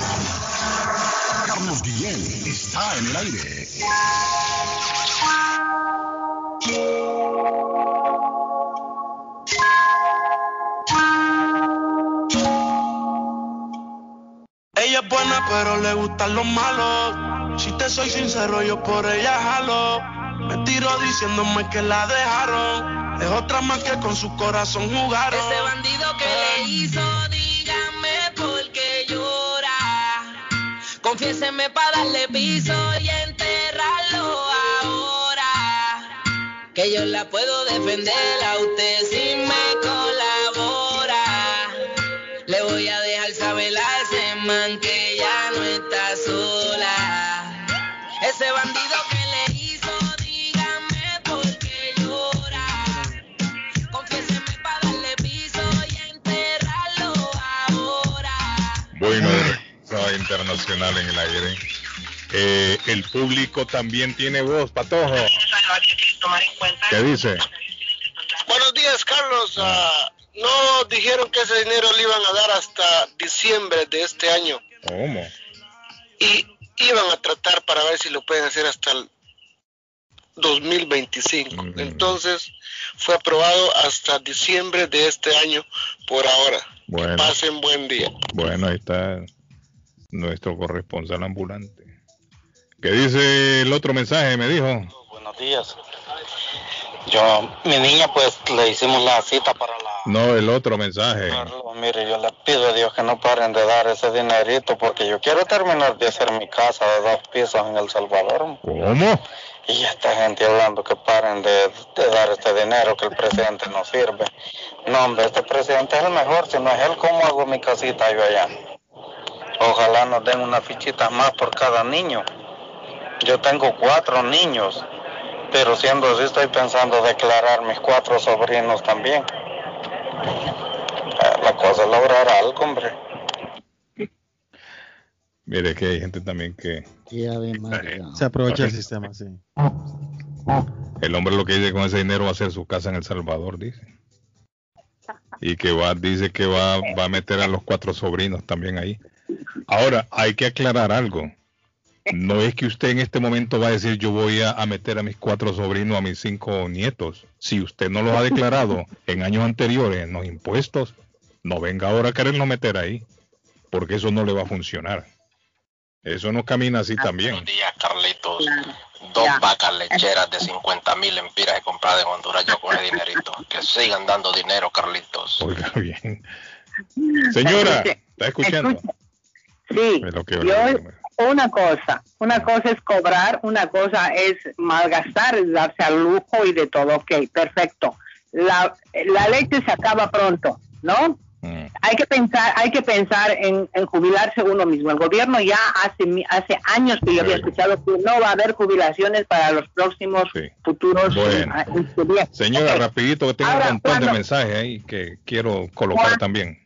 Carlos Guillén está en el aire. Ella es buena, pero le gustan los malos. Si te soy sincero, yo por ella jalo. Me tiro diciéndome que la dejaron. Es otra más que con su corazón jugaron. Ese bandido que le hizo, Confiéseme para darle piso y enterrarlo ahora. Que yo la puedo defender a usted internacional en el aire. Eh, el público también tiene voz, Patojo. ¿Qué dice? Buenos días, Carlos. Ah, no dijeron que ese dinero le iban a dar hasta diciembre de este año. ¿Cómo? Y iban a tratar para ver si lo pueden hacer hasta el 2025. Entonces, fue aprobado hasta diciembre de este año por ahora. Bueno. Pasen buen día. Bueno, ahí está nuestro corresponsal ambulante. ¿Qué dice el otro mensaje? Me dijo. Buenos días. Yo, mi niña, pues le hicimos la cita para la. No, el otro mensaje. Mire, yo le pido a Dios que no paren de dar ese dinerito porque yo quiero terminar de hacer mi casa de dos pisos en El Salvador. ¿Cómo? Y esta gente hablando que paren de, de dar este dinero, que el presidente no sirve. No, hombre, este presidente es el mejor. Si no es él, ¿cómo hago mi casita yo allá? Ojalá nos den unas fichitas más por cada niño. Yo tengo cuatro niños, pero siendo así estoy pensando declarar mis cuatro sobrinos también. Eh, La cosa es lograr algo, hombre. Mire que hay gente también que Se aprovecha el sistema, sí. el hombre lo que dice con ese dinero va a hacer su casa en El Salvador, dice. Y que va, dice que va, va a meter a los cuatro sobrinos también ahí. Ahora, hay que aclarar algo. No es que usted en este momento va a decir yo voy a, a meter a mis cuatro sobrinos, a mis cinco nietos. Si usted no los ha declarado en años anteriores en los impuestos, no venga ahora a quererlo meter ahí, porque eso no le va a funcionar. Eso no camina así también. Buenos días, Carlitos. Dos vacas lecheras de 50 mil empiras he comprado en Honduras yo con el dinerito. Que sigan dando dinero, Carlitos. Oiga bien. Señora, ¿está escuchando? Sí, yo una cosa, una cosa es cobrar, una cosa es malgastar, es darse al lujo y de todo, ok, perfecto. La, la leche se acaba pronto, ¿no? Mm. hay que pensar, hay que pensar en, en jubilarse uno mismo. El gobierno ya hace hace años que yo había escuchado que no va a haber jubilaciones para los próximos futuros Bueno. ah, incidentes. Señora, rapidito que tengo Ahora, un montón de mensajes ahí que quiero colocar Juan- también.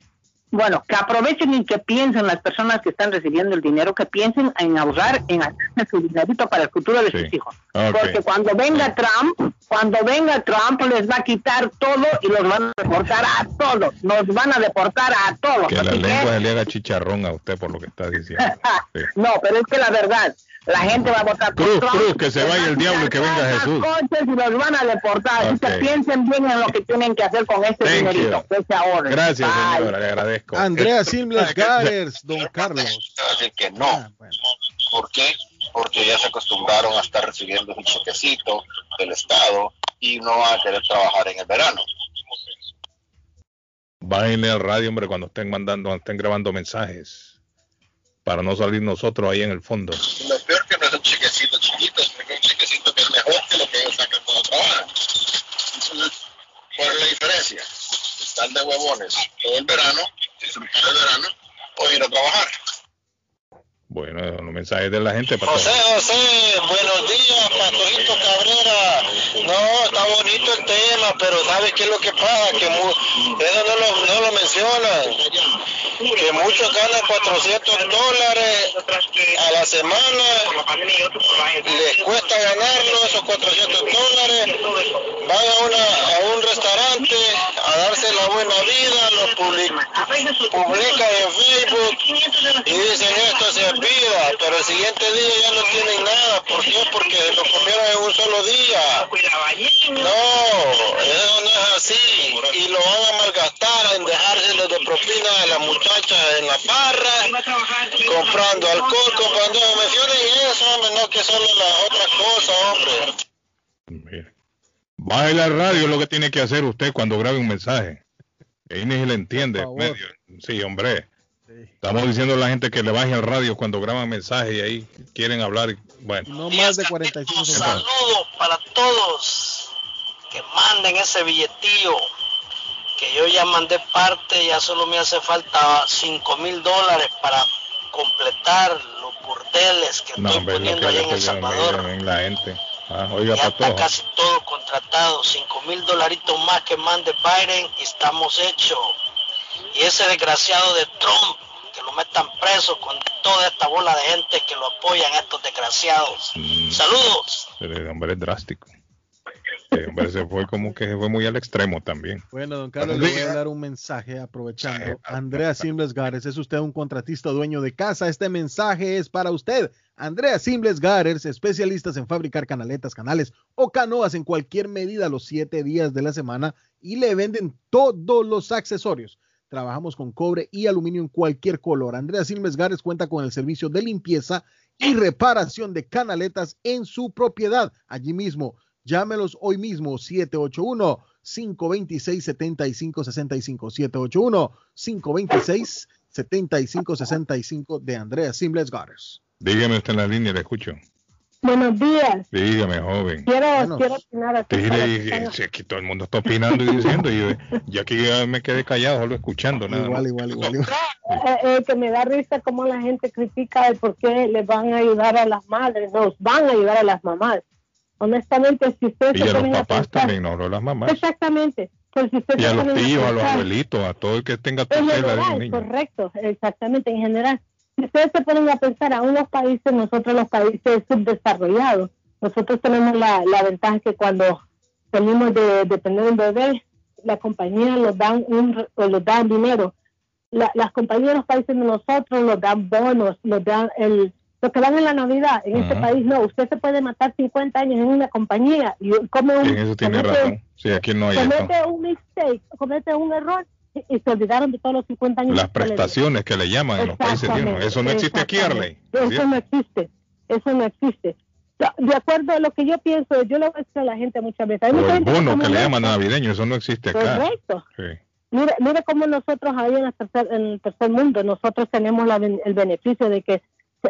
Bueno, que aprovechen y que piensen las personas que están recibiendo el dinero, que piensen en ahorrar, en hacerse su dinerito para el futuro de sus hijos. Porque cuando venga Trump, cuando venga Trump les va a quitar todo y los van a deportar a todos. Nos van a deportar a todos. Que la Así que- lengua se le haga chicharrón a usted por lo que está diciendo. Sí. no, pero es que la verdad, la gente va a votar por Cruz, Trump. Cruz, que se vaya van a el diablo y que venga Jesús. coches y los van a deportar. Así que piensen bien en lo que tienen que hacer con este Thank dinerito. you. Que se ahorren. Gracias, Bye. señora, le agradezco. Andrea Esto- Simbles Gárez, don Carlos. decir que no. ¿Por qué? Porque ya se acostumbraron a estar recibiendo un chequecito del Estado y no van a querer trabajar en el verano. Bájenle al radio, hombre, cuando estén mandando, cuando estén grabando mensajes. Para no salir nosotros ahí en el fondo. Lo peor que no es un chequecito chiquito, es un chequecito que es mejor que lo que ellos sacan cuando trabajan. Entonces, ¿cuál es la diferencia? Estar de huevones todo el verano, disfrutar el verano, o ir a trabajar. Bueno, los mensajes de la gente para José, José, buenos días, Pastorito Cabrera. No, bonito el tema, pero ¿sabes qué es lo que pasa? Que eso no lo, no lo mencionan. Que muchos ganan 400 dólares a la semana. Les cuesta ganarlo, esos 400 dólares. Van a, un restaurante a darse la buena vida, lo public- publican en Facebook y dicen esto se olvida, pero el siguiente día ya no tienen nada. ¿Por qué? Porque lo comieron en un solo día. No, eso no es así. Y lo van a malgastar en dejárselos de propina a las muchachas en la barra, comprando alcohol, comprando... Mencionen eso, hombre, no que solo las otras cosas, hombre. Bájale al radio es lo que tiene que hacer usted cuando grabe un mensaje. Ahí ni se le entiende. medio. Sí, hombre. Estamos diciendo a la gente que le baje al radio cuando graban mensajes y ahí quieren hablar. Bueno. No más de 45 segundos. saludo para todos que manden ese billetillo que yo ya mandé parte ya solo me hace falta 5 mil dólares para completar los burdeles que No, estoy hombre, poniendo allá en El Salvador en la gente. Ah, oiga, ya está casi todo contratado 5 mil dolaritos más que mande Biden y estamos hechos y ese desgraciado de Trump que lo metan preso con toda esta bola de gente que lo apoyan estos desgraciados Mm. saludos El hombre es drástico. Hombre se fue como que se fue muy al extremo también. Bueno, don Carlos, le voy a dar un mensaje aprovechando. Andrea Simbles Gares, ¿es usted un contratista dueño de casa? Este mensaje es para usted. Andrea Simbles Gares, especialistas en fabricar canaletas, canales o canoas en cualquier medida los siete días de la semana y le venden todos los accesorios. Trabajamos con cobre y aluminio en cualquier color. Andrea Silmes Gares cuenta con el servicio de limpieza y reparación de canaletas en su propiedad. Allí mismo, llámelos hoy mismo 781 526 7565 781 526 7565 de Andrea Simles Gares. Dígame usted en la línea, le escucho. Buenos días. Dígame, joven. Quiero, quiero opinar aquí todo el mundo está opinando y diciendo. Y yo, yo aquí me quedé callado, solo escuchando. Nada más. igual, igual. Eh, eh, que me da risa cómo la gente critica el por qué les van a ayudar a las madres, nos van a ayudar a las mamás. Honestamente, si ustedes Y se a los ponen a papás pensar- también, no a las mamás. Exactamente. Pues si Y a los tíos, a los pensar- abuelitos, a todo el que tenga en tutela de un niño. correcto, exactamente, en general. Si ustedes se ponen a pensar, aún los países, nosotros los países subdesarrollados, nosotros tenemos la, la ventaja que cuando salimos de, de tener un bebé, la compañía nos dan un, nos dan dinero. La- las compañías de los países de nosotros nos dan bonos, nos dan el, lo que dan en la Navidad. En este país no, usted se puede matar 50 años en una compañía y come un, En eso tiene comete- razón. Sí, aquí no hay eso. comete un mistake, comete un error y, y se olvidaron de todos los 50 años. Las que le- prestaciones que le llaman en los países uno. Eso no existe aquí, Arley. Eso no existe. Eso no existe. De acuerdo a lo que yo pienso, yo le voy a decir a la gente muchas veces. Hay mucha el bono que le molesta. llaman navideño, eso no existe acá. Correcto. Sí. Mire, mire cómo nosotros ahí en el tercer, en el tercer mundo, nosotros tenemos la el beneficio de que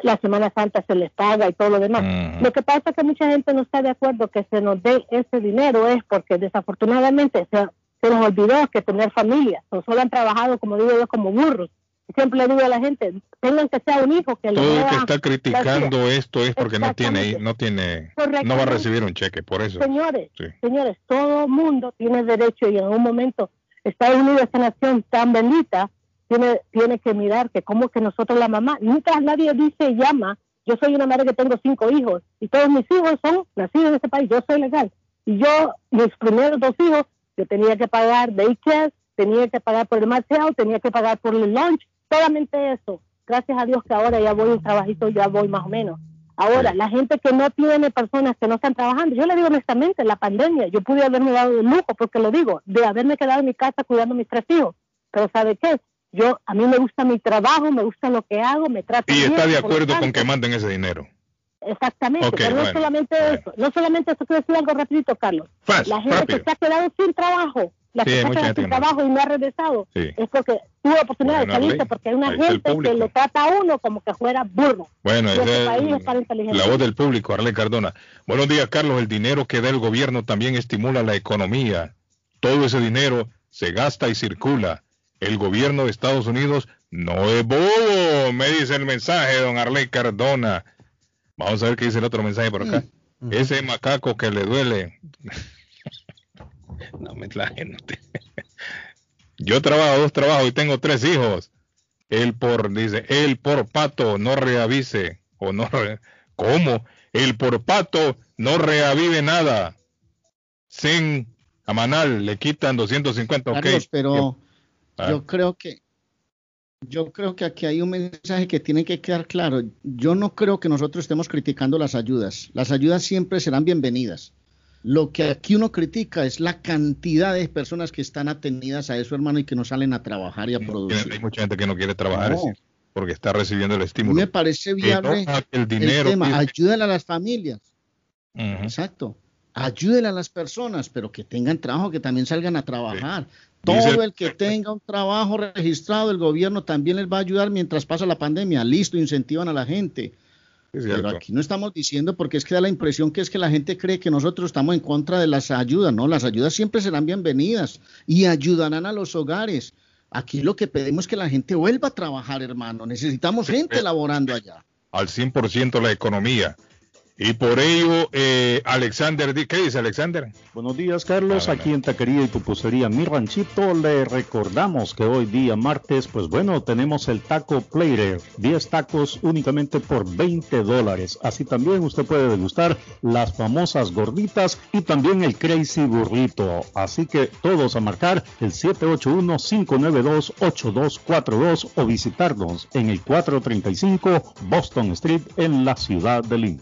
la Semana Santa se les paga y todo lo demás. Lo que pasa es que mucha gente no está de acuerdo que se nos dé ese dinero es porque desafortunadamente se, se nos olvidó que tener familia. O solo han trabajado, como digo yo, como burros. Siempre le digo a la gente, tengan que sea un hijo que le Todo el dé que está criticando esto es porque no tiene, no tiene, no va a recibir un cheque, por eso. Señores, Sí. señores, todo mundo tiene derecho y en un momento Estados Unidos, esta nación tan bendita, tiene, tiene que mirar que como que nosotros la mamá, nunca nadie dice llama, yo soy una madre que tengo cinco hijos y todos mis hijos son nacidos en este país, yo soy legal. Y yo, mis primeros dos hijos, yo tenía que pagar daycare, tenía que pagar por el marcial, tenía que pagar por el lunch, solamente eso. Gracias a Dios que ahora ya voy un trabajito, ya voy más o menos. Ahora, la gente que no tiene personas que no están trabajando, yo le digo honestamente, la pandemia, yo pude haberme dado el lujo, porque lo digo, de haberme quedado en mi casa cuidando a mis tres hijos. Pero ¿sabe qué? Yo, a mí me gusta mi trabajo, me gusta lo que hago, me trato Y bien, está de acuerdo con que manden ese dinero. Exactamente, pero no bueno, solamente eso, no solamente eso, quiero decir algo rapidito, Carlos. Fast, la gente rápido. que se ha quedado sin trabajo, la Sí, que se ha quedado sin trabajo y no ha regresado, Sí. es porque tuvo oportunidad Bueno, de salirse, porque hay una gente que lo trata a uno como que fuera burro. Bueno, este es país es para inteligentes. la voz del público, Arle Cardona. Buenos días, Carlos. El dinero que da el gobierno también estimula la economía. Todo ese dinero se gasta y circula. El gobierno de Estados Unidos no es bobo, me dice el mensaje, don Arley Cardona. Vamos a ver qué dice el otro mensaje por acá. Ese macaco que le duele. no me la gente. Yo trabajo dos trabajos y tengo tres hijos. El por, dice, el por pato no reavise. O no re- ¿Cómo? El por pato no reavive nada. Zen a Manal le quitan 250, ok. Carlos, pero Ah. yo creo que yo creo que aquí hay un mensaje que tiene que quedar claro. Yo no creo que nosotros estemos criticando las ayudas. Las ayudas siempre serán bienvenidas. Lo que aquí uno critica es la cantidad de personas que están atenidas a eso, hermano, y que no salen a trabajar y a producir. Hay mucha gente que no quiere trabajar No. porque está recibiendo el estímulo. me parece viable no, el el dinero tema. Ayúdale a las familias. Exacto. Ayúdele a las personas, pero que tengan trabajo, que también salgan a trabajar. Todo el que tenga un trabajo registrado, el gobierno también les va a ayudar mientras pasa la pandemia. Listo, incentivan a la gente. Pero aquí no estamos diciendo porque es que da la impresión que es que la gente cree que nosotros estamos en contra de las ayudas. No, las ayudas siempre serán bienvenidas y ayudarán a los hogares. Aquí lo que pedimos es que la gente vuelva a trabajar, hermano. Necesitamos gente laborando allá. al 100% la economía. Y por ello, eh, Alexander, ¿qué dice Alexander? Buenos días, Carlos. Aquí en Taquería y Pupusería Mi Ranchito le recordamos que hoy día martes, pues bueno, tenemos el taco plater, 10 tacos únicamente por 20 dólares. Así también usted puede degustar las famosas gorditas y también el crazy burrito. Así que todos a marcar el 781-592-8242 o visitarnos en el 435 Boston Street en la ciudad de Lynn.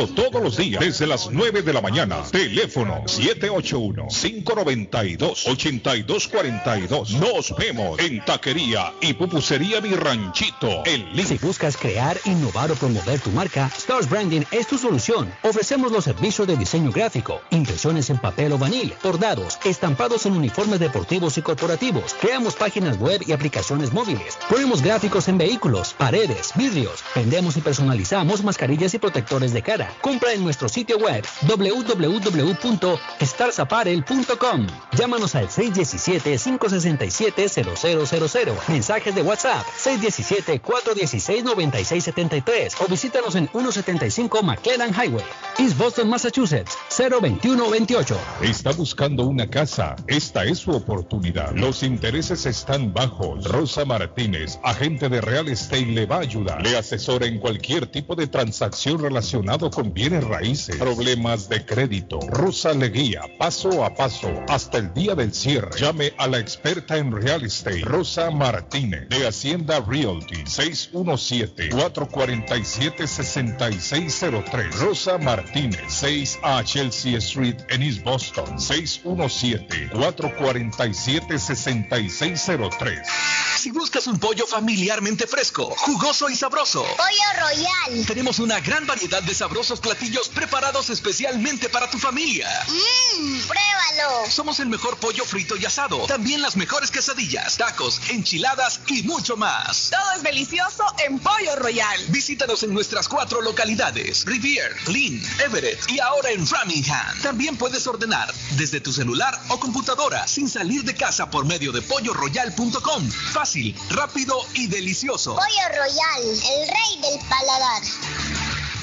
todos los días desde las 9 de la mañana. Teléfono 781-592-8242. Nos vemos en Taquería y Pupusería Mi Ranchito en Lynn. Si buscas crear, innovar o promover tu marca, Stars Branding es tu solución. Ofrecemos los servicios de diseño gráfico, impresiones en papel o vanil, bordados, estampados en uniformes deportivos y corporativos. Creamos páginas web y aplicaciones móviles. Ponemos gráficos en vehículos, paredes, vidrios. Vendemos y personalizamos mascarillas y protectores de cara. Compra en nuestro sitio web www.starsapparel.com. Llámanos al 617-567-0000. Mensajes de WhatsApp 617-416-9673 o visítanos en 175 McLennan Highway, East Boston, Massachusetts 02128. Está buscando una casa. Esta es su oportunidad. Los intereses están bajos. Rosa Martínez, agente de Real Estate, le va a ayudar. Le asesora en cualquier tipo de transacción relacionado con bienes raíces, problemas de crédito. Rosa le guía paso a paso hasta el día del cierre. Llame a la experta en real estate, Rosa Martínez, de Hacienda Realty, 617-447-6603. Rosa Martínez, 6 a Chelsea Street en East Boston, 617-447-6603. Si buscas un pollo familiarmente fresco, jugoso y sabroso. Pollo Royal. Tenemos una gran variedad de sabrosos platillos preparados especialmente para tu familia. Mmm, pruébalo. Somos el mejor pollo frito y asado. También las mejores quesadillas, tacos, enchiladas y mucho más. Todo es delicioso en Pollo Royal. Visítanos en nuestras cuatro localidades: Rivier, Lynn, Everett y ahora en Framingham. También puedes ordenar desde tu celular o computadora sin salir de casa por medio de polloroyal.com. Fácil, rápido y delicioso. Pollo Royal, el rey del paladar.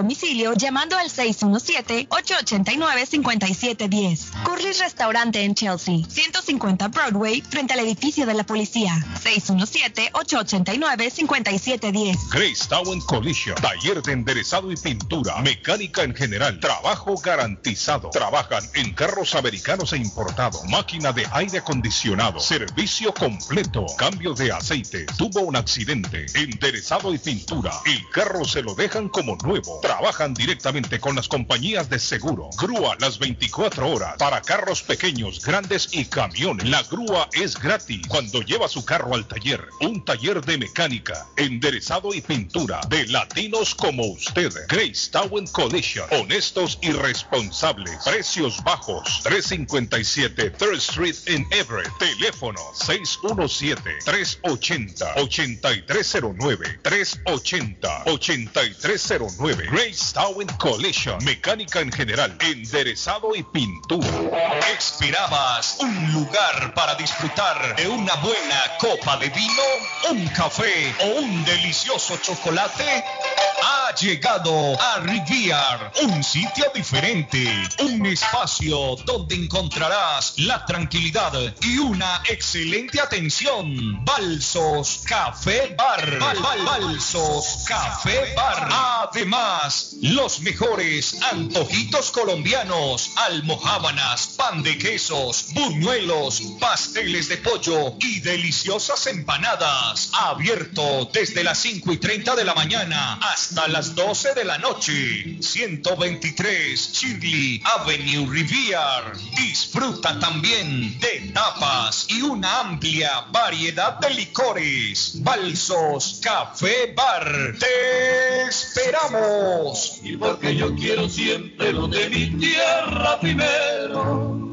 domicilio llamando al 617-889-5710. Curly's Restaurante en Chelsea, 150 Broadway, frente al edificio de la policía. 617-889-5710. Grace Town Collision, taller de enderezado y pintura, mecánica en general, trabajo garantizado. Trabajan en carros americanos e importados, máquina de aire acondicionado, servicio completo, cambio de aceite, tuvo un accidente, enderezado y pintura. El carro se lo dejan como nuevo. Trabajan directamente con las compañías de seguro. Grúa las 24 horas para carros pequeños, grandes y camiones. La grúa es gratis cuando lleva su carro al taller. Un taller de mecánica, enderezado y pintura de latinos como usted. Grace Town Collision. Honestos y responsables. Precios bajos. 357 3rd Street en Everett. Teléfono 617-380-8309. 380-8309. Grace Town Collision. Mecánica en general. Enderezado y pintura. ¿Esperabas un lugar para disfrutar de una buena copa de vino, un café o un delicioso chocolate? Ha llegado a Rivier, un sitio diferente, un espacio donde encontrarás la tranquilidad y una excelente atención. Balsos Café Bar. Bal- Bal- Balsos Café Bar. Además, los mejores antojitos colombianos, almohábanas, pan de quesos, buñuelos, pasteles de pollo y deliciosas empanadas. Abierto desde las 5 y 30 de la mañana hasta las 12 de la noche. 123 Shirley Avenue Rivier. Disfruta también de tapas y una amplia variedad de licores. Balsos Café Bar. Te esperamos. Y porque yo quiero siempre lo de mi tierra primero.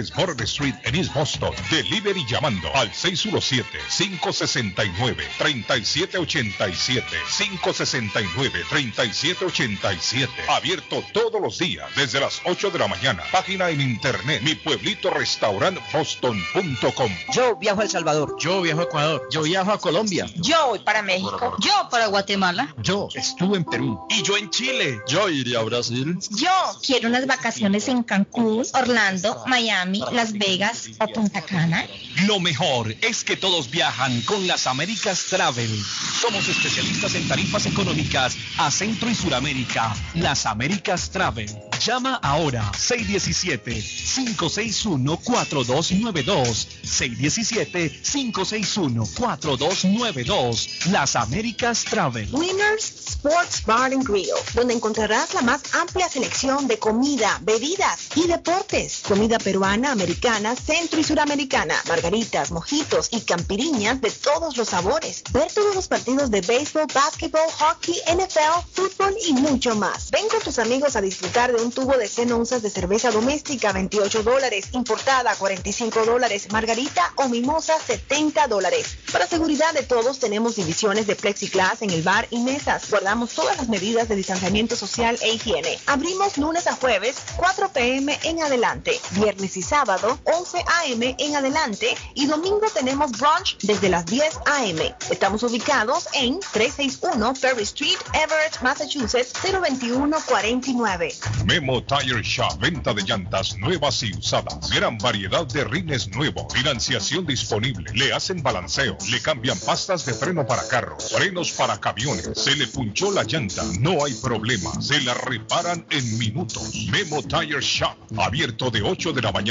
Border Street en East Boston. Delivery llamando al 617-569-3787. 569-3787. Abierto todos los días desde las 8 de la mañana. Página en internet mi pueblito restaurant boston.com. Yo viajo a El Salvador. Yo viajo a Ecuador. Yo viajo a Colombia. Yo voy para México. Yo para Guatemala. Yo estuve en Perú. Y yo en Chile. Yo iría a Brasil. Yo quiero unas vacaciones en Cancún, Orlando, Miami, Las Vegas o Punta Cana. Lo mejor es que todos viajan con las Américas Travel. Somos especialistas en tarifas económicas a Centro y Suramérica. Las Américas Travel. Llama ahora 617-561-4292. 617-561-4292. Las Américas Travel. Winners Sports Bar and Grill, donde encontrarás la más amplia selección de comida, bebidas y deportes. Comida peruana, americana, centro y suramericana, margaritas, mojitos y campiriñas de todos los sabores. Ver todos los partidos de béisbol, básquetbol, hockey, NFL, fútbol y mucho más. Ven con tus amigos a disfrutar de un tubo de 100 onzas de cerveza doméstica, 28 dólares, importada, 45 dólares, margarita o mimosa, 70 dólares. Para seguridad de todos, tenemos divisiones de plexiglas en el bar y mesas. Guardamos todas las medidas de distanciamiento social e higiene. Abrimos lunes a jueves, 4 p.m. en adelante. Viernes y sábado, 11 a.m. en adelante. Y domingo tenemos brunch desde las 10 a.m. Estamos ubicados en 361 Ferry Street, Everett, Massachusetts, 02149. Memo Tire Shop, venta de llantas nuevas y usadas. Gran variedad de rines nuevos. Financiación disponible. Le hacen balanceo. Le cambian pastas de freno para carros. Frenos para camiones. Se le punchó la llanta. No hay problema. Se la reparan en minutos. Memo Tire Shop. Abierto de 8 de la mañana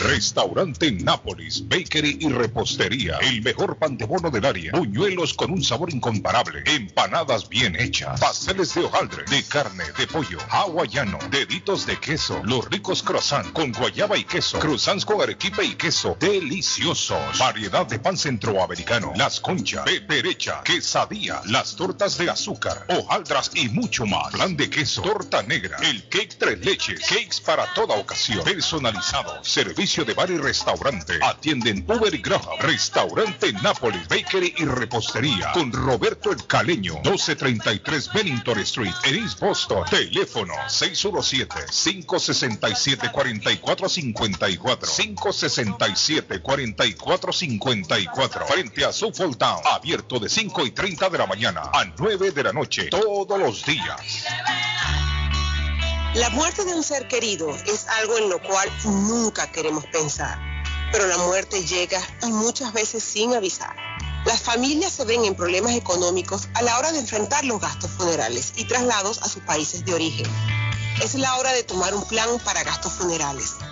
Restaurante Nápoles, Bakery y Repostería. El mejor pan de bono del área. Buñuelos con un sabor incomparable. Empanadas bien hechas. Pasteles de hojaldre, de carne, de pollo, hawaiano, deditos de queso. Los ricos croissants con guayaba y queso. Croissants con arequipe y queso. Deliciosos. Variedad de pan centroamericano. Las conchas, peperecha, quesadilla, las tortas de azúcar, hojaldras y mucho más. Plan de queso, torta negra, el cake tres leches, cakes para toda ocasión. Personalizado. Servicio servicio de bar y restaurante. Atienden Uber y Graham. Restaurante Nápoles, Bakery y Repostería. Con Roberto El Caleño. 1233 Bennington Street. En East Boston. Teléfono 617-567-4454. 567-4454. Frente a Suffolk Town. Abierto de 5 y 30 de la mañana a 9 de la noche. Todos los días. La muerte de un ser querido es algo en lo cual nunca queremos pensar, pero la muerte llega y muchas veces sin avisar. Las familias se ven en problemas económicos a la hora de enfrentar los gastos funerales y traslados a sus países de origen. Es la hora de tomar un plan para gastos funerales.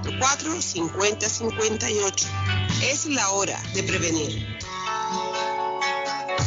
617-744-5058. Es la hora de prevenir.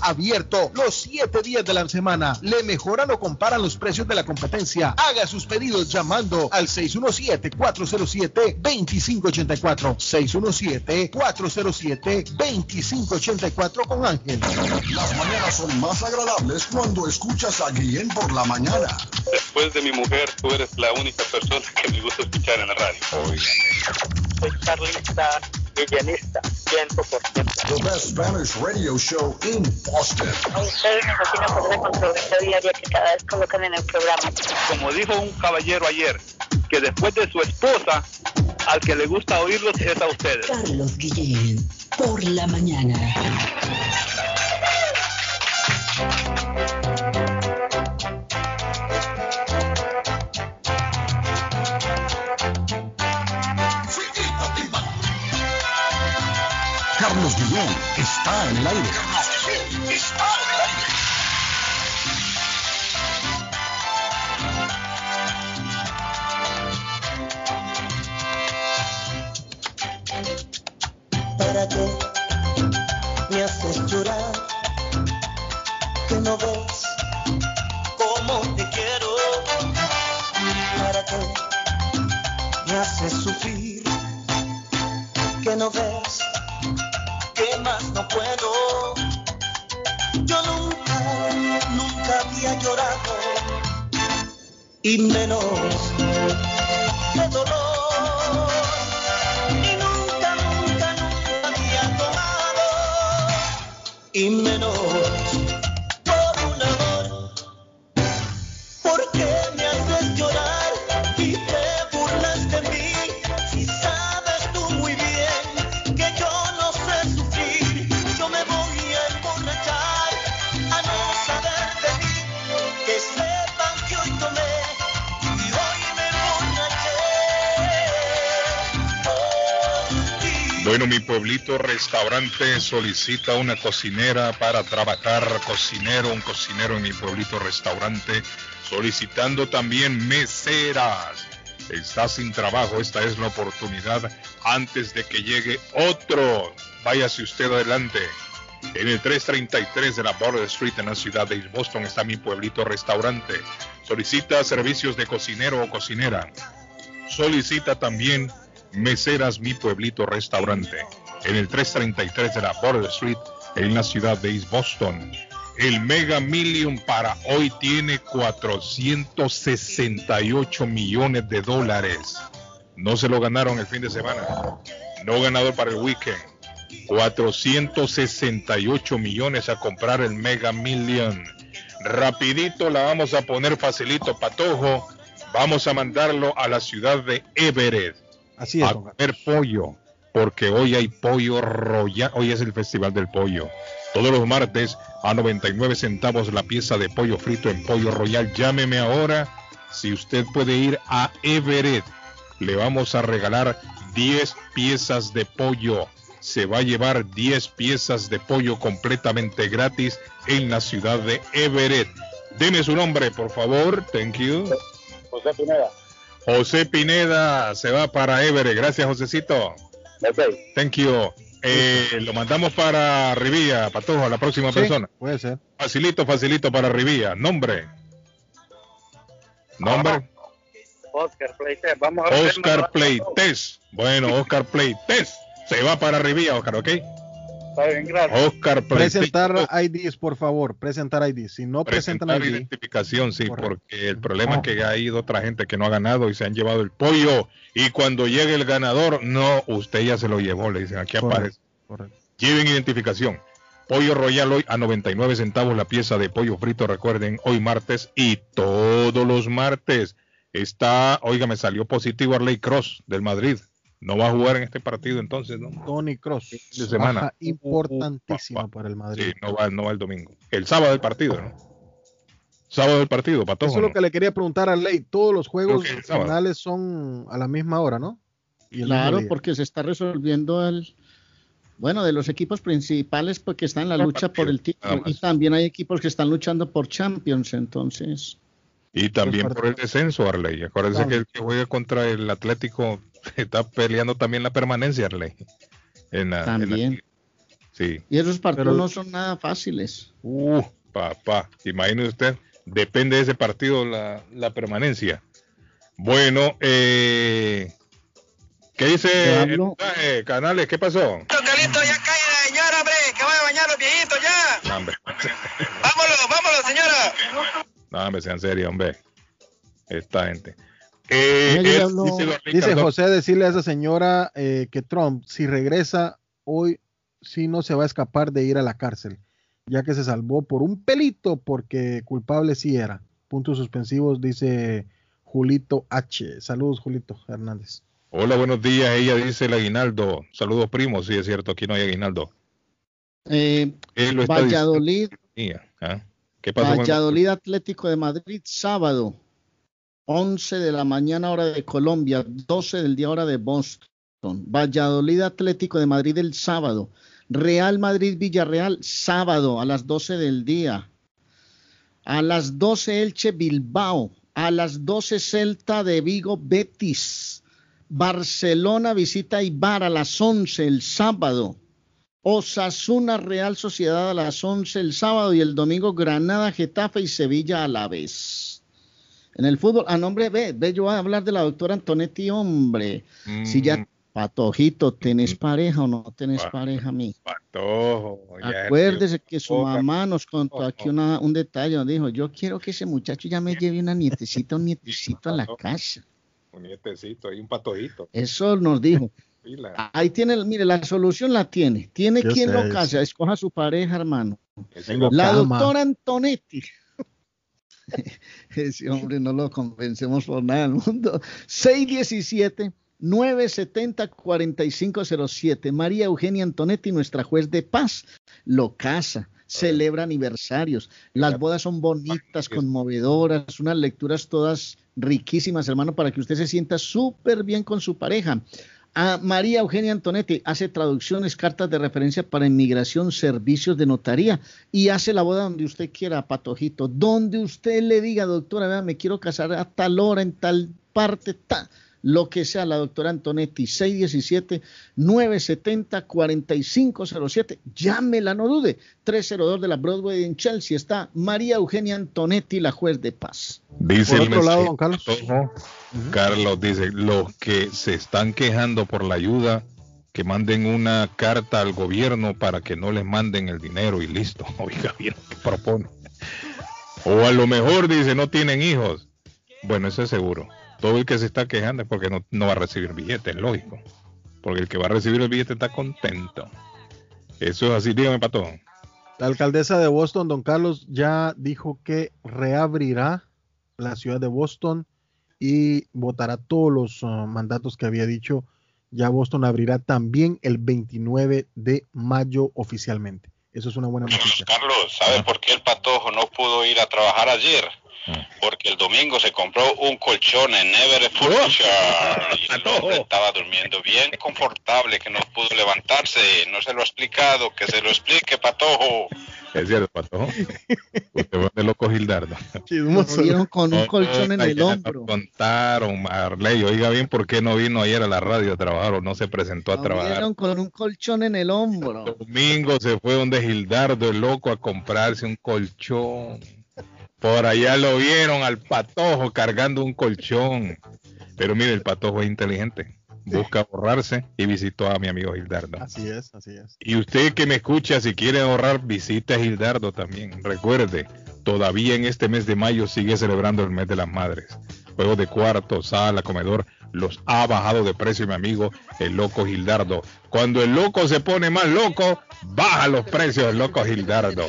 Abierto los 7 días de la semana. Le mejoran o comparan los precios de la competencia. Haga sus pedidos llamando al 617-407-2584. 617-407-2584 con Ángel. Las mañanas son más agradables cuando escuchas a Guillén por la mañana. Después de mi mujer, tú eres la única persona que me gusta escuchar en la radio. Soy Carlista, villanista, 100%. The best Spanish radio show in Boston. A ustedes me fascina por esa controversia diaria que cada vez colocan en el programa. Como dijo un caballero ayer, que después de su esposa, al que le gusta oírlos es a ustedes. Carlos Guillén, por la mañana. Guillén está en. Y menos de dolor. Pueblito restaurante solicita una cocinera para trabajar, cocinero, un cocinero en mi pueblito restaurante, solicitando también meseras. Está sin trabajo, esta es la oportunidad antes de que llegue otro. Váyase usted adelante. En el 333 de la Border Street en la ciudad de Boston está mi pueblito restaurante. Solicita servicios de cocinero o cocinera. Solicita también Meseras Mi Pueblito Restaurante en el 333 de la Border Street en la ciudad de East Boston. El Mega Million para hoy tiene 468 millones de dólares. No se lo ganaron el fin de semana. No ganador para el weekend. 468 millones a comprar el Mega Million. Rapidito la vamos a poner facilito, patojo. Vamos a mandarlo a la ciudad de Everett. Así es, a comer pollo, porque hoy hay pollo royal, hoy es el festival del pollo. Todos los martes a 99 centavos la pieza de pollo frito en pollo royal. Llámeme ahora si usted puede ir a Everett. Le vamos a regalar 10 piezas de pollo. Se va a llevar 10 piezas de pollo completamente gratis en la ciudad de Everett. Deme su nombre, por favor. Thank you. José Pineda. José Pineda se va para Everett. Gracias, Josecito. Thank you. Eh, lo mandamos para Rivía, Patojo, la próxima Sí, persona. puede ser. Facilito, facilito para Rivía. Nombre. Nombre. Oscar Playtest. Vamos a ver. Oscar Playtest. Bueno, Oscar Playtest. Se va para Rivía, Oscar, ¿ok? Está bien, gracias. Oscar. Presentar IDs, por favor. Presentar IDs. Si no presentan Presentar ID, identificación, sí, porque el problema es que ha ido otra gente que no ha ganado y se han llevado el pollo. Y cuando llegue el ganador, no, usted ya se lo llevó, le dicen, aquí aparece. correcto. Lleven identificación. Pollo Royal hoy a 99 centavos la pieza de pollo frito, recuerden, hoy martes y todos los martes. Está, oiga, me salió positivo Arley Cross del Madrid. No va a jugar en este partido entonces, ¿no? Tony Cross. de semana. Baja importantísima para el Madrid. Sí, no va, no va el domingo. El sábado del partido, ¿no? Sábado del partido, Patojo. Eso es lo ¿no? que le quería preguntar a Ley. Todos los juegos finales son a la misma hora, ¿no? Y el Claro, porque se está resolviendo el. Bueno, de los equipos principales, porque están en la lucha por el título. Y también hay equipos que están luchando por Champions, entonces. Y también por el descenso, Arley. Acuérdense que el que juega contra el Atlético está peleando también la permanencia, Arley. En la, en la También. Sí. Y esos partidos Pero- no son nada fáciles. Uh, papá, imagine usted, depende de ese partido la, la permanencia. Bueno, eh, ¿qué dice el mensaje, Canales? ¿Qué pasó? Calito, ya cae la señora, hombre, que vaya a bañar los viejitos ya. No, hombre, Vámonos, vámonos, señora. no, hombre, sean serios, hombre. Esta gente. Eh, él- hablo- dice José decirle a esa señora eh, que Trump, si regresa hoy, sí no se va a escapar de ir a la cárcel, ya que se salvó por un pelito porque culpable sí era. Puntos suspensivos, dice Julito H. Saludos, Julito Hernández. Hola, buenos días. Ella dice el aguinaldo. Saludos, primos. Sí, es cierto, aquí no hay aguinaldo. Eh, Él lo está Valladolid, diciendo. ¿Ah? ¿Qué pasó con el- Valladolid Atlético de Madrid, sábado, 11 de la mañana hora de Colombia, 12 del día hora de Boston. Valladolid Atlético de Madrid el sábado. Real Madrid Villarreal, sábado a las 12 del día. A las 12 Elche Bilbao. A las 12 Celta de Vigo Betis. Barcelona visita Ibar a las 11 el sábado. Osasuna Real Sociedad a las 11 el sábado y el domingo Granada, Getafe y Sevilla a la vez. En el fútbol, a nombre de, ve, yo voy a hablar de la doctora Antonetti, hombre. Si ya, Patojito, ¿tenés pareja o no tenés Pa- pareja, mi? Patojo, ya Acuérdese que su mamá nos contó aquí una- un detalle, dijo, yo quiero que ese muchacho ya me lleve una nietecita, un nietecito a la casa. Un nietecito y un patojito. Eso nos dijo. Ahí tiene, mire, la solución la tiene. Tiene Yo quien lo casa, escoja a su pareja, hermano. La cama. doctora Antonetti. Ese hombre no lo convencemos por nada del mundo. 617 970 4507. María Eugenia Antonetti, nuestra juez de paz, lo casa, celebra aniversarios. Las bodas son bonitas, conmovedoras, unas lecturas todas riquísimas, hermano, para que usted se sienta súper bien con su pareja. A María Eugenia Antonetti hace traducciones, cartas de referencia para inmigración, servicios de notaría y hace la boda donde usted quiera, Patojito. Donde usted le diga, doctora, vea, me quiero casar a tal hora, en tal parte, ta, lo que sea, la doctora Antonetti, 617-970-4507. Llámela, no dude. 302 de la Broadway en Chelsea está María Eugenia Antonetti, la juez de paz. Dice Por el otro lado, don Carlos. Patojo, Carlos dice, los que se están quejando por la ayuda, que manden una carta al gobierno para que no les manden el dinero y listo. Oiga, bien, ¿qué propone? O a lo mejor dice, no tienen hijos. Bueno, eso es seguro. Todo el que se está quejando es porque no, no va a recibir billete, es lógico. Porque el que va a recibir el billete está contento. Eso es así, dígame, Pato. La alcaldesa de Boston, don Carlos, ya dijo que reabrirá la ciudad de Boston y votará todos los uh, mandatos que había dicho. Ya Boston abrirá también el 29 de mayo oficialmente. Eso es una buena noticia. Carlos, ¿sabe por qué el patojo no pudo ir a trabajar ayer? Porque el domingo se compró un colchón en Everett Furniture y el hombre estaba durmiendo bien confortable, que no pudo levantarse. No se lo ha explicado, que se lo explique, patojo. Es cierto, patojo. Usted fue de loco Gildardo. Nos vieron con un colchón en el hombro. Contaron, Marley, oiga bien por qué no vino ayer a la radio a trabajar o no se presentó a trabajar. vieron con un colchón en el hombro. Domingo se fue donde Gildardo el loco a comprarse un colchón. Por allá lo vieron al patojo cargando un colchón. Pero mire, el patojo es inteligente. Busca ahorrarse y visitó a mi amigo Gildardo. Así es, así es. Y usted que me escucha, si quiere ahorrar, visite a Gildardo también. Recuerde, todavía en este mes de mayo sigue celebrando el mes de las madres. Juegos de cuarto, sala, comedor, los ha bajado de precio mi amigo el loco Gildardo. Cuando el loco se pone más loco, baja los precios el loco Gildardo.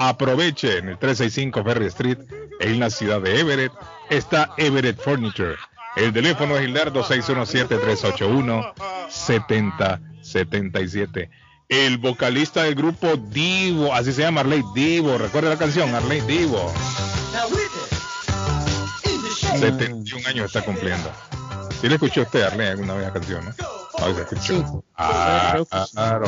Aproveche en el 365 Ferry Street en la ciudad de Everett. Está Everett Furniture. El teléfono es Gildardo 617-381-7077. El vocalista del grupo Divo, así se llama Arley Divo. ¿Recuerda la canción? Arley Divo. 71 años está cumpliendo. ¿Sí le escuchó usted, Arley, alguna vez la canción, no? Escuchó. Ah, claro.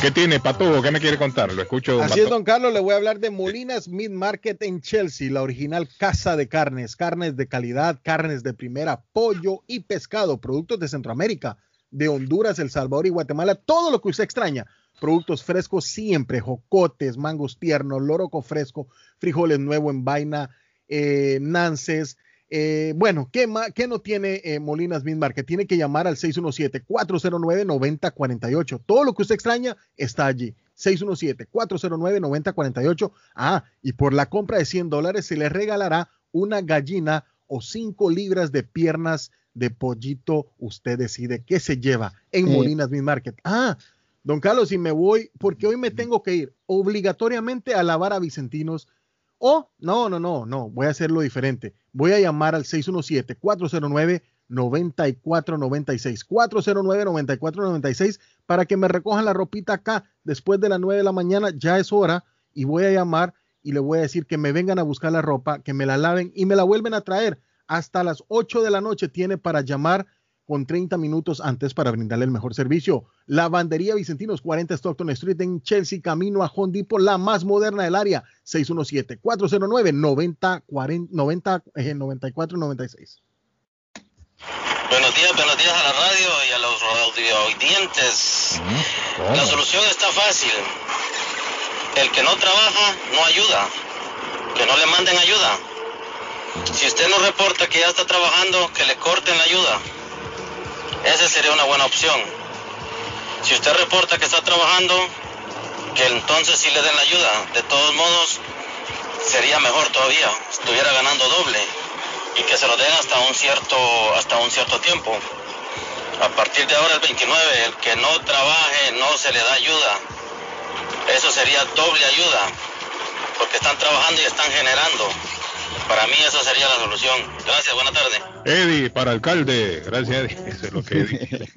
¿Qué tiene, Patubo? ¿Qué me quiere contar? Lo escucho. Así es, don Carlos, le voy a hablar de Molinas Meat Market en Chelsea, la original casa de carnes, carnes de calidad, carnes de primera, pollo y pescado, productos de Centroamérica, de Honduras, El Salvador y Guatemala, todo lo que usted extraña. Productos frescos siempre, jocotes, mangos tiernos, loroco fresco, frijoles nuevo en vaina, eh, nances. Eh, bueno, ¿qué, qué no tiene eh, Molinas Meat Market? Tiene que llamar al 617-409-9048. Todo lo que usted extraña está allí. 617-409-9048. Ah, y por la compra de 100 dólares se le regalará una gallina o 5 libras de piernas de pollito. Usted decide qué se lleva en Eh. Molinas Market. Ah, don Carlos, y me voy, porque hoy me tengo que ir obligatoriamente a lavar a Vicentinos. O, no, no, no, no, voy a hacerlo diferente. Voy a llamar al 617-409-9496. 409-9496 para que me recojan la ropita acá después de las 9 de la mañana. Ya es hora y voy a llamar y le voy a decir que me vengan a buscar la ropa, que me la laven y me la vuelven a traer. Hasta las 8 de la noche tiene para llamar con 30 minutos antes para brindarle el mejor servicio. Lavandería Vicentinos 40 Stockton Street en Chelsea, camino a Home Depot, la más moderna del área, 617-409-90-94-96. Buenos días, buenos días a la radio y a los audioyentes. La solución está fácil. El que no trabaja no ayuda. Que no le manden ayuda. Si usted no reporta que ya está trabajando, que le corten la ayuda. Esa sería una buena opción. Si usted reporta que está trabajando, que entonces sí le den la ayuda. De todos modos, sería mejor todavía. Estuviera ganando doble y que se lo den hasta un cierto hasta un cierto tiempo. A partir de ahora el 29, el que no trabaje no se le da ayuda. Eso sería doble ayuda, porque están trabajando y están generando. Para mí eso sería la solución. Gracias, buena tarde. Eddie, para alcalde. Gracias, Eddie. Eso es lo que Eddie.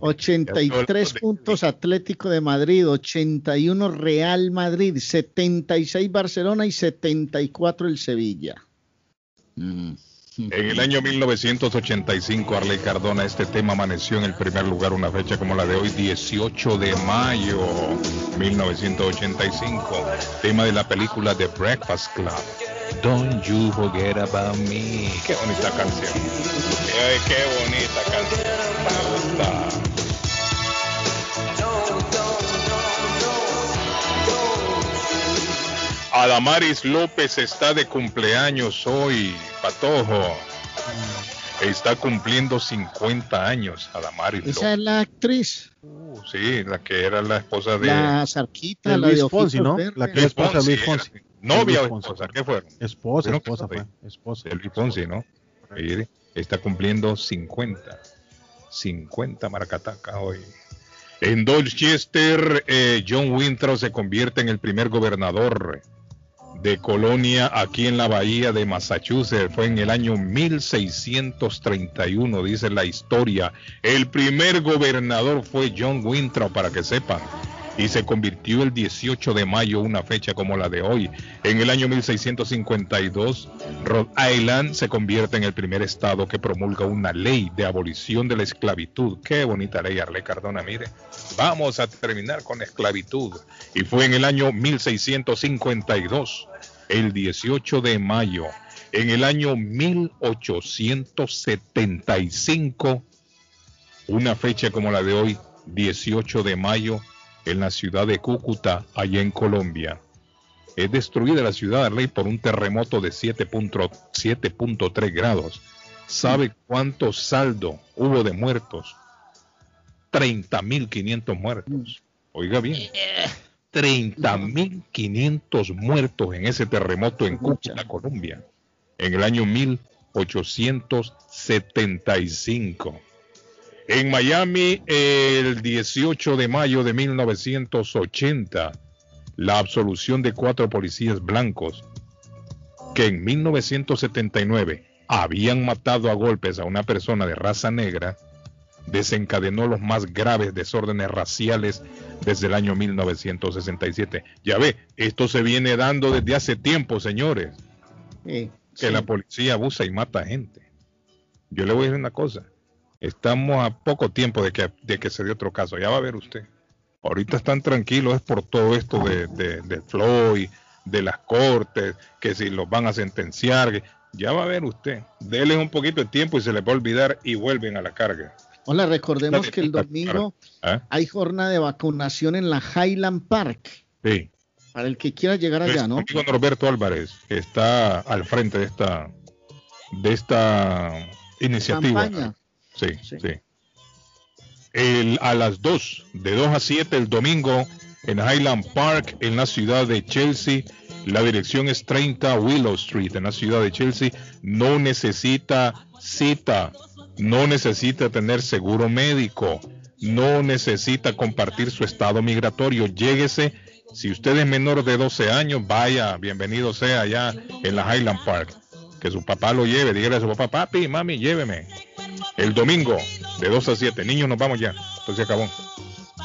83 puntos Atlético de Madrid, 81 Real Madrid, 76 Barcelona y 74 el Sevilla. Mm. En el año 1985, Arley Cardona, este tema amaneció en el primer lugar, una fecha como la de hoy, 18 de mayo 1985. Tema de la película The Breakfast Club. Don't you forget about me. Qué bonita canción. Ay, qué bonita canción. Me gusta. Adamaris López está de cumpleaños hoy, Patojo. Está cumpliendo 50 años, Adamaris López. Esa es la actriz, Sí, la que era la esposa de, la Zarquita, de la de Luis Fonsi, ojitos ¿no? La que es esposa de Luis Fonsi. Novia Luis o Fonsi. esposa, ¿qué fueron? Esposa, Fueron esposa fue. esposa. De Luis Fonsi, ¿no? Está cumpliendo 50. 50 maracataca hoy. En Dorchester, eh, John Winthrop se convierte en el primer gobernador de colonia aquí en la bahía de Massachusetts. Fue en el año 1631, dice la historia. El primer gobernador fue John Winthrop, para que sepan. Y se convirtió el 18 de mayo, una fecha como la de hoy. En el año 1652, Rhode Island se convierte en el primer estado que promulga una ley de abolición de la esclavitud. Qué bonita ley, Arle Cardona, mire. Vamos a terminar con la esclavitud. Y fue en el año 1652 el 18 de mayo, en el año 1875, una fecha como la de hoy, 18 de mayo, en la ciudad de Cúcuta, allá en Colombia. Es destruida la ciudad de Rey por un terremoto de 7.3 grados. ¿Sabe cuánto saldo hubo de muertos? 30.500 muertos. Oiga bien. 30.500 muertos en ese terremoto en Cúcuta, Colombia, en el año 1875. En Miami, el 18 de mayo de 1980, la absolución de cuatro policías blancos que en 1979 habían matado a golpes a una persona de raza negra desencadenó los más graves desórdenes raciales desde el año 1967. Ya ve, esto se viene dando desde hace tiempo, señores. que la policía abusa y mata gente. Yo le voy a decir una cosa. Estamos a poco tiempo de que, de que se dé otro caso. Ya va a ver usted. Ahorita están tranquilos es por todo esto de, de, de Floyd, de las cortes, que si los van a sentenciar. Ya va a ver usted. Dele un poquito de tiempo y se les va a olvidar y vuelven a la carga. Hola, recordemos que el domingo ¿Ah? hay jornada de vacunación en la Highland Park. Sí. Para el que quiera llegar allá, ¿no? Amigo Norberto Álvarez que está al frente de esta de esta iniciativa. Campaña. Sí, sí. El- a las 2, de 2 a 7 el domingo en Highland Park, en la ciudad de Chelsea. La dirección es 30 Willow Street, en la ciudad de Chelsea. No necesita cita, no necesita tener seguro médico, no necesita compartir su estado migratorio. Lléguese. Si usted es menor de 12 años, vaya, bienvenido sea allá en la Highland Park. Que su papá lo lleve, dígale a su papá, papi, mami, lléveme. El domingo, de 2 a 7. Niños, nos vamos ya. Esto se acabó.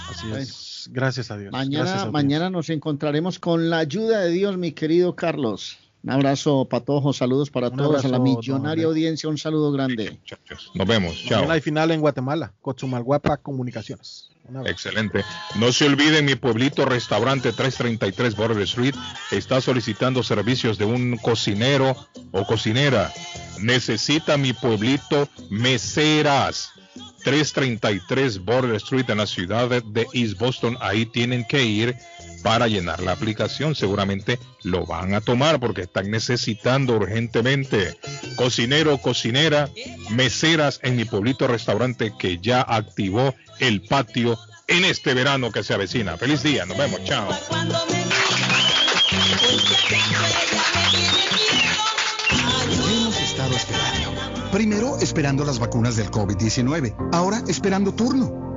Así es. Gracias a Dios. Mañana, Gracias a Dios. mañana nos encontraremos con la ayuda de Dios, mi querido Carlos. Un abrazo, Patojo, saludos para Un todos, a la abrazo, millonaria audiencia, un saludo grande. Nos vemos. Chao. Mañana hay final en Guatemala. Cochumalguapa Comunicaciones. Un abrazo. Excelente. No se olviden, mi pueblito restaurante 333 Border Street está solicitando servicios de un cocinero o cocinera. Necesita mi pueblito meseras. 333 Border Street en la ciudad de- East Boston. Ahí tienen que ir para llenar la aplicación. Seguramente lo van a tomar porque están necesitando urgentemente. Cocinero, cocinera, meseras en mi pueblito restaurante que ya activó el patio en este verano que se avecina. Feliz día, nos vemos, chao. Primero esperando las vacunas del COVID-19, ahora esperando turno.